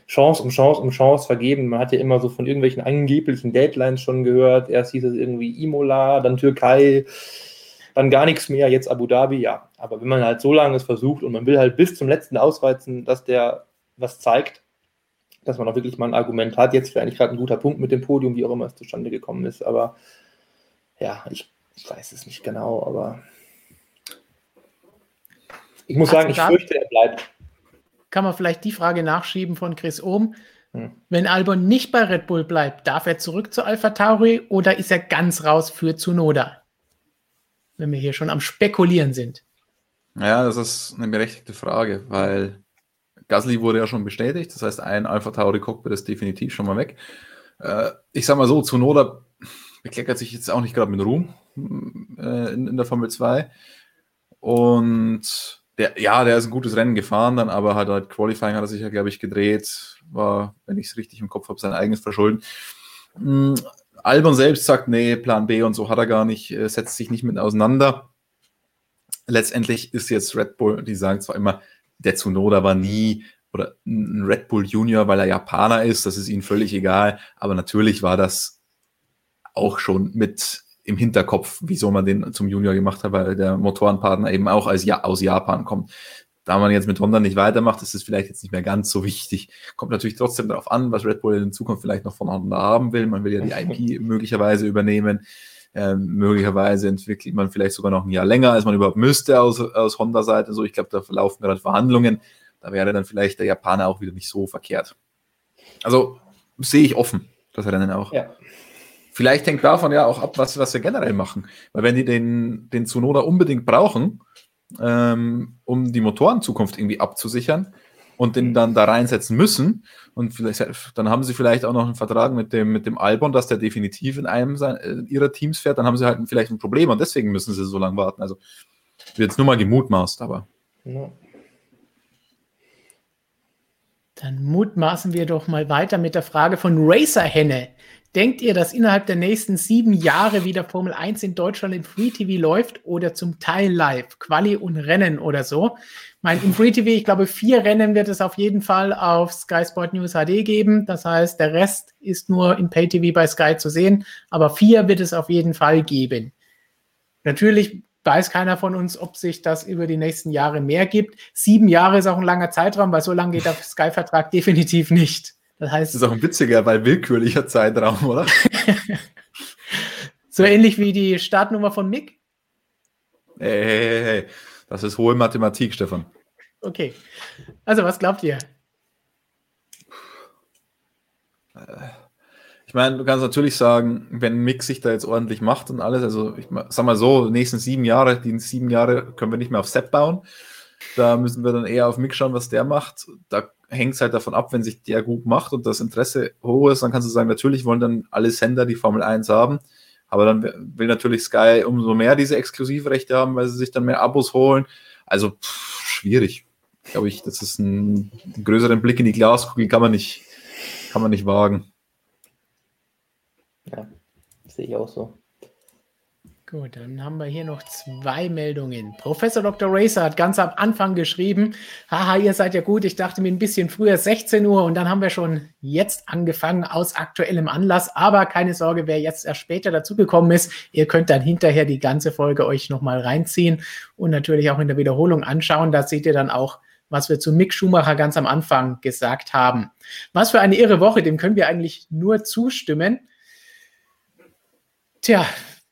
Chance um Chance um Chance vergeben. Man hat ja immer so von irgendwelchen angeblichen Deadlines schon gehört. Erst hieß es irgendwie Imola, dann Türkei dann gar nichts mehr, jetzt Abu Dhabi, ja. Aber wenn man halt so lange es versucht und man will halt bis zum letzten ausreizen, dass der was zeigt, dass man auch wirklich mal ein Argument hat, jetzt wäre eigentlich gerade ein guter Punkt mit dem Podium, wie auch immer es zustande gekommen ist. Aber ja, ich weiß es nicht genau, aber ich muss sagen, ich fürchte, er bleibt. Kann man vielleicht die Frage nachschieben von Chris Ohm? Hm. Wenn Albon nicht bei Red Bull bleibt, darf er zurück zu Alpha Tauri oder ist er ganz raus für Tsunoda? Wenn wir hier schon am Spekulieren sind? Ja, das ist eine berechtigte Frage, weil Gasly wurde ja schon bestätigt. Das heißt, ein Alpha Tauri Cockpit ist definitiv schon mal weg. Äh, ich sag mal so, Zunoda bekleckert sich jetzt auch nicht gerade mit Ruhm äh, in, in, der Formel 2. Und der, ja, der ist ein gutes Rennen gefahren, dann aber hat halt Qualifying hat er sich ja, glaube ich, gedreht. War, wenn ich es richtig im Kopf habe, sein eigenes Verschulden. Albon selbst sagt, nee, Plan B und so hat er gar nicht, äh, setzt sich nicht mit auseinander. Letztendlich ist jetzt Red Bull, die sagen zwar immer, der Tsunoda war nie oder ein Red Bull Junior, weil er Japaner ist, das ist ihnen völlig egal, aber natürlich war das auch schon mit im Hinterkopf, wieso man den zum Junior gemacht hat, weil der Motorenpartner eben auch als ja aus Japan kommt da man jetzt mit Honda nicht weitermacht, ist es vielleicht jetzt nicht mehr ganz so wichtig. Kommt natürlich trotzdem darauf an, was Red Bull in Zukunft vielleicht noch von Honda haben will. Man will ja die IP möglicherweise übernehmen. Ähm, möglicherweise entwickelt man vielleicht sogar noch ein Jahr länger, als man überhaupt müsste aus, aus Honda-Seite. So, ich glaube, da verlaufen gerade Verhandlungen. Da wäre dann vielleicht der Japaner auch wieder nicht so verkehrt. Also sehe ich offen, das Rennen auch. Ja. Vielleicht hängt davon ja auch ab, was, was wir generell machen. Weil wenn die den, den Tsunoda unbedingt brauchen, ähm, um die Motorenzukunft irgendwie abzusichern und den dann da reinsetzen müssen. Und vielleicht, dann haben sie vielleicht auch noch einen Vertrag mit dem, mit dem Albon, dass der definitiv in einem sein, äh, ihrer Teams fährt. Dann haben sie halt vielleicht ein Problem und deswegen müssen sie so lange warten. Also wird jetzt nur mal gemutmaßt, aber. Ja. Dann mutmaßen wir doch mal weiter mit der Frage von Racer Henne. Denkt ihr, dass innerhalb der nächsten sieben Jahre wieder Formel 1 in Deutschland im Free TV läuft oder zum Teil live, Quali und Rennen oder so? Mein im Free TV, ich glaube, vier Rennen wird es auf jeden Fall auf Sky Sport News HD geben. Das heißt, der Rest ist nur im Pay TV bei Sky zu sehen, aber vier wird es auf jeden Fall geben. Natürlich weiß keiner von uns, ob sich das über die nächsten Jahre mehr gibt. Sieben Jahre ist auch ein langer Zeitraum, weil so lange geht der Sky-Vertrag definitiv nicht. Das heißt. Das ist auch ein witziger, weil willkürlicher Zeitraum, oder? so ähnlich wie die Startnummer von Mick? Hey, hey, hey, hey. Das ist hohe Mathematik, Stefan. Okay. Also, was glaubt ihr? Ich meine, du kannst natürlich sagen, wenn Mick sich da jetzt ordentlich macht und alles, also ich sag mal so, die nächsten sieben Jahre, die sieben Jahre können wir nicht mehr auf Set bauen. Da müssen wir dann eher auf Mick schauen, was der macht. Da hängt es halt davon ab, wenn sich der gut macht und das Interesse hoch ist, dann kannst du sagen, natürlich wollen dann alle Sender die Formel 1 haben, aber dann will natürlich Sky umso mehr diese Exklusivrechte haben, weil sie sich dann mehr Abos holen. Also pff, schwierig. Glaube ich, das ist ein, einen größeren Blick in die Glaskugel kann man nicht, kann man nicht wagen. Ja, sehe ich auch so. Gut, dann haben wir hier noch zwei Meldungen. Professor Dr. Racer hat ganz am Anfang geschrieben, haha, ihr seid ja gut, ich dachte mir ein bisschen früher 16 Uhr und dann haben wir schon jetzt angefangen aus aktuellem Anlass, aber keine Sorge, wer jetzt erst später dazugekommen ist, ihr könnt dann hinterher die ganze Folge euch nochmal reinziehen und natürlich auch in der Wiederholung anschauen, da seht ihr dann auch, was wir zu Mick Schumacher ganz am Anfang gesagt haben. Was für eine irre Woche, dem können wir eigentlich nur zustimmen. Tja,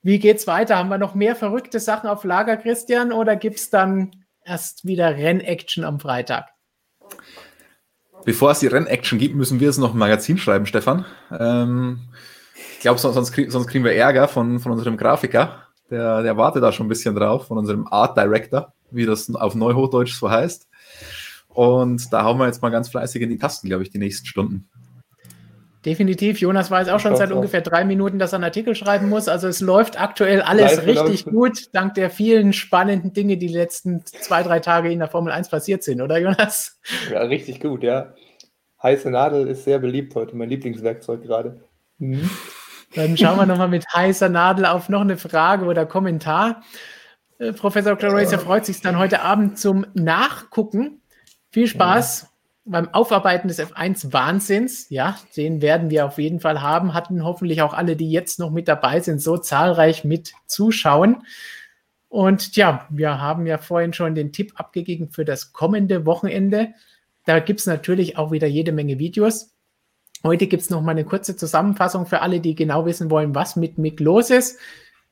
wie geht's weiter? Haben wir noch mehr verrückte Sachen auf Lager, Christian, oder gibt es dann erst wieder Rennaction am Freitag? Bevor es die Rennaction gibt, müssen wir es noch ein Magazin schreiben, Stefan. Ähm, ich glaube, sonst, sonst, kriegen wir Ärger von, von unserem Grafiker. Der, der wartet da schon ein bisschen drauf, von unserem Art Director, wie das auf Neuhochdeutsch so heißt. Und da hauen wir jetzt mal ganz fleißig in die Tasten, glaube ich, die nächsten Stunden. Definitiv. Jonas weiß auch schon seit ungefähr drei Minuten, dass er einen Artikel schreiben muss. Also es läuft aktuell alles Live richtig gut, dank der vielen spannenden Dinge, die die letzten zwei, drei Tage in der Formel 1 passiert sind, oder Jonas? Ja, richtig gut, ja. Heiße Nadel ist sehr beliebt heute, mein Lieblingswerkzeug gerade. Mhm. Dann schauen wir nochmal mit heißer Nadel auf noch eine Frage oder Kommentar. Äh, Professor Claracer freut sich dann heute Abend zum Nachgucken. Viel Spaß beim Aufarbeiten des F1-Wahnsinns, ja, den werden wir auf jeden Fall haben, hatten hoffentlich auch alle, die jetzt noch mit dabei sind, so zahlreich mit zuschauen. Und ja, wir haben ja vorhin schon den Tipp abgegeben für das kommende Wochenende. Da gibt es natürlich auch wieder jede Menge Videos. Heute gibt es noch mal eine kurze Zusammenfassung für alle, die genau wissen wollen, was mit Mick los ist.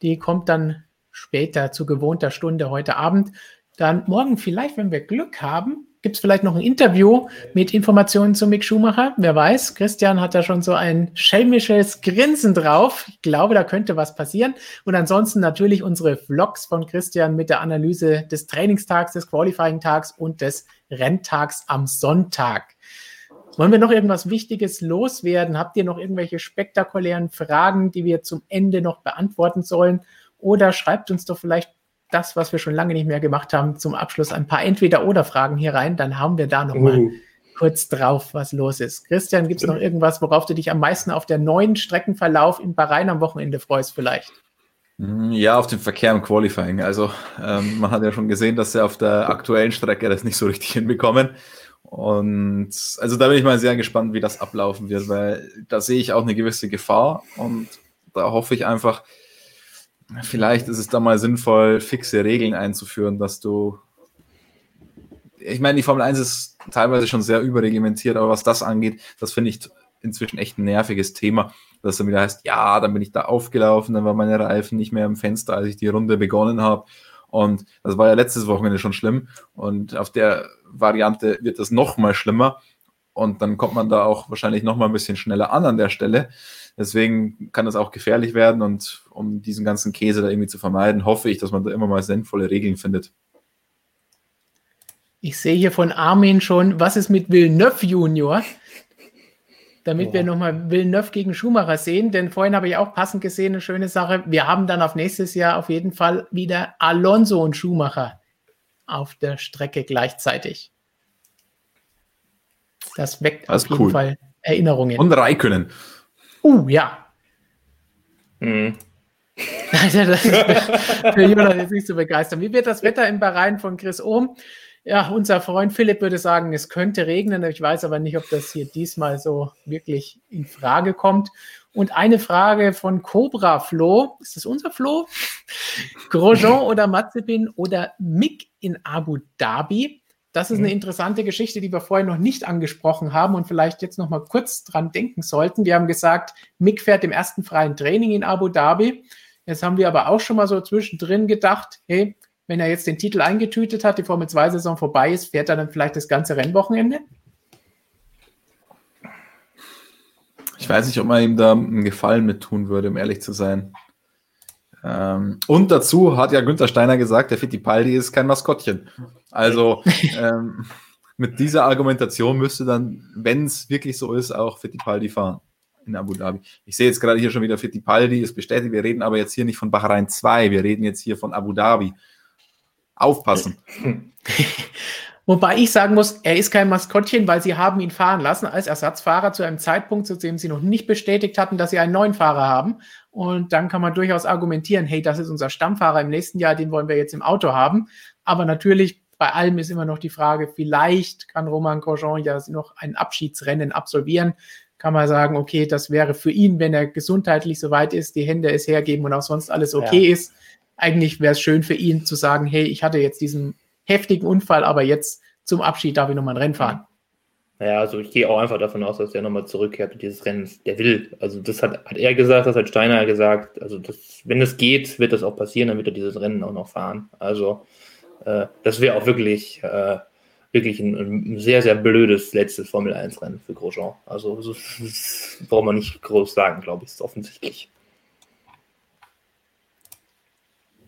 Die kommt dann später zu gewohnter Stunde heute Abend. Dann morgen vielleicht, wenn wir Glück haben, gibt es vielleicht noch ein Interview mit Informationen zu Mick Schumacher. Wer weiß, Christian hat da schon so ein schelmisches Grinsen drauf. Ich glaube, da könnte was passieren. Und ansonsten natürlich unsere Vlogs von Christian mit der Analyse des Trainingstags, des Qualifying-Tags und des Renntags am Sonntag. Wollen wir noch irgendwas Wichtiges loswerden? Habt ihr noch irgendwelche spektakulären Fragen, die wir zum Ende noch beantworten sollen? Oder schreibt uns doch vielleicht das, was wir schon lange nicht mehr gemacht haben, zum Abschluss ein paar Entweder-Oder-Fragen hier rein. Dann haben wir da nochmal uh. kurz drauf, was los ist. Christian, gibt es noch irgendwas, worauf du dich am meisten auf der neuen Streckenverlauf in Bahrain am Wochenende freust, vielleicht? Mm, ja, auf den Verkehr im Qualifying. Also ähm, man hat ja schon gesehen, dass sie auf der aktuellen Strecke das nicht so richtig hinbekommen. Und also da bin ich mal sehr gespannt, wie das ablaufen wird, weil da sehe ich auch eine gewisse Gefahr und da hoffe ich einfach, vielleicht ist es da mal sinnvoll, fixe Regeln einzuführen, dass du. Ich meine, die Formel 1 ist teilweise schon sehr überreglementiert, aber was das angeht, das finde ich inzwischen echt ein nerviges Thema, dass dann wieder heißt, ja, dann bin ich da aufgelaufen, dann war meine Reifen nicht mehr im Fenster, als ich die Runde begonnen habe. Und das war ja letztes Wochenende schon schlimm. Und auf der Variante wird das noch mal schlimmer. Und dann kommt man da auch wahrscheinlich noch mal ein bisschen schneller an an der Stelle. Deswegen kann das auch gefährlich werden und um diesen ganzen Käse da irgendwie zu vermeiden, hoffe ich, dass man da immer mal sinnvolle Regeln findet. Ich sehe hier von Armin schon, was ist mit Villeneuve Junior? Damit ja. wir nochmal Villeneuve gegen Schumacher sehen, denn vorhin habe ich auch passend gesehen, eine schöne Sache. Wir haben dann auf nächstes Jahr auf jeden Fall wieder Alonso und Schumacher auf der Strecke gleichzeitig. Das weckt das auf jeden cool. Fall Erinnerungen. Und Raikönnen. Uh, ja. Mhm. Das ist für Jonas jetzt nicht so begeistern. Wie wird das Wetter im Bahrain von Chris Ohm? Ja, unser Freund Philipp würde sagen, es könnte regnen. Ich weiß aber nicht, ob das hier diesmal so wirklich in Frage kommt. Und eine Frage von Cobra Flo. Ist das unser Flo? Grosjean oder Mazepin oder Mick in Abu Dhabi? Das ist eine mhm. interessante Geschichte, die wir vorher noch nicht angesprochen haben und vielleicht jetzt noch mal kurz dran denken sollten. Wir haben gesagt, Mick fährt im ersten freien Training in Abu Dhabi. Jetzt haben wir aber auch schon mal so zwischendrin gedacht, hey, wenn er jetzt den Titel eingetütet hat, die Formel 2-Saison vorbei ist, fährt er dann vielleicht das ganze Rennwochenende? Ich weiß nicht, ob man ihm da einen Gefallen mit tun würde, um ehrlich zu sein. Ähm, und dazu hat ja Günther Steiner gesagt, der Fittipaldi ist kein Maskottchen. Also ähm, mit dieser Argumentation müsste dann, wenn es wirklich so ist, auch Fittipaldi fahren in Abu Dhabi. Ich sehe jetzt gerade hier schon wieder Fittipaldi, ist bestätigt. Wir reden aber jetzt hier nicht von Bahrain 2, wir reden jetzt hier von Abu Dhabi. Aufpassen. Wobei ich sagen muss, er ist kein Maskottchen, weil sie haben ihn fahren lassen als Ersatzfahrer zu einem Zeitpunkt, zu dem sie noch nicht bestätigt hatten, dass sie einen neuen Fahrer haben. Und dann kann man durchaus argumentieren, hey, das ist unser Stammfahrer im nächsten Jahr, den wollen wir jetzt im Auto haben. Aber natürlich, bei allem ist immer noch die Frage, vielleicht kann Roman Grosjean ja noch ein Abschiedsrennen absolvieren. Kann man sagen, okay, das wäre für ihn, wenn er gesundheitlich soweit ist, die Hände es hergeben und auch sonst alles okay ja. ist. Eigentlich wäre es schön für ihn zu sagen, hey, ich hatte jetzt diesen heftigen Unfall, aber jetzt zum Abschied darf ich nochmal ein Rennen fahren. Naja, also ich gehe auch einfach davon aus, dass er nochmal zurückkehrt und dieses Rennen, der will. Also das hat, hat er gesagt, das hat Steiner gesagt. Also das, wenn es geht, wird das auch passieren, dann wird er dieses Rennen auch noch fahren. Also äh, das wäre auch wirklich, äh, wirklich ein, ein, sehr, sehr blödes letztes Formel 1-Rennen für Grosjean. Also das, das braucht man nicht groß sagen, glaube ich, ist offensichtlich.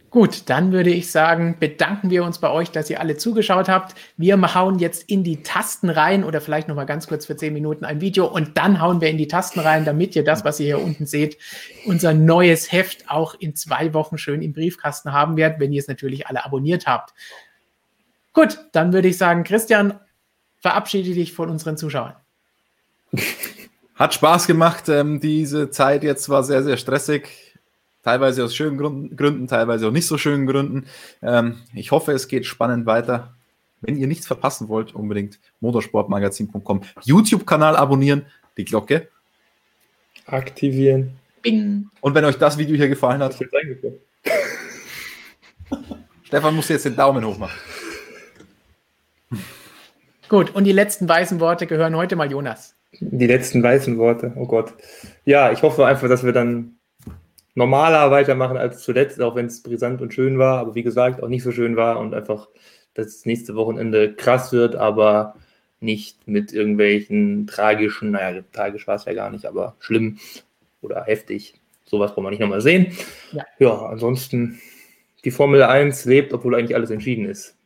Gut, dann würde ich sagen, bedanken wir uns bei euch, dass ihr alle zugeschaut habt. Wir hauen jetzt in die Tasten rein oder vielleicht noch mal ganz kurz für zehn Minuten ein Video und dann hauen wir in die Tasten rein, damit ihr das, was ihr hier unten seht, unser neues Heft auch in zwei Wochen schön im Briefkasten haben werdet, wenn ihr es natürlich alle abonniert habt. Gut, dann würde ich sagen, Christian, verabschiede dich von unseren Zuschauern. Hat Spaß gemacht. Ähm, diese Zeit jetzt war sehr, sehr stressig Teilweise aus schönen Gründen, teilweise auch nicht so schönen Gründen. Ähm, ich hoffe, es geht spannend weiter. Wenn ihr nichts verpassen wollt, unbedingt motorsportmagazin.com YouTube-Kanal abonnieren, die Glocke aktivieren. Bing. Und wenn euch das Video hier gefallen hat, Stefan muss jetzt den Daumen hoch machen. Gut, und die letzten weißen Worte gehören heute mal Jonas. Die letzten weißen Worte, oh Gott. Ja, ich hoffe einfach, dass wir dann normaler weitermachen als zuletzt, auch wenn es brisant und schön war, aber wie gesagt, auch nicht so schön war und einfach das nächste Wochenende krass wird, aber nicht mit irgendwelchen tragischen, naja, tragisch war es ja gar nicht, aber schlimm oder heftig. Sowas braucht man nicht nochmal sehen. Ja. ja, ansonsten, die Formel 1 lebt, obwohl eigentlich alles entschieden ist.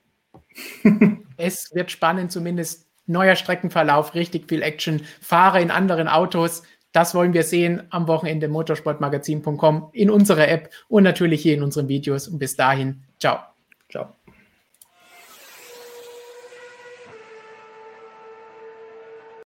es wird spannend, zumindest neuer Streckenverlauf, richtig viel Action, Fahrer in anderen Autos. Das wollen wir sehen am Wochenende motorsportmagazin.com in unserer App und natürlich hier in unseren Videos. Und bis dahin, ciao. Ciao.